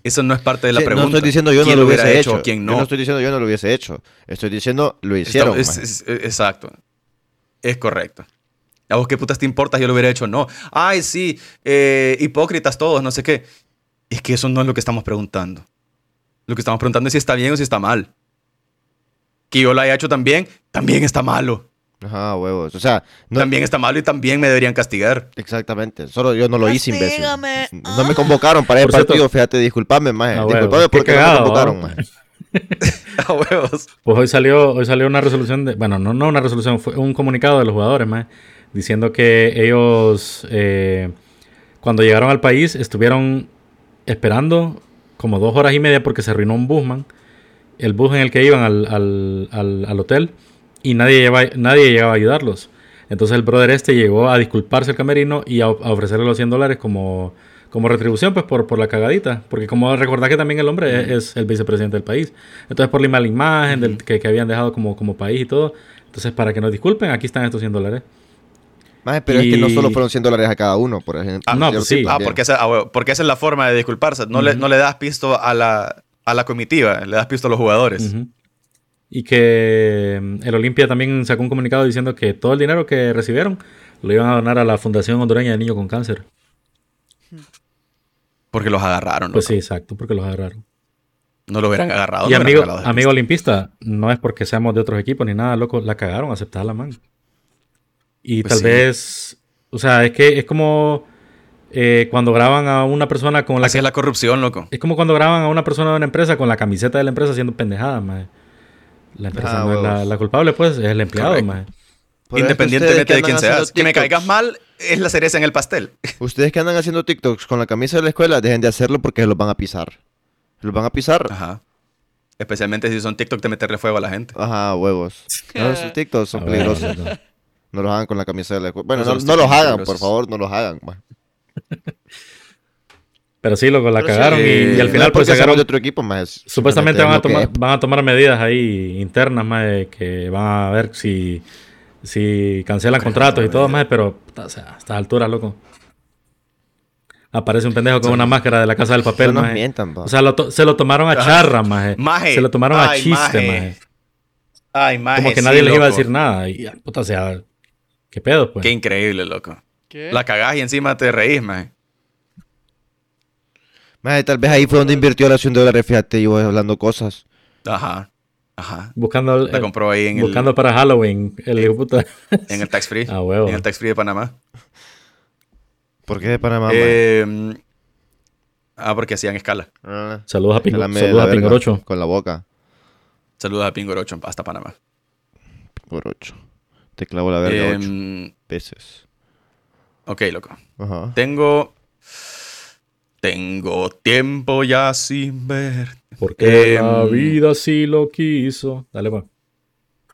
Eso no es parte de la Sí, pregunta. No estoy diciendo yo no ¿Quién lo hubiera hubiese hecho hecho. o quién Yo no. no estoy diciendo yo no lo hubiese hecho. Estoy diciendo lo hicieron. Es- es- exacto. Es correcto. ¿A vos qué putas te importa? Yo lo hubiera hecho. No. Ay, sí. eh, hipócritas todos, no sé qué. Es que eso no es lo que estamos preguntando. Lo que estamos preguntando es si está bien o si está mal. Que yo lo haya hecho también, también está malo. Ajá, huevos. O sea, no, También está malo y también me deberían castigar. Exactamente. Solo yo no lo hice, imbécil. No me convocaron para el cierto- partido, fíjate, disculpame, maje. Ah, disculpame porque no me convocaron, maje. (laughs) A huevos. Pues hoy salió, hoy salió una resolución de, bueno, no, no una resolución, fue un comunicado de los jugadores, más, diciendo que ellos eh, cuando llegaron al país estuvieron esperando como dos horas y media porque se arruinó un bus, man. El bus en el que iban al, al- al- al hotel y nadie, lleva, nadie llegaba a ayudarlos. Entonces el brother este llegó a disculparse al camerino y a, a ofrecerle los 100 dólares como, como retribución pues por, por la cagadita. Porque como recordás que también el hombre es, es el vicepresidente del país. Entonces por la mala imagen del, que, que habían dejado como, como país y todo. Entonces para que nos disculpen, aquí están estos 100 dólares. Maje, pero es que no solo fueron 100 dólares a cada uno, por ejemplo. Ah, no, pues sí. Ah, porque esa, ah, porque esa es la forma de disculparse. No, le, no le das pisto a la, a la comitiva, le das pisto a los jugadores. Y que mm, el Olimpia también sacó un comunicado diciendo que todo el dinero que recibieron lo iban a donar a la Fundación Hondureña de Niños con Cáncer. Porque los agarraron. Pues loco. sí, exacto, porque los agarraron. No lo hubieran agarrado. y no amigo, amigo olimpista, no es porque seamos de otros equipos ni nada, loco, la cagaron, aceptar la mano. Y Pues tal sí. vez, o sea, es que es como eh, cuando graban a una persona con la Así es la corrupción, loco. Es como cuando graban a una persona de una empresa con la camiseta de la empresa haciendo pendejadas, maje. La empresa Ah, no es la, culpable, pues, es el empleado, Independientemente de quién seas. Que me caigas mal es la cereza en el pastel. (laughs) Ustedes que andan haciendo TikToks con la camisa de la escuela, dejen de hacerlo porque se los van a pisar. Se los van a pisar. Ajá. Especialmente si son TikTok de meterle fuego a la gente. Ajá, huevos. (laughs) No, esos TikToks son A ver, peligrosos. no, no. No los hagan con la camisa de la escuela. Bueno, No, no, no los hagan, por favor, no los hagan. (laughs) Pero sí, loco, la Pero sí, cagaron y, eh, y al No final es pues sacaron... de otro equipo, más Supuestamente van a, tomar, van a tomar medidas ahí internas, más que van a ver si, si cancelan contratos y todo, más pero o sea, a estas alturas, loco. Aparece un pendejo con una máscara de la casa del papel, No mientan. O sea, lo se lo tomaron a Ajá. charra, maje. Maje. Se lo tomaron a chiste, maje. maje. Ay, maje, Como que sí, nadie les iba a decir nada. Y, puta, o sea, ¿qué pedo, pues? Qué increíble, loco. ¿Qué? La cagás y encima te reís, maje. Maje, tal vez ahí fue donde invirtió la 100 dólares, fíjate, y vos hablando cosas. Ajá. Ajá. Buscando, La el- compró ahí en buscando el, para Halloween. El hijo puta. en el tax free. (laughs) Ah, huevo. En el tax free de Panamá. ¿Por qué de Panamá? Eh, ah, porque hacían escala. Ah, Saludos a, Pingo, saludos a Pingorocho. Con la boca. Saludos a Pingorocho hasta Panamá. Por ocho. Te clavo la verga ocho veces. ok, loco. Ajá. Tengo. Tengo tiempo ya sin ver. Porque la Em, vida sí lo quiso. Dale, pues.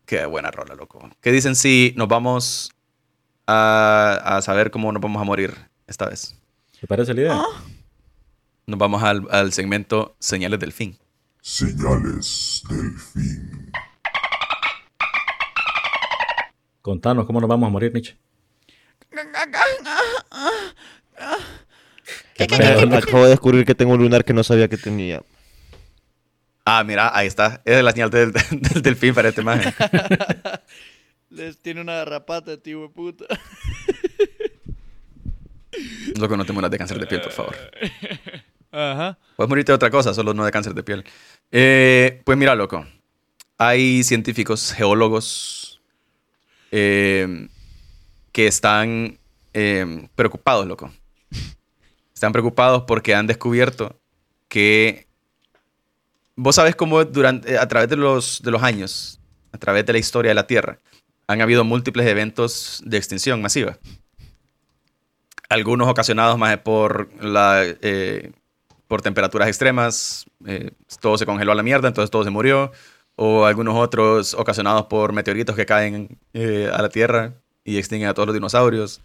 Qué buena rola, loco. ¿Qué dicen si nos vamos a, a saber cómo nos vamos a morir esta vez? ¿Te parece la idea? Nos vamos al, al segmento Señales del Fin. Señales del fin. Contanos cómo nos vamos a morir, Nietzsche. (laughs) Maje, Acabo de descubrir que tengo un lunar que no sabía que tenía. Ah, mira, ahí está. Esa es la señal del, del delfín para este maje. (laughs) Les tiene una garrapata, tío de puta. (laughs) Loco, no te mueras de cáncer de piel, por favor. Ajá. Puedes morirte de otra cosa, solo no de cáncer de piel. Eh, pues mira, loco. Hay científicos, geólogos, eh, que están eh, preocupados, loco. Están preocupados porque han descubierto que... Vos sabes cómo durante, a través de los, de los años, a través de la historia de la Tierra, han habido múltiples eventos de extinción masiva. Algunos ocasionados más por la... eh, por temperaturas extremas, todo se congeló a la mierda, entonces todo se murió, o algunos otros ocasionados por meteoritos que caen eh, a la Tierra y extinguen a todos los dinosaurios.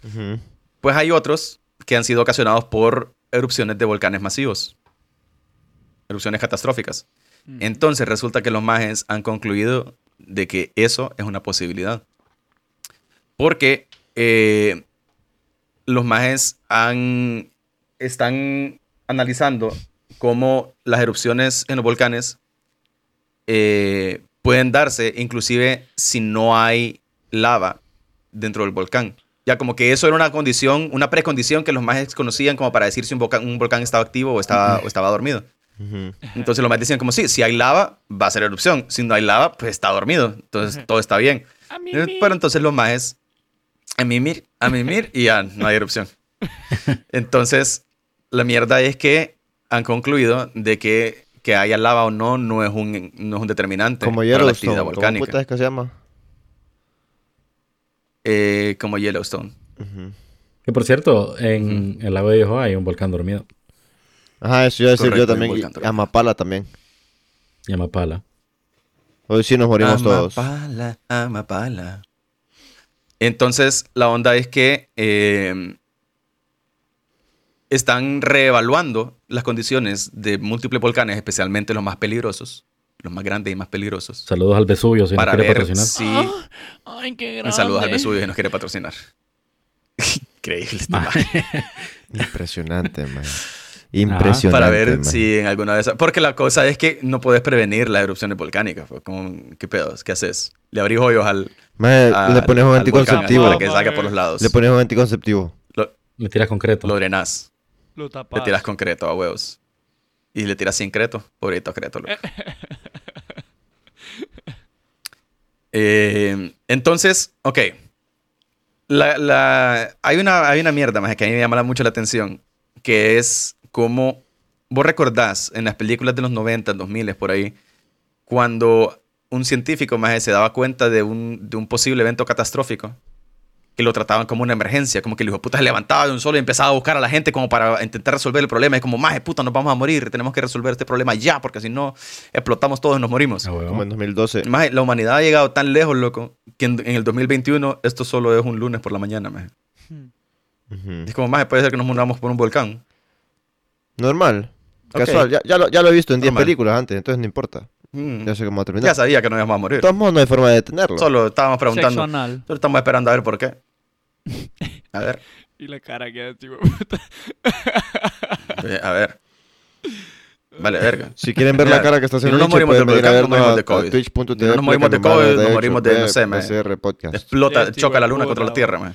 Pues hay otros que han sido ocasionados por erupciones de volcanes masivos, erupciones catastróficas. Entonces resulta que los mages han concluido de que eso es una posibilidad. Porque eh, los mages han, están analizando cómo las erupciones en los volcanes eh, pueden darse inclusive si no hay lava dentro del volcán. Ya como que eso era una condición, una precondición que los mages conocían como para decir si un volcán, un volcán estaba activo o estaba, o estaba dormido. Entonces los mages decían como, sí, si hay lava, va a ser erupción. Si no hay lava, pues está dormido. Entonces todo está bien. Eh, Pero entonces los mages, a mimir, a mimir y ya no hay erupción. (laughs) Entonces, la mierda es que han concluido de que que haya lava o no no es un, no es un determinante Como para la Yellowstone. actividad ¿Cómo volcánica. puta es que se llama? Eh, como Yellowstone. Ujú. Que por cierto, en el lago de Yoho hay un volcán dormido. Ajá, eso iba a decir Correcto, yo también. Y también. Amapala también. Yamapala. Hoy sí nos morimos todos. Amapala, Amapala. Entonces, la onda es que eh, están reevaluando las condiciones de múltiples volcanes, especialmente los más peligrosos, los más grandes y más peligrosos, Saludos al Vesubio si nos quiere ver patrocinar. si... Ay, qué grande. saludo al Vesubio que nos quiere patrocinar. (laughs) Increíble. este Ah. (laughs) Impresionante, man. Impresionante. para ver man. si en alguna de esas... Porque la cosa es que no puedes prevenir las erupciones volcánicas. pues, como, ¿Qué pedos? ¿Qué haces? Le abrís hoyos al... A- le pones un anticonceptivo. volcán Para que salga por los lados. Le pones un anticonceptivo. Lo, Le tiras concreto. lo drenás. Lo Le tiras concreto a huevos. Y le tiras sin creto. Pobrecito creto. loco. (laughs) Eh, entonces, ok. La, la- hay, una, hay una mierda más que a mí me llama mucho la atención. Que es como... Vos recordás en las películas de los 90, 2000, por ahí, cuando un científico más se daba cuenta de un, de un posible evento catastrófico, que lo trataban como una emergencia, como que el hijo de puta se levantaba de un solo y empezaba a buscar a la gente como para intentar resolver el problema. Es como, más de puta, nos vamos a morir, tenemos que resolver este problema ya, porque si no, explotamos todos y nos morimos. Ah, huevo. Como en 2012. Maje, la humanidad ha llegado tan lejos, loco, que en, en el 2021 esto solo es un lunes por la mañana, maje. Es como, más puede ser que nos muramos por un volcán. Normal. Casual. Ya, ya lo, ya lo he visto en 10 Normal. películas antes, entonces no importa. Mm. Ya sé cómo va a terminar. Ya sabía que no íbamos a morir. De todos modos, no hay forma de detenerlo. Solo estábamos preguntando. Solo estamos esperando a ver por qué. (laughs) A ver, Y la cara que hace, güey, puta. (laughs) a ver. Vale, verga. Si quieren ver la cara que está si haciendo no nos morimos vernos morimos de COVID. Si no nos morimos de COVID, nos morimos de, no sé, man. Explota, choca la de luna contra la tierra, man.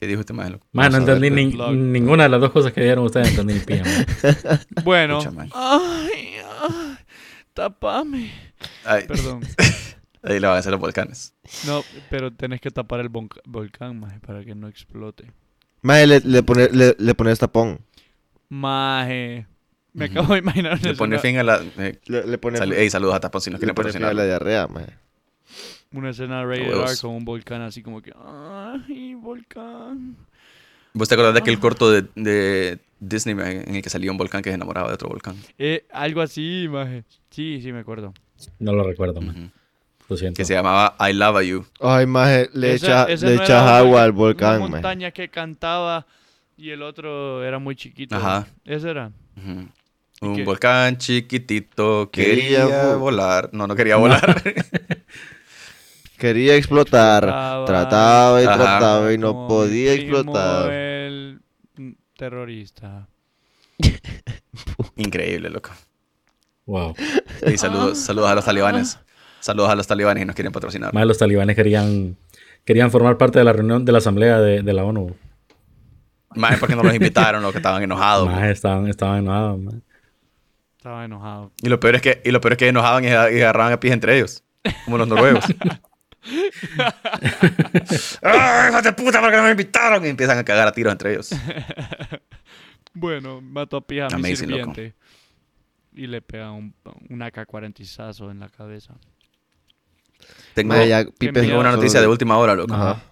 ¿Qué dijo este loco? Maje, no entendí ninguna de las dos cosas que dieron ustedes. Entendí ni. Bueno. Man. Ay, ay, tapame. Ay, Perdón. (laughs) ahí le van a hacer los volcanes. No, pero tenés que tapar el volcán, maje, para que no explote. Maje, le, le, pone, le, le pones tapón. Maje. Me acabo de imaginar Le pone escena, fin a la... eh, Le, le pone, sal- ey, saludos a Tapón si nos le quieren pone fin a patrocinar. la diarrea, maje. una escena rated. R con un volcán así como que... Ay, volcán. ¿Vos te acordás de aquel corto de, de Disney maje, en el que salía un volcán que se enamoraba de otro volcán? Eh, algo así, maje. Sí, sí me acuerdo. No lo recuerdo, maje. Lo siento. Que se llamaba I Love You. Ay, maje, le, Ese- echa, ese le no echas una- agua al Una volcán, maje. montaña que cantaba y el otro era muy chiquito. Ajá. Ese era. Ujú. ¿Y Un qué? volcán chiquitito Quería quería, vo- volar. No, no quería volar. (laughs) Quería explotar, Trataba- trataba y Ajá. trataba y no Como podía explotar. El terrorista. Increíble, loco. Wow. Y saludos, saludos a los talibanes. Saludos a los talibanes y nos quieren patrocinar. Maje, los talibanes querían, querían formar parte de la reunión de la asamblea de, de la ONU. Más porque no los invitaron, los que estaban enojados. Maje, estaban, estaban enojados, maje. Estaba enojado. Y lo peor es que, y lo peor es que enojaban y, y agarraban a pies entre ellos. Como los noruegos. (laughs) ¡Ah, hijos de puta! ¿Por qué no me invitaron? Y empiezan a cagar a tiros entre ellos. (laughs) Bueno, mató a pija a mi Amazing, loco. sirviente. Y le pega un, un AK-40 en la cabeza. Tengo, Maje, ya, Pipe, tengo una noticia de última hora, loco. Ajá.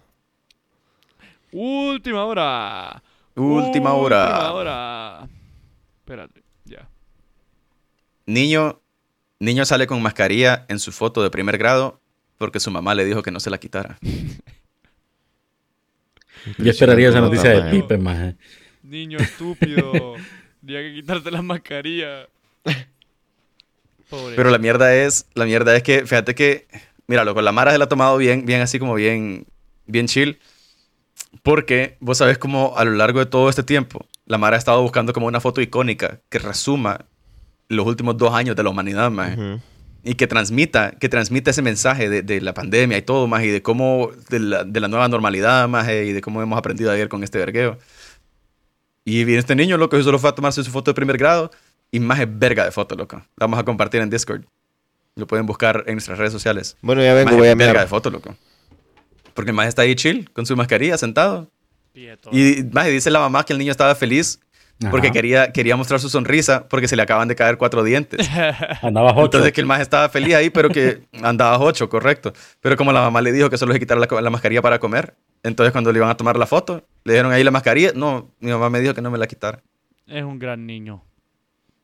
Última hora. Última hora. Última hora. Espérate, ya. Niño, niño sale con mascarilla en su foto de primer grado porque su mamá le dijo que no se la quitara. Yo esperaría esa noticia de. Pipe, maje. Niño estúpido. Tenía que quitarte la mascarilla. Pobre. Pero la mierda es, la mierda es que, fíjate que, mira, loco, la Mara se la ha tomado bien, bien así como bien, bien chill. Porque vos sabés cómo a lo largo de todo este tiempo, la Mara ha estado buscando como una foto icónica que resuma los últimos dos años de la humanidad, más. Y que transmita, que transmita ese mensaje de, de la pandemia y todo, más, y de cómo, de la, de la nueva normalidad, más, y de cómo hemos aprendido a vivir con este vergueo. Y viene este niño, loco, y solo fue a tomarse su foto de primer grado, y más es verga de foto, loco. La vamos a compartir en Discord. Lo pueden buscar en nuestras redes sociales. Bueno, ya vengo, Maje, voy a verga de mirar. foto, loco. Porque el más está ahí chill, con su mascarilla, sentado. Pieto. Y más dice la mamá que el niño estaba feliz porque Ajá. quería, quería mostrar su sonrisa porque se le acaban de caer cuatro dientes. (laughs) Andaba ocho. Entonces que el más estaba feliz ahí, pero que andaba ocho, correcto. Pero como la mamá le dijo que solo se quitara la, la mascarilla para comer, entonces cuando le iban a tomar la foto, le dieron ahí la mascarilla. No, mi mamá me dijo que no me la quitara. Es un gran niño.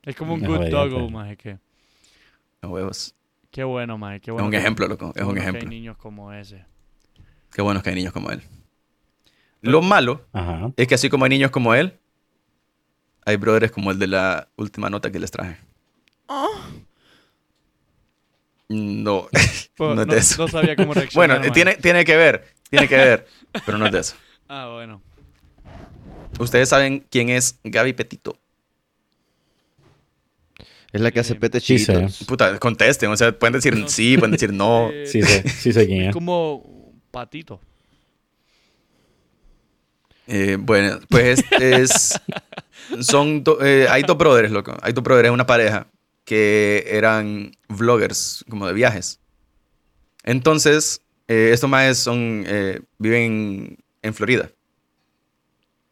Es como un No, good pero- maje. Que, No huevos. Qué bueno, maje. Qué Es bueno un que- ejemplo, loco. Es qué un bueno que ejemplo. hay niños como ese. Qué bueno que hay niños como él. Lo malo Ajá. es que así como hay niños como él, hay brothers como el de la última nota que les traje. No, (laughs) Pues, no es de eso. no sabía cómo (laughs) reaccionar. Bueno, tiene, tiene que ver, tiene que ver, pero no es de eso. (laughs) Ah, bueno. Ustedes saben quién es Gaby Petito. Es la que hace Sí. pete Sí. Puta, contesten, o sea, pueden decir No. sí, pueden decir no. Eh, (laughs) Sí sé, sí sé quién es es. como un patito. Eh, bueno, pues es. (laughs) son do- eh, hay dos brothers, loco. Hay dos brothers, una pareja que eran vloggers, como de viajes. Entonces, eh, estos más son. eh, viven en Florida.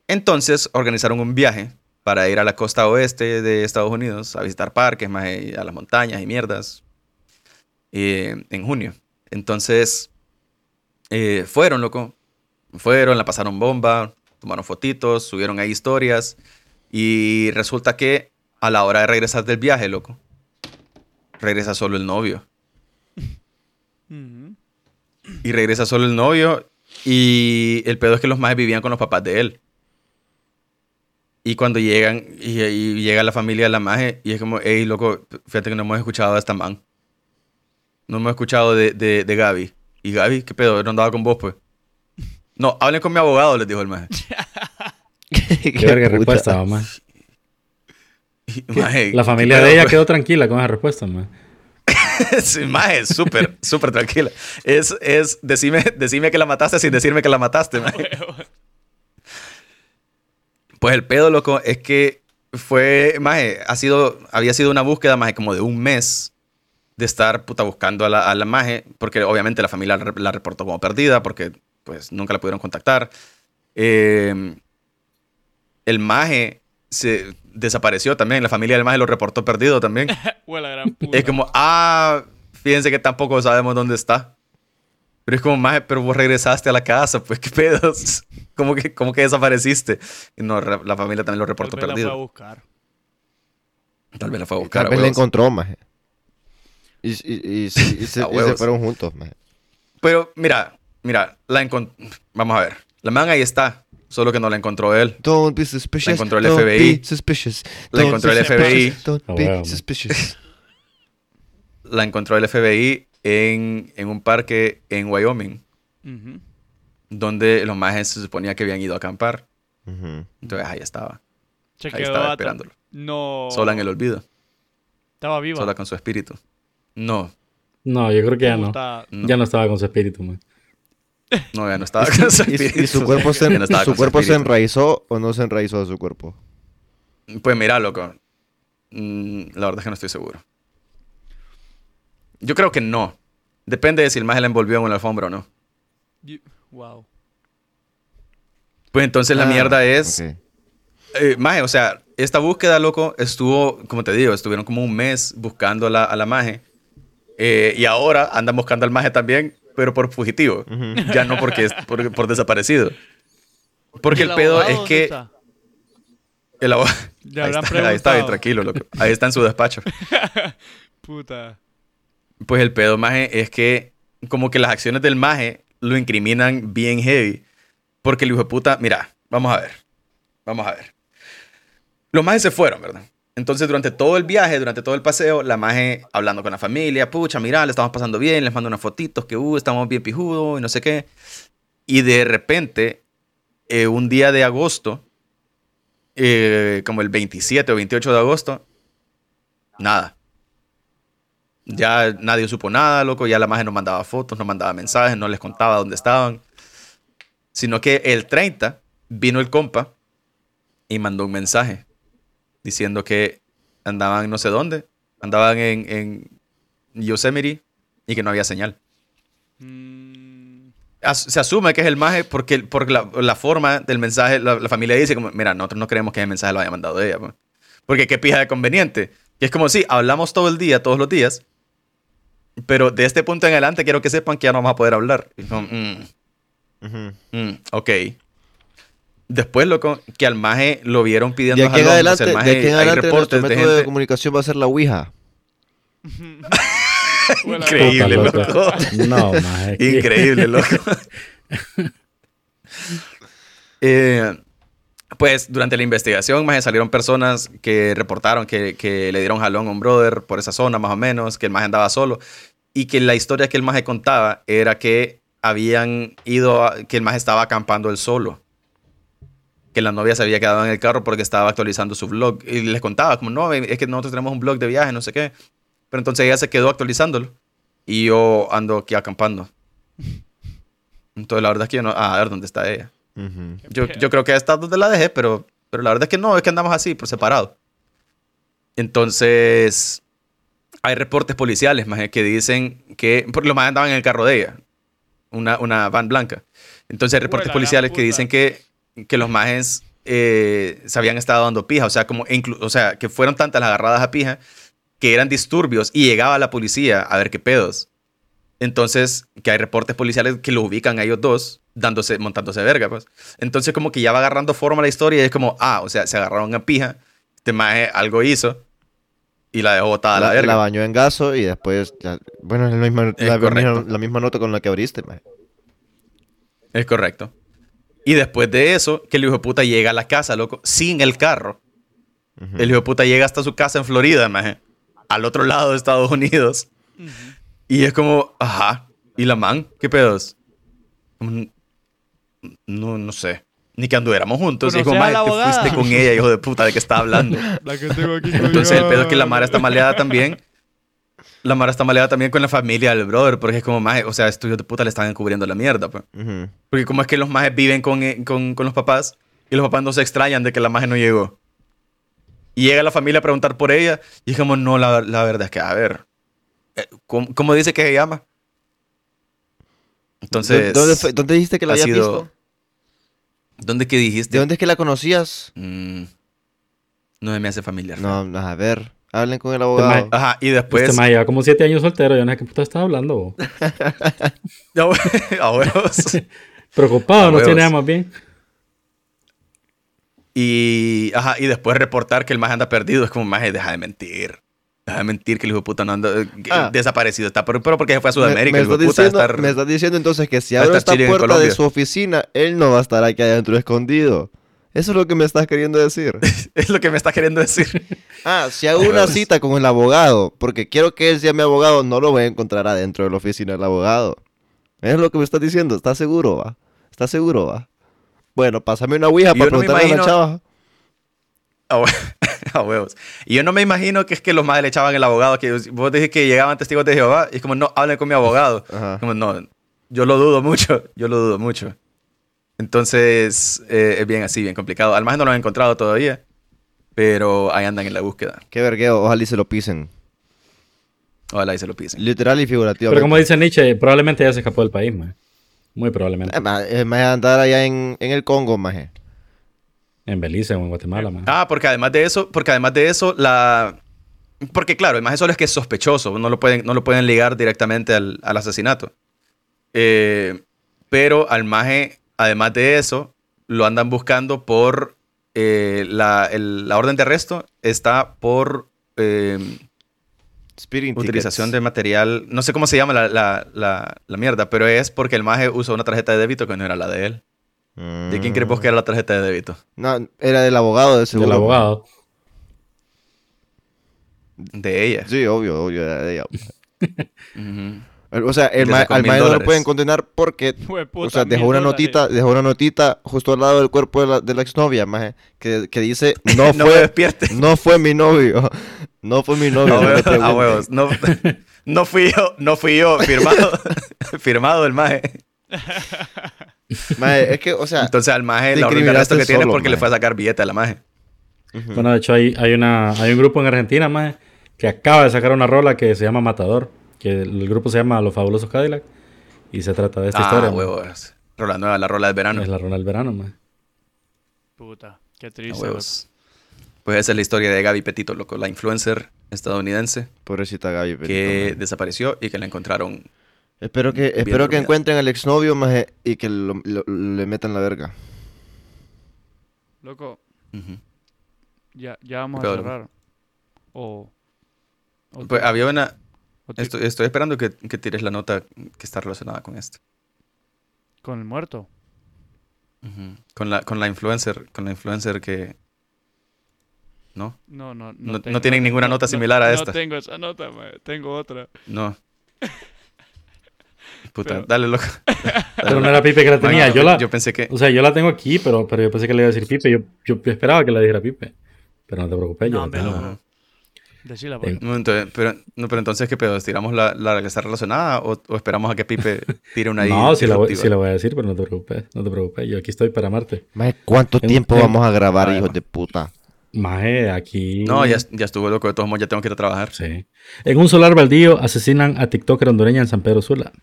Entonces, organizaron un viaje para ir a la costa oeste de Estados Unidos a visitar parques, más eh, a las montañas y mierdas. eh, en junio. Entonces, eh, fueron, loco. Fueron, la pasaron bomba, tomaron fotitos, subieron ahí historias. Y resulta que a la hora de regresar del viaje, loco, regresa solo el novio. Y regresa solo el novio. Y el pedo es que los majes vivían con los papás de él. Y cuando llegan, y, y llega la familia de la maje, y es como, hey, loco, fíjate que no hemos escuchado a esta man. No hemos escuchado de, de, de Gaby. Y Gaby, ¿qué pedo? No andaba con vos, pues. No, hablen con mi abogado, les dijo el maje. (laughs) Qué verga respuesta, mamá. (laughs) Maje, La ¿qué familia de ella pues? quedó tranquila con esa respuesta, man. (laughs) sí, maje, súper, súper tranquila. Es, es, decime, decime que la mataste sin decirme que la mataste, maje. Pues el pedo, loco, es que fue, maje, ha sido, había sido una búsqueda, maje, como de un mes de estar, puta, buscando a la, a la maje, porque obviamente la familia la, la reportó como perdida, porque, pues, nunca la pudieron contactar. Eh, el maje se desapareció también, la familia del maje lo reportó perdido también. (laughs) Gran puta. Es como, ah, fíjense que tampoco sabemos dónde está. Pero es como, maje, pero vos regresaste a la casa, pues qué pedos. (laughs) ¿Cómo que, cómo que desapareciste? Y no, la familia también lo Tal reportó vez la fue a perdido. buscar. Tal vez la fue a buscar. Tal vez la encontró, maje. Y, y- y- (laughs) y se, fueron juntos, maje. Pero mira, mira, la encon- Vamos a ver. La man ahí está, solo que no la encontró él. Don't be suspicious. La encontró el don't FBI. be suspicious. La encontró el suspicious, FBI. Don't be suspicious. La encontró el FBI en, en un parque en Wyoming, donde los majes se suponía que habían ido a acampar. Entonces ahí estaba, Se ahí estaba esperándolo. No. Sola en el olvido, Estaba viva. sola con su espíritu. No, No, yo creo que ya no. Ya no estaba con su espíritu, man. no, ya no estaba con (laughs) su ¿Y, espíritu. y su cuerpo, se, (laughs) no su cuerpo se enraizó o no se enraizó de su cuerpo? Pues mira, loco. mm, La verdad es que no estoy seguro. Yo creo que no. Depende de si el maje la envolvió en una alfombra o no. You- Wow. Pues entonces la Ah, mierda es... Eh, maje, o sea, esta búsqueda, loco, estuvo, como te digo, estuvieron como un mes buscando a la, a la maje. Eh, y ahora andan buscando al maje también, pero por fugitivo. Ya no porque es por, por desaparecido. Porque ¿Y el, pedo es que... está? El abogado... Ahí está, ahí está bien tranquilo, loco. Ahí está en su despacho. (laughs) Puta. Pues el pedo, maje, es que como que las acciones del maje lo incriminan bien heavy. Porque el hijo de puta, mira, vamos a ver. Vamos a ver. Los majes se fueron, ¿verdad? Entonces, durante todo el viaje, durante todo el paseo, la maje hablando con la familia, pucha, mira, le estamos pasando bien, les mando unas fotitos que, uh, estamos bien pijudos y no sé qué. Y de repente, eh, un día de agosto, eh, como el 27 o 28 de agosto, nada. Ya nadie supo nada, loco. Ya la magia no mandaba fotos, no mandaba mensajes, no les contaba dónde estaban. Sino que el 30 vino el compa y mandó un mensaje diciendo que andaban no sé dónde, andaban en, en Yosemite y que no había señal. Mm, As- se asume que es el maje porque, porque la, la forma del mensaje, la, la familia dice como, mira, nosotros no creemos que el mensaje lo haya mandado ella. pues". Porque qué pija de conveniente. Que es como, sí, hablamos todo el día, todos los días, pero de este punto en adelante quiero que sepan que ya no vamos a poder hablar. Y como, mm, Ujú. mm, ok. Después, loco, que al maje lo vieron pidiendo De aquí en adelante, el de maje- aquí en hay adelante reportes nuestro de método de, gente... comunicación va a ser la Ouija. (laughs) Increíble, Puta, loco. No, maje. Increíble, loco. (laughs) Eh, pues durante la investigación más salieron personas que reportaron que, que le dieron jalón a un brother por esa zona más o menos, que el maje andaba solo y que la historia que el maje contaba era que habían ido, a- que el maje estaba acampando él solo. Que la novia se había quedado en el carro porque estaba actualizando su blog. Y les contaba, como, no, es que nosotros tenemos un blog de viaje, no sé qué. Pero entonces ella se quedó actualizándolo. Y yo ando aquí acampando. (laughs) Entonces la verdad es que yo no... ah, A ver, ¿dónde está ella? Ujú. Yo, yo creo que está donde la dejé, pero, pero la verdad es que no, es que andamos así, por separado. Entonces, hay reportes policiales más que dicen que porque los más andaban en el carro de ella, una, una van blanca. Entonces, hay reportes Huela, policiales que dicen que, que los majes eh, se habían estado dando pija, o sea, como inclu- o sea, que fueron tantas las agarradas a pija que eran disturbios y llegaba la policía a ver qué pedos. Entonces, que hay reportes policiales que lo ubican a ellos dos dándose, montándose verga, pues. Entonces, como que ya va agarrando forma la historia y es como, ah, o sea, se agarraron a pija, este maje algo hizo y la dejó botada a la La, verga. la bañó en gaso y después, ya- bueno, es la misma, Es la, correcto. misma, la misma nota con la que abriste, maje. Es correcto. Y después de eso, que el hijo de puta llega a la casa, loco, sin el carro. El hijo de puta llega hasta su casa en Florida, maje, al otro lado de Estados Unidos. Y es como, ajá, ¿y la man? ¿Qué pedos? No, no sé. Ni que anduviéramos juntos. Es como, ¿Conoces a maje, la te fuiste con ella, hijo de puta, ¿de qué está hablando? (laughs) La que tengo aquí Entonces el pedo es que la. Mara está maleada también. La Mara está maleada también con la familia del brother, porque es como, maje, o sea, estos hijos de puta le están encubriendo la mierda, pues. Porque como es que los majes viven con, eh, con, con los papás, Y los papás no se extrañan de que la maje no llegó. Y llega la familia a preguntar por ella. Y dijimos, no, la, la verdad es que, a ver, eh, ¿cómo, cómo dice que se llama? Entonces, ¿Dónde, fue- dónde dijiste que la ha habías sido- visto? ¿dónde que dijiste? ¿De dónde es que la conocías? Mm, no se me hace familiar. No, no, a ver, hablen con el ma- abogado. Ajá, y Pues, después... este lleva como siete años soltero, yo no sé qué puta estaba hablando. bo. (laughs) a huevos. (laughs) (laughs) Preocupado, A no tiene nada más bien. Y, ajá, y después reportar que el maje anda perdido. Es como, maje, deja de mentir. Deja de mentir que el hijo de puta no anda eh, Ah. desaparecido. Está, pero, pero porque se fue a Me- Sudamérica. me, el hijo estás de puta diciendo, estar- me estás diciendo entonces que si abro esta puerta de su oficina, él no va a estar aquí adentro escondido. Eso es lo que me estás queriendo decir. (laughs) Es lo que me está queriendo decir. (laughs) Ah, si hago una cita con el abogado, porque quiero que él sea mi abogado, no lo voy a encontrar adentro de la oficina del abogado. Es lo que me estás diciendo. ¿Estás seguro, va? ¿Estás seguro, va? Bueno, pásame una ouija para no me preguntarle a la imagino- chava. Hue- a huevos. Y yo no me imagino que es que los madres le echaban el abogado. Que vos dijiste que llegaban testigos de Jehová. Y es como, no, hablen con mi abogado. Ajá. Como, no, yo lo dudo mucho. Yo lo dudo mucho. Entonces, eh, es bien así, bien complicado. Al más no lo han encontrado todavía. Pero ahí andan en la búsqueda. Qué vergueo, ojalá y se lo pisen. Ojalá y se lo pisen. Literal y figurativamente. Pero como dice Nietzsche, probablemente ya se escapó del país. Muy probablemente. Eh, ma- Es más andar allá en, en el Congo, maje. En Belice o en Guatemala. Ah, porque además de eso, porque además de eso, la. Porque claro, el maje solo es que es sospechoso, no lo pueden, no lo pueden ligar directamente al, al asesinato. Eh, pero al maje, además de eso, lo andan buscando por eh, la, el- la orden de arresto está por eh, utilización de material, no sé cómo se llama la, la- la- la mierda, pero es porque el maje usó una tarjeta de débito que no era la de él. ¿De quién crees que era la tarjeta de débito? No, era del abogado de seguro. Del abogado. De ella. Sí, obvio, obvio, era de ella. (laughs) O sea, el ma- al maestro no lo pueden condenar porque, (laughs) o sea, dejó una dólares. notita, dejó una notita justo al lado del cuerpo de la, de la exnovia, maje, que, que dice, (laughs) no No me fue, despierte. no fue mi novio, no fue mi novio. A no a huevos. No, no fui yo, no fui yo. Firmado, firmado el maje. (laughs) Maje, es que, o sea, Entonces al maje te la arresto incriminaste que tiene es porque le maje. fue a sacar billete a la maje. Bueno, de hecho hay, hay, una, hay un grupo en Argentina, mae, que acaba de sacar una rola que se llama Matador. Que el grupo se llama Los Fabulosos Cadillac. Y se trata de esta Ah, historia. huevos. Rola nueva, la rola del verano. Es la rola del verano, mae. Puta, qué triste. huevos. Pues esa es la historia de Gaby Petito, loco, la influencer estadounidense pobrecita Gaby. Petito, que maje. desapareció y que la encontraron. Espero que, espero que encuentren al exnovio, maje, y que lo- lo- le metan la verga. Loco, ya, ya vamos a cerrar. O. o Pues había una. Estoy, estoy esperando que, que tires la nota que está relacionada con esto. Con el muerto. Con la, con la influencer, con la influencer que. ¿No? No, no, No- tengo- no tienen ninguna nota similar a esta. No tengo esa nota, tengo otra. No. (laughs) Puta, Pero- dale, loco. (laughs) Pero no era Pipe que la tenía. Yo, yo, la, yo pensé que. O sea, yo la tengo aquí, pero, pero yo pensé que le iba a decir Pipe. Yo, yo esperaba que la dijera Pipe. Pero no te preocupes, yo No. Decila, pues. No, entonces, pero, no, pero entonces, ¿qué pedo? ¿Tiramos la, la que está relacionada o, o esperamos a que Pipe tire una ahí (laughs) No, sí la, voy, disruptiva? sí la voy a decir, pero no te preocupes. No te preocupes. Yo aquí estoy para amarte. Maje, ¿cuánto tiempo vamos a grabar, hijos de puta? Maje, aquí. No, ya, ya estuvo loco. De todos modos, ya tengo que ir a trabajar. Sí. En un solar baldío asesinan a TikToker hondureña en San Pedro Sula.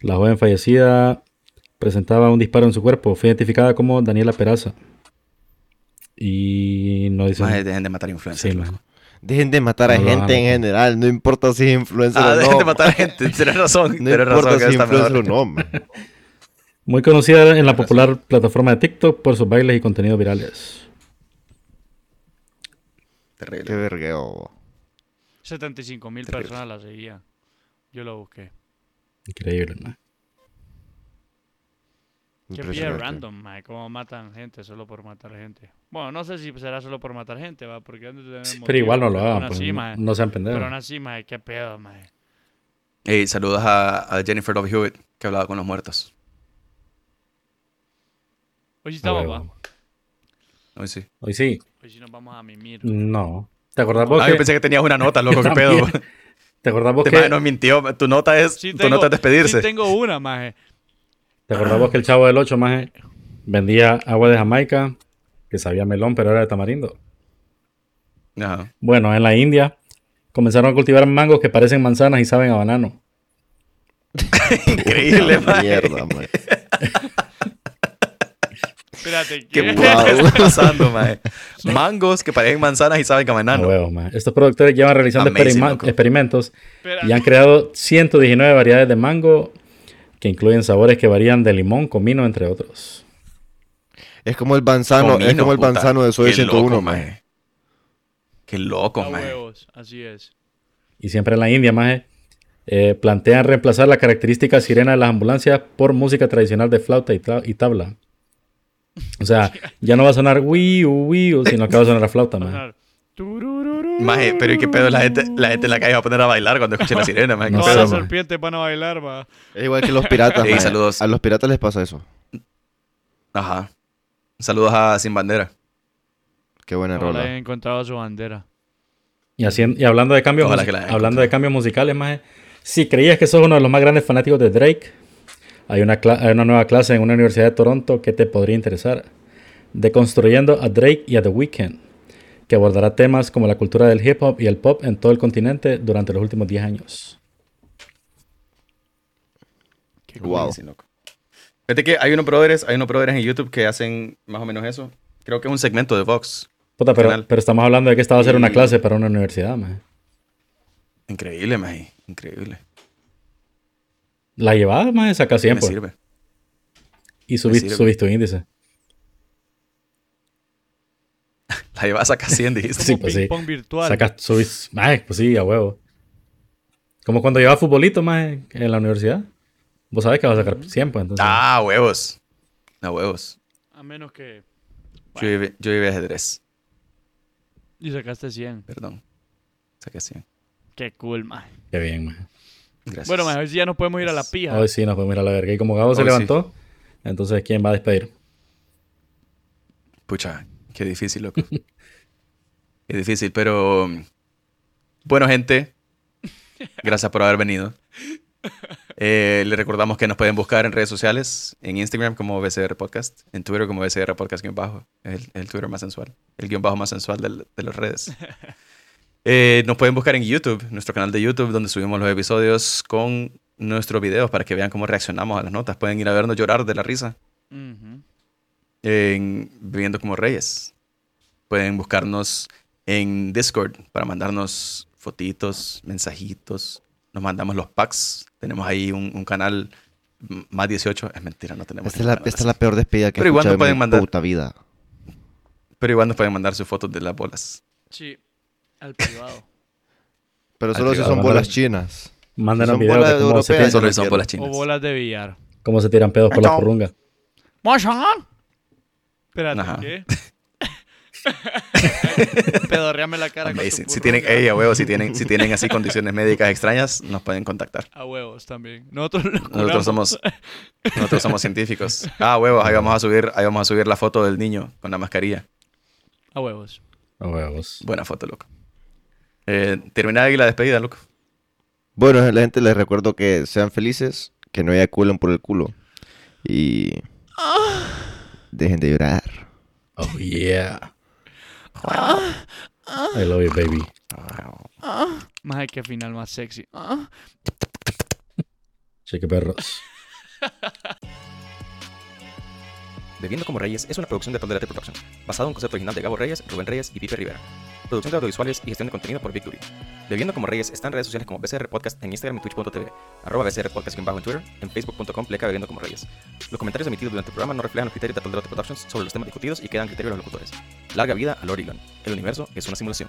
La joven fallecida presentaba un disparo en su cuerpo. Fue identificada como Daniela Peraza. Y no dice. Maje, dejen de matar influencers. Sí. Dejen de matar a No gente en general, no importa si es influencer Ah, o dejen no. de matar a gente. (laughs) Tienes razón. No Tienes razón importa que si es influencer o no. Muy conocida en la popular plataforma de TikTok por sus bailes y contenidos virales. Terrible. Qué vergueo. 75 mil personas la seguían. Yo lo busqué. Increíble, ¿no? Qué pie random, mae. Cómo matan gente solo por matar gente. Bueno, no sé si será solo por matar gente, va. Porque han de tener Pero igual no lo hagan, pues, no, no sean pendejos. Pero aún así, mae. Qué pedo, mae. Hey, saludos a, a Jennifer Love Hewitt, que hablaba con los muertos. Hoy sí estamos, va. Hoy sí. Hoy sí. Hoy sí nos vamos a mimir. No. ¿Te acordás vos Ah, que, yo pensé que tenías una nota, loco. ¿Qué pedo? (laughs) ¿Te acordás vos Este que, maje nos mintió. Tu nota es, Sí tu tengo- nota es despedirse. Sí tengo una, mae. ¿te acordás vos que el chavo del 8 más vendía agua de Jamaica, que sabía melón, pero era de tamarindo. Ajá. Bueno, en la India comenzaron a cultivar mangos que parecen manzanas y saben a banano. (laughs) Increíble, mierda, mae. (laughs) Espérate, ¿Qué ¿qué? puta está pasando, mae? Mangos que parecen manzanas y saben que A banano. huevo, man. Estos productores llevan realizando Amazing, experimentos Espérate. y han creado 119 variedades de mango que incluyen sabores que varían de limón, comino, entre otros. Es como el banzano, es Comino, como el puta. banzano de Soy Qué 101, loco, mae. mae. Qué loco, A mae. huevos, así es. Y siempre en la India, más plantean reemplazar la característica sirena de las ambulancias por música tradicional de flauta y, ta- y tabla. O sea, ya no va a sonar wiu, wiu, sino que va a sonar a flauta, man. Maje, pero ¿y qué pedo? La gente, la gente en la calle va a poner a bailar cuando escuche la sirena, maje. ¿Qué No las man. serpientes van a bailar, va. Es igual que los piratas, Ey, mae. saludos. A los piratas les pasa eso. Ajá. Saludos a Sin Bandera. Qué buena Ojalá rola. hayan encontrado su bandera. Y, haciendo, y hablando de cambios, la hablando de cambios musicales, más si creías que sos uno de los más grandes fanáticos de Drake, hay una, hay una nueva clase en una universidad de Toronto que te podría interesar. Deconstruyendo a Drake y a The Weeknd, que abordará temas como la cultura del hip hop y el pop en todo el continente durante los últimos 10 años. Qué Wow. Fíjate que hay unos brothers, hay unos brothers en YouTube que hacen más o menos eso. Creo que es un segmento de Vox. Puta, pero, pero estamos hablando de que esta va a ser una clase para una universidad, man. Increíble, maje. Increíble. La llevada, más saca Me 100, pues. sirve. Y subiste, tu índice. (laughs) La llevas a casi (laughs) 100, dijiste. Sí, pues sí. virtual. Sacas, subís, ay, pues sí, a huevo. Como cuando llevas futbolito más en la universidad. Vos sabés que vas a sacar 100, pues entonces. Ah, huevos. A huevos. A menos que... Yo llevé, yo llevé ajedrez. Y sacaste 100. Perdón. Saqué 100. Qué cool, man. Qué bien, man. Gracias. Bueno, hoy sí ya nos podemos ir a la pija. Hoy sí nos podemos ir a la verga. Y como Gabo se sí. levantó, entonces ¿quién va a despedir? Pucha, qué difícil, loco. (laughs) qué difícil, pero... Bueno, gente. Gracias por haber venido. Eh, les recordamos que nos pueden buscar en redes sociales, en Instagram como BCR Podcast, en Twitter como BCR Podcast guion bajo, es el, el Twitter más sensual, el guion bajo más sensual del- de las redes. (laughs) Eh, nos pueden buscar en YouTube, nuestro canal de YouTube, donde subimos los episodios con nuestros videos para que vean cómo reaccionamos a las notas. Pueden ir a vernos llorar de la risa en Viviendo como Reyes. Pueden buscarnos en Discord para mandarnos fotitos, mensajitos. Nos mandamos los packs. Tenemos ahí un, un canal más 18. Es mentira, no tenemos. Esta es, la, ningún esta es canal la peor despedida que he Pero igual nos pueden mi mandar. puta vida. Pero igual nos pueden mandar sus fotos de las bolas. Sí, al privado. Pero solo si son bolas chinas. Mándanos son videos bolas de cómo se, Solo son bolas o bolas de billar. cómo se tiran pedos por la purrunga. Espérate. ¿qué? (laughs) Pedorreame la cara con. Si tienen, ey, a huevos, si tienen, si tienen así condiciones médicas extrañas, nos pueden contactar. A huevos también. Nosotros. Nosotros somos, nosotros somos científicos. Ah, huevos, ahí vamos a subir, ahí vamos a subir la foto del niño con la mascarilla. A huevos. A huevos. Buena foto, loco. Eh, termina ahí la despedida, loco. Bueno, la gente les recuerdo que sean felices, que no eyaculen por el culo. Y. Dejen de llorar. Oh, yeah. I love you, baby. Más que final más sexy. Cheque perros. (laughs) Bebiendo como Reyes es una producción de Tolerate Production, basado en un concepto original de Gabo Reyes, Rubén Reyes y Pipe Rivera. Producción de audiovisuales y gestión de contenido por Victory. Bebiendo como Reyes está en redes sociales como BCR Podcast en Instagram y Twitch.tv, arroba BCR Podcast en bajo Twitter, en Facebook.com pleca Bebiendo como Reyes. Los comentarios emitidos durante el programa no reflejan los criterios de Tolerate Productions sobre los temas discutidos y quedan criterios de los locutores. Larga vida a Lord Elon. El universo es una simulación.